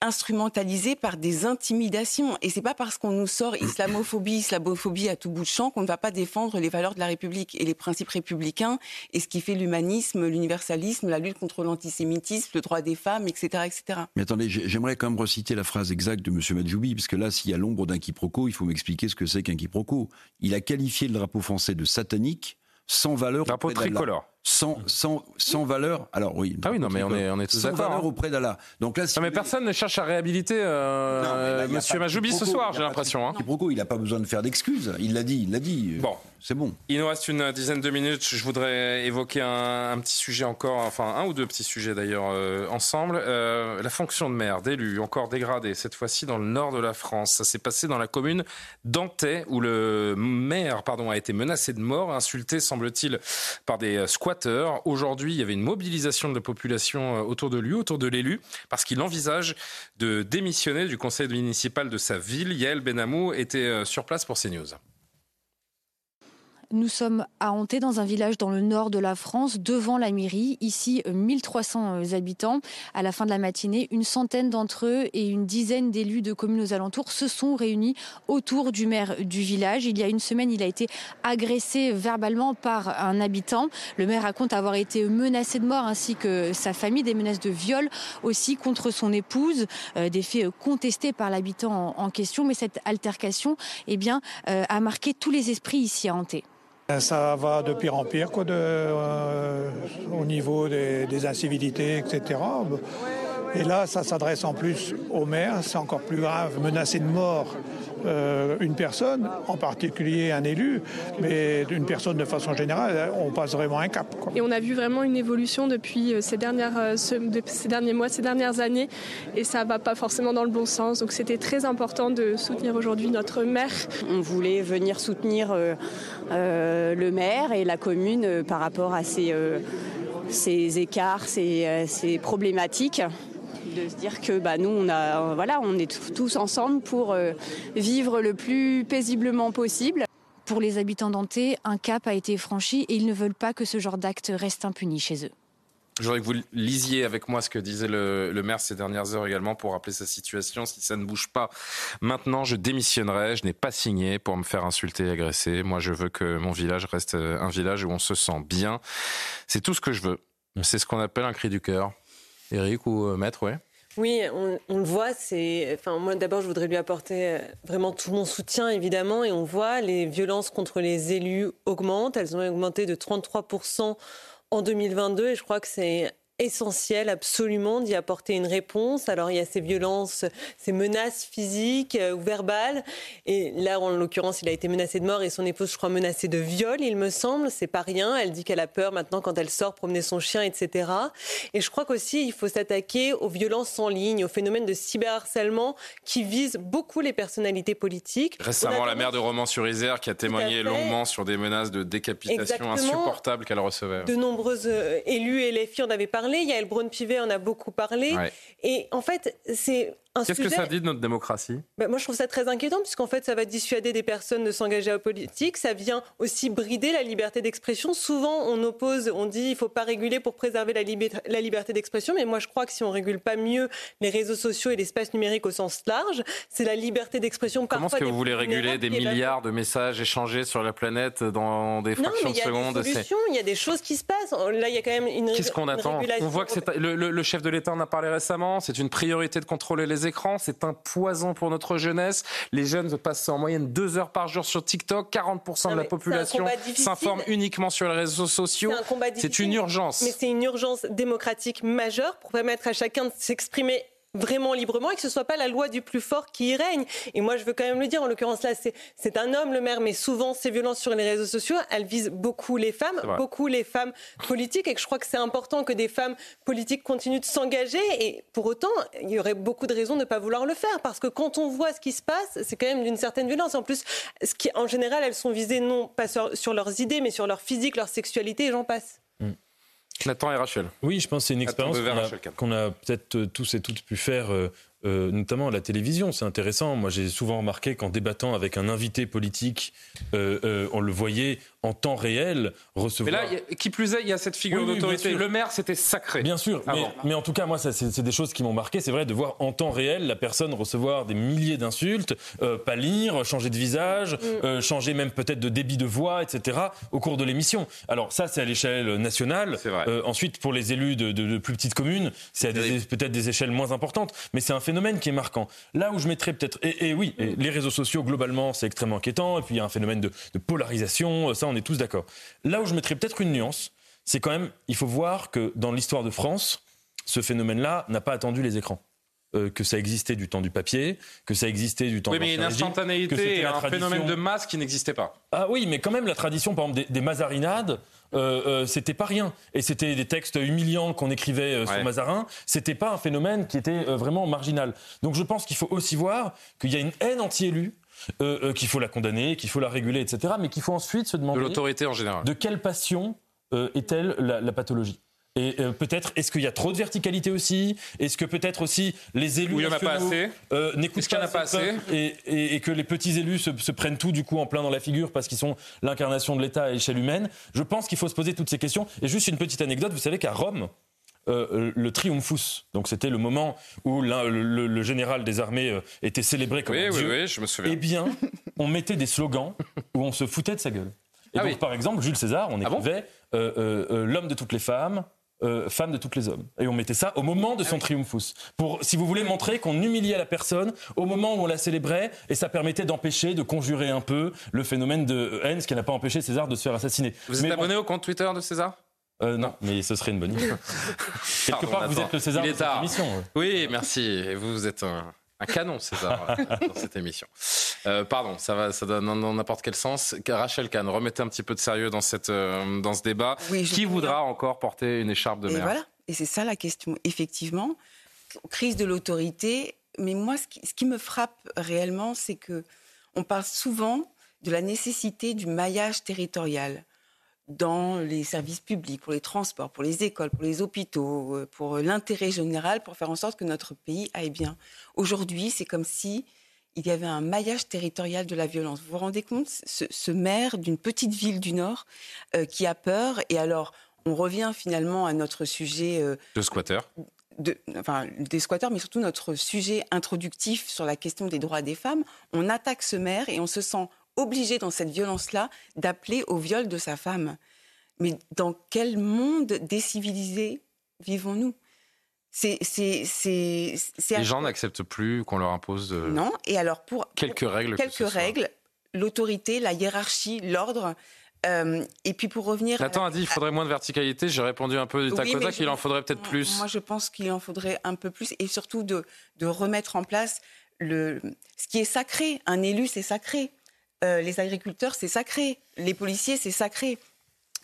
instrumentaliser par des intimidations. Et c'est pas parce qu'on nous sort islamophobie, islamophobie à tout bout de champ qu'on ne va pas défendre les valeurs de la République et les principes républicains et ce qui fait l'humanisme, l'universalisme, la lutte contre l'antisémitisme, le droit des femmes, etc., etc. Mais attendez, j'aimerais quand même reciter la phrase exacte de M. Madjoubi, parce que là, s'il y a l'ombre d'un quiproquo, il faut m'expliquer ce que c'est qu'un quiproquo. Il a qualifié le drapeau français de satanique sans valeur. Drapeau tricolore sans, sans, sans valeur. Alors oui. Ah oui, non, mais on est, on est tous. Sans valeur hein. auprès d'Allah. Donc là, si non, mais personne ne cherche à réhabiliter euh, Monsieur Majoubi ce soir, j'ai l'impression. Hein. il n'a pas besoin de faire d'excuses. Il l'a dit, il l'a dit. Bon, c'est bon. Il nous reste une dizaine de minutes. Je voudrais évoquer un, un petit sujet encore, enfin un ou deux petits sujets d'ailleurs euh, ensemble. Euh, la fonction de maire, d'élu, encore dégradée, cette fois-ci dans le nord de la France. Ça s'est passé dans la commune d'Antais, où le maire pardon, a été menacé de mort, insulté, semble-t-il, par des squatteurs. Aujourd'hui, il y avait une mobilisation de la population euh, autour de lui, autour de l'élu, parce qu'il envisage de démissionner du conseil municipal de sa ville. Yael Benamou était euh, sur place pour CNews. Nous sommes à Hanté, dans un village dans le nord de la France, devant la mairie. Ici, 1300 euh, habitants. À la fin de la matinée, une centaine d'entre eux et une dizaine d'élus de communes aux alentours se sont réunis autour du maire du village. Il y a une semaine, il a été agressé verbalement par un habitant. Le maire raconte avoir été menacé de mort ainsi que sa famille, des menaces de viol aussi contre son épouse, euh, des faits contestés par l'habitant en, question. Mais cette altercation eh bien, euh, a marqué tous les esprits ici à Hanté. Ça va de pire en pire quoi, euh, au niveau des, des incivilités, etc. Et là, ça s'adresse en plus au maire, c'est encore plus grave, menacer de mort euh, une personne, en particulier un élu, mais une personne de façon générale, on passe vraiment un cap. Et on a vu vraiment une évolution depuis euh, ces, dernières, euh, ces derniers mois, ces dernières années, et ça ne va pas forcément dans le bon sens. Donc c'était très important de soutenir aujourd'hui notre maire. On voulait venir soutenir le maire et la commune par rapport à ces, ces écarts, ces, ces problématiques de se dire que bah, nous, on, a, voilà, on est tous ensemble pour euh, vivre le plus paisiblement possible. Pour les habitants d'Anté, un cap a été franchi et ils ne veulent pas que ce genre d'acte reste impuni chez eux. Je voudrais que vous lisiez avec moi ce que disait le, le, maire ces dernières heures également pour rappeler sa situation. Si ça ne bouge pas maintenant, je démissionnerai. Je n'ai pas signé pour me faire insulter et agresser. Moi, je veux que mon village reste un village où on se sent bien. C'est tout ce que je veux. C'est ce qu'on appelle un cri du cœur. Eric ou euh, Maître, ouais oui, on, le voit. C'est, enfin, moi d'abord, je voudrais lui apporter euh, vraiment tout mon soutien, évidemment. Et on voit les violences contre les élus augmentent. Elles ont augmenté de 33 en 2022, et je crois que c'est essentiel absolument d'y apporter une réponse. Alors il y a ces violences, ces menaces physiques euh, ou verbales. Et là, en l'occurrence, il a été menacé de mort et son épouse, je crois, menacée de viol, il me semble. C'est pas rien. Elle dit qu'elle a peur maintenant quand elle sort promener son chien, etc. Et je crois qu'aussi, il faut s'attaquer aux violences en ligne, au phénomène de cyberharcèlement qui vise beaucoup les personnalités politiques. Récemment, la maire de Romans-sur-Isère qui a témoigné longuement sur des menaces de décapitation insupportables qu'elle recevait. De nombreux euh, élus et les filles en avaient parlé il y a Elbron Pivet en a beaucoup parlé. Et en fait, c'est Qu'est-ce que ça dit de notre démocratie? Ben, Moi, je trouve ça très inquiétant, puisqu'en fait, ça va dissuader des personnes de s'engager en politique. Ça vient aussi brider la liberté d'expression. Souvent, on oppose, on dit il ne faut pas réguler pour préserver la, la liberté d'expression. Mais moi, je crois que si on régule pas mieux les réseaux sociaux et l'espace numérique au sens large, c'est la liberté d'expression. Comment est-ce que vous voulez réguler des milliards de messages échangés sur la planète dans des fractions de secondes Il y a des choses qui se passent. Là, il y a quand même une. Qu'est-ce qu'on attend? On voit que le, le chef de l'État en a parlé récemment. C'est une priorité de contrôler les écrans. C'est un poison pour notre jeunesse. Les jeunes passent en moyenne deux heures par jour sur TikTok. 40% de la population s'informe uniquement sur les réseaux sociaux. C'est une urgence. Mais c'est une urgence démocratique majeure pour permettre à chacun de s'exprimer vraiment librement et que ce soit pas la loi du plus fort qui y règne. Et moi, je veux quand même le dire, en l'occurrence là, c'est un homme, le maire, mais souvent ces violences sur les réseaux sociaux, elles visent beaucoup les femmes, beaucoup les femmes politiques, et que je crois que c'est important que des femmes politiques continuent de s'engager. Et pour autant, il y aurait beaucoup de raisons de ne pas vouloir le faire, parce que quand on voit ce qui se passe, c'est quand même d'une certaine violence. En plus, ce qui, en général, elles sont visées non pas sur, sur leurs idées, mais sur leur physique, leur sexualité, et j'en passe. Nathan et Rachel. Oui, je pense que c'est une expérience qu'on a, peut-être euh, tous et toutes pu faire euh, euh, notamment à la télévision. C'est intéressant. Moi, j'ai souvent remarqué qu'en débattant avec un invité politique, on le voyait en temps réel recevoir. Mais là, qui plus est, il y a cette figure d'autorité. Le maire, c'était sacré. Bien sûr, mais, en tout cas, moi, c'est des choses qui m'ont marqué. C'est vrai de voir en temps réel la personne recevoir des milliers d'insultes, euh, pâlir, changer de visage, mm. euh, changer même peut-être de débit de voix, etc. au cours de l'émission. Alors ça, c'est à l'échelle nationale. Euh, ensuite, pour les élus de, plus petites communes, c'est peut-être des échelles moins importantes, mais c'est un phénomène qui est marquant. Là où je mettrais peut-être, et, oui, les réseaux sociaux globalement, c'est extrêmement inquiétant. Et puis il y a un phénomène de, de polarisation. Ça, on on est tous d'accord. Là où je mettrais peut-être une nuance, c'est quand même, il faut voir que dans l'histoire de France, ce phénomène-là n'a pas attendu les écrans. Euh, que ça existait du temps du papier, que ça existait du temps oui, mais une instantanéité et un phénomène de masse qui n'existait pas. Ah oui, mais quand même, la tradition, par exemple, des, mazarinades, euh, euh, c'était pas rien. Et c'était des textes humiliants qu'on écrivait sur Mazarin. C'était pas un phénomène qui était vraiment marginal. Donc je pense qu'il faut aussi voir qu'il y a une haine anti-élue euh, euh, qu'il faut la condamner, qu'il faut la réguler, etc. Mais qu'il faut ensuite se demander. De l'autorité en général. De quelle passion euh, est-elle la, pathologie? Et peut-être, est-ce qu'il y a trop de verticalité aussi? Est-ce que peut-être aussi les élus n'écoutent pas assez? n'écoutent pas, pas assez et, que les petits élus se, se, prennent tout du coup en plein dans la figure parce qu'ils sont l'incarnation de l'État à échelle humaine? Je pense qu'il faut se poser toutes ces questions. Et juste une petite anecdote, vous savez qu'à Rome, euh, le triumphus. Donc c'était le moment où le, général des armées euh, était célébré comme un dieu. Oui, je me souviens. Eh bien, [LAUGHS] on mettait des slogans où on se foutait de sa gueule. Et ah donc, par exemple, Jules César, on ah écrivait euh, l'homme de toutes les femmes, femme de tous les hommes. Et on mettait ça au moment de son ah triumphus. Pour, si vous voulez, montrer qu'on humiliait la personne au moment où on la célébrait, et ça permettait d'empêcher, de conjurer un peu le phénomène de haine, ce qui n'a pas empêché César de se faire assassiner. Vous êtes abonné au compte Twitter de César? Euh, non, mais ce serait une bonne idée. [LAUGHS] Quelque part, vous êtes le César de cette émission. Oui, merci. Et vous, êtes un, canon, César, dans cette émission. Euh, pardon, ça va, ça donne dans n'importe quel sens. Rachel Kahn, remettez un petit peu de sérieux dans, cette, euh, dans ce débat. Qui voudra encore porter une écharpe de mer Et voilà, et c'est ça la question. Effectivement, crise de l'autorité. Mais moi, ce qui, ce qui me frappe réellement, c'est que on parle souvent de la nécessité du maillage territorial dans les services publics, pour les transports, pour les écoles, pour les hôpitaux, euh, pour l'intérêt général, pour faire en sorte que notre pays aille bien. Aujourd'hui, c'est comme si il y avait un maillage territorial de la violence. Vous vous rendez compte, ce, maire d'une petite ville du Nord euh, qui a peur, et alors on revient finalement à notre sujet... Euh, de squatteurs de, enfin, des squatteurs, mais surtout notre sujet introductif sur la question des droits des femmes, on attaque ce maire et on se sent obligé dans cette violence-là d'appeler au viol de sa femme. Mais dans quel monde décivilisé vivons-nous? C'est, Les gens n'acceptent plus qu'on leur impose. Non, et alors pour. Quelques règles. Quelques règles, l'autorité, la hiérarchie, l'ordre. Euh, et puis pour revenir. Nathan a dit qu'il faudrait moins de verticalité. J'ai répondu un peu du tac au qu'il en faudrait peut-être plus. Moi, je pense qu'il en faudrait un peu plus et surtout de, de remettre en place le, ce qui est sacré. Un élu, c'est sacré. Euh, les agriculteurs, c'est sacré. Les policiers, c'est sacré.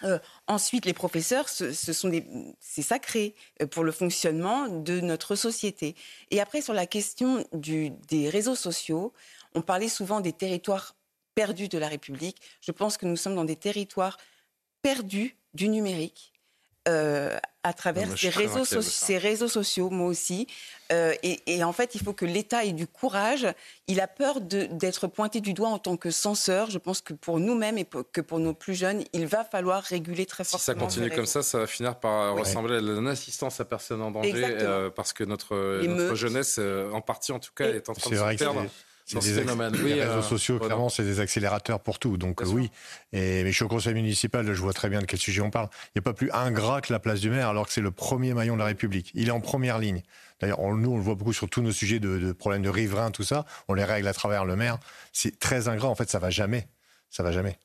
Euh, ensuite, les professeurs, ce, c'est sacré euh, pour le fonctionnement de notre société. Et après, sur la question des réseaux sociaux, on parlait souvent des territoires perdus de la République. Je pense que nous sommes dans des territoires perdus du numérique euh, à travers ces, réseaux ces réseaux sociaux, moi aussi. Euh, et, en fait, il faut que l'État ait du courage. Il a peur d'être pointé du doigt en tant que censeur. Je pense que pour nous-mêmes et que pour nos plus jeunes, il va falloir réguler très fortement. Si ça continue comme ça, ça va finir par ressembler à l'assistance à personne en danger, euh, parce que notre, notre jeunesse, en partie en tout cas, est en train de se perdre. Ce phénomène. Les réseaux sociaux, clairement, c'est des accélérateurs pour tout. Donc oui. Et, mais je suis au conseil municipal, je vois très bien de quel sujet on parle. Il n'y a pas plus ingrat que la place du maire, alors que c'est le premier maillon de la République. Il est en première ligne. D'ailleurs, nous, on le voit beaucoup sur tous nos sujets de, de problèmes de riverains, tout ça. On les règle à travers le maire. C'est très ingrat. En fait, ça va jamais. Ça va jamais.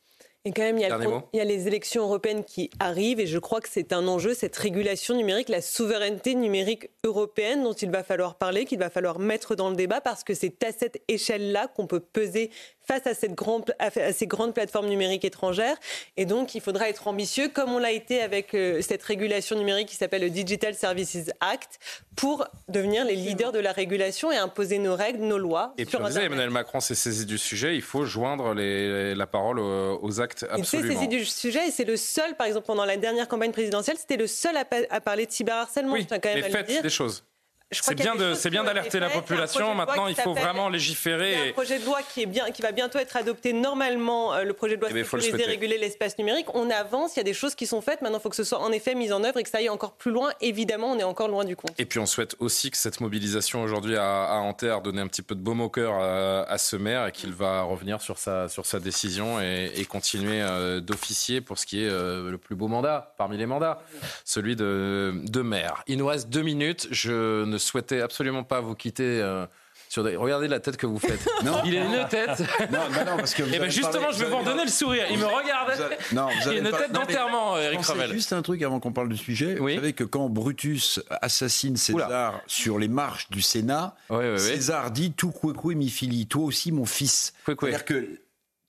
Et quand même, il y, a il y, a les élections européennes qui arrivent et je crois que c'est un enjeu, cette régulation numérique, la souveraineté numérique européenne dont il va falloir parler, qu'il va falloir mettre dans le débat parce que c'est à cette échelle-là qu'on peut peser face à, cette grande, à ces grandes plateformes numériques étrangères. Et donc, il faudra être ambitieux, comme on l'a été avec euh, cette régulation numérique qui s'appelle le Digital Services Act, pour devenir les leaders de la régulation et imposer nos règles, nos lois. Et puis, Emmanuel Macron s'est saisi du sujet. Il faut joindre les, la parole aux, actes absolument. Il s'est saisi du sujet et c'est le seul, par exemple, pendant la dernière campagne présidentielle, c'était le seul à, parler de cyberharcèlement. Oui, quand même mais faites des choses. C'est bien, de, c'est bien d'alerter la population. Maintenant, il faut vraiment légiférer. Il y a un projet de loi qui, est bien, qui va bientôt être adopté normalement, euh, le projet de loi eh sécuriser, réguler l'espace numérique. On avance, il y a des choses qui sont faites. Maintenant, il faut que ce soit en effet mis en œuvre et que ça aille encore plus loin. Évidemment, on est encore loin du compte. Et puis, on souhaite aussi que cette mobilisation aujourd'hui à, à Anterre donne un petit peu de baume au cœur à, ce maire et qu'il va revenir sur sa, sur sa décision et, et continuer euh, d'officier pour ce qui est euh, le plus beau mandat parmi les mandats, celui de, de maire. Il nous reste deux minutes. Je ne souhaitais absolument pas vous quitter. Euh, sur Regardez la tête que vous faites. [LAUGHS] Non, il a une tête. Non, non, non parce que. Et [LAUGHS] eh ben justement, je vais vous en donner le sourire. Il me regarde. Non, il a une tête d'enterrement, Eric Ravel. Juste un truc avant qu'on parle du sujet. Vous savez que quand Brutus assassine César sur les marches du Sénat, César dit tout coucou mi fili. Toi aussi, mon fils. C'est-à-dire que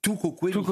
tout coucou tout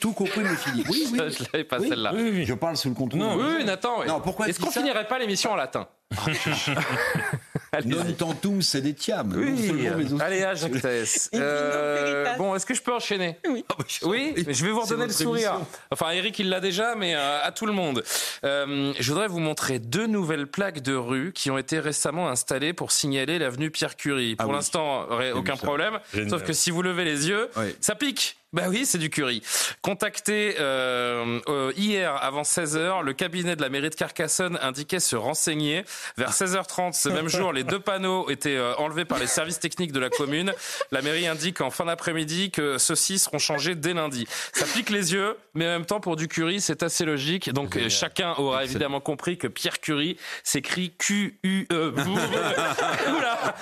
tout compris me finit. Oui, oui. Je l'avais pas celle-là. Oui, oui, je parle sous le contrôle. Non, oui, Nathan. Pourquoi Est-ce qu'on finirait pas l'émission en latin? [LAUGHS] Non tantum sedetiam. Oui. Allez, Ajax. [LAUGHS] Euh, bon, est-ce que je peux enchaîner Oui. Ah, bah, oui, mais je vais vous redonner le sourire. Enfin, Eric, il l'a déjà, mais euh, à tout le monde. Euh, je voudrais vous montrer deux nouvelles plaques de rue qui ont été récemment installées pour signaler l'avenue Pierre Curie. Pour ah l'instant, aucun problème. Sauf que si vous levez les yeux, ça pique. Bah oui, c'est du curry. Contacté euh, euh, hier avant 16h, le cabinet de la mairie de Carcassonne indiquait se renseigner. Vers 16h30 ce même jour, les deux panneaux étaient euh, enlevés par les services techniques de la commune. La mairie indique en fin d'après-midi que ceux-ci seront changés dès lundi. Ça pique les yeux, mais en même temps pour du curry, c'est assez logique. Donc euh, chacun aura évidemment compris que Pierre Curie s'écrit Q-U-E. [LAUGHS] Oula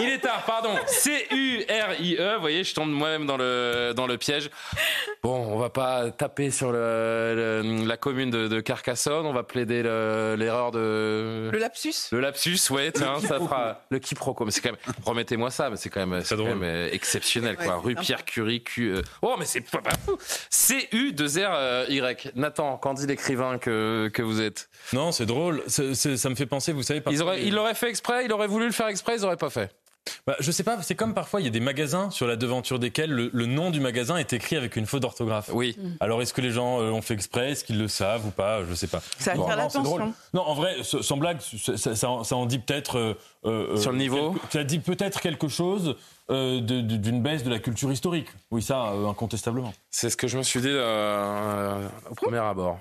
Il est tard, pardon. C-U-R-I-E. Vous voyez, je tombe moi-même dans le dans le piège. Bon, on va pas taper sur le, la commune de, Carcassonne, on va plaider l'erreur de... Le lapsus Le lapsus, ouais, tiens, ça fera le quiproquo. Mais c'est quand même, remettez-moi ça, mais c'est quand même, quand même euh, exceptionnel, quoi. Rue Pierre Curie, Q... Euh, oh, mais c'est pas fou C-U-2-R-Y. Nathan, quand dit l'écrivain que, que vous êtes? Non, c'est drôle. ça me fait penser, vous savez... il l'aurait fait exprès, il aurait voulu le faire exprès, ils auraient pas fait. Bah, je sais pas, c'est comme parfois il y a des magasins sur la devanture desquels le, nom du magasin est écrit avec une faute d'orthographe. Oui. Mm. Alors est-ce que les gens euh, ont fait exprès, est-ce qu'ils le savent ou pas? Je sais pas. Ça va faire l'attention. Non, en vrai, sans blague, ça, en dit peut-être. Euh, euh, sur le niveau Ça dit peut-être quelque chose d'une baisse de la culture historique. Oui, ça, incontestablement. C'est ce que je me suis dit au premier abord.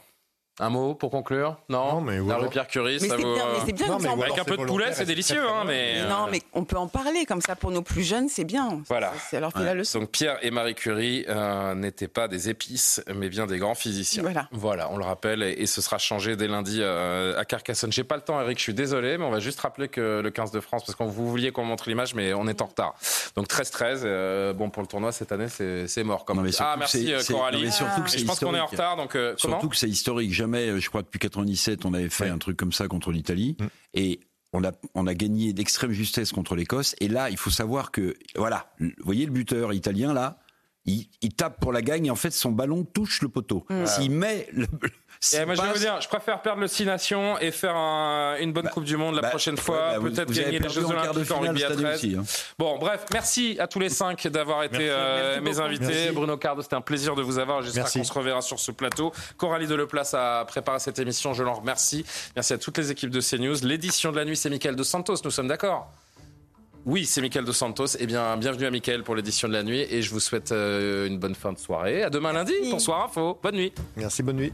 Un mot pour conclure? Non, mais La rue Pierre Curie, ça vaut. c'est bien, Avec un peu de poulet, c'est délicieux, hein, mais. Non, euh, mais on peut en parler comme ça pour nos plus jeunes, c'est bien. Voilà. C'est alors la leçon. Donc Pierre et Marie Curie euh, n'étaient pas des épices, mais bien des grands physiciens. Voilà. Voilà, on le rappelle, et, ce sera changé dès lundi euh, à Carcassonne. J'ai pas le temps, Eric, je suis désolé, mais on va juste rappeler que le 15 de France, parce que vous vouliez qu'on montre l'image, mais on est en retard. Donc 13-13, bon pour le tournoi cette année, c'est mort. Comme ah merci Coralie. Mais surtout que je pense qu'on est en retard, donc surtout que c'est historique. Jamais je crois, depuis 97, on avait fait un truc comme ça contre l'Italie. Mm. Et on a, on a gagné d'extrême justesse contre l'Écosse. Et là, il faut savoir que, voilà, vous voyez le buteur italien là, il, tape pour la gagne et en fait son ballon touche le poteau. Mm. S'il met le, et moi, je vais vous dire, je préfère perdre le 6 nations et faire un, une bonne bah, Coupe du Monde la bah, prochaine fois. Bah, Peut-être gagner les Jeux Olympiques en rugby à 13. Aussi, hein. Bon, bref, merci à tous les cinq d'avoir été euh, mes invités. Bruno Cardo, c'était un plaisir de vous avoir. J'espère qu'on se reverra sur ce plateau. Coralie Deleplace a préparé cette émission. Je l'en remercie. Merci à toutes les équipes de CNews. L'édition de la nuit, c'est Michael de Santos. Nous sommes d'accord? Oui, c'est Michael Dos Santos. Eh bien, bienvenue à Michael pour l'édition de la nuit et je vous souhaite euh, une bonne fin de soirée. À demain lundi. Bonsoir Info. Bonne nuit. Merci, bonne nuit.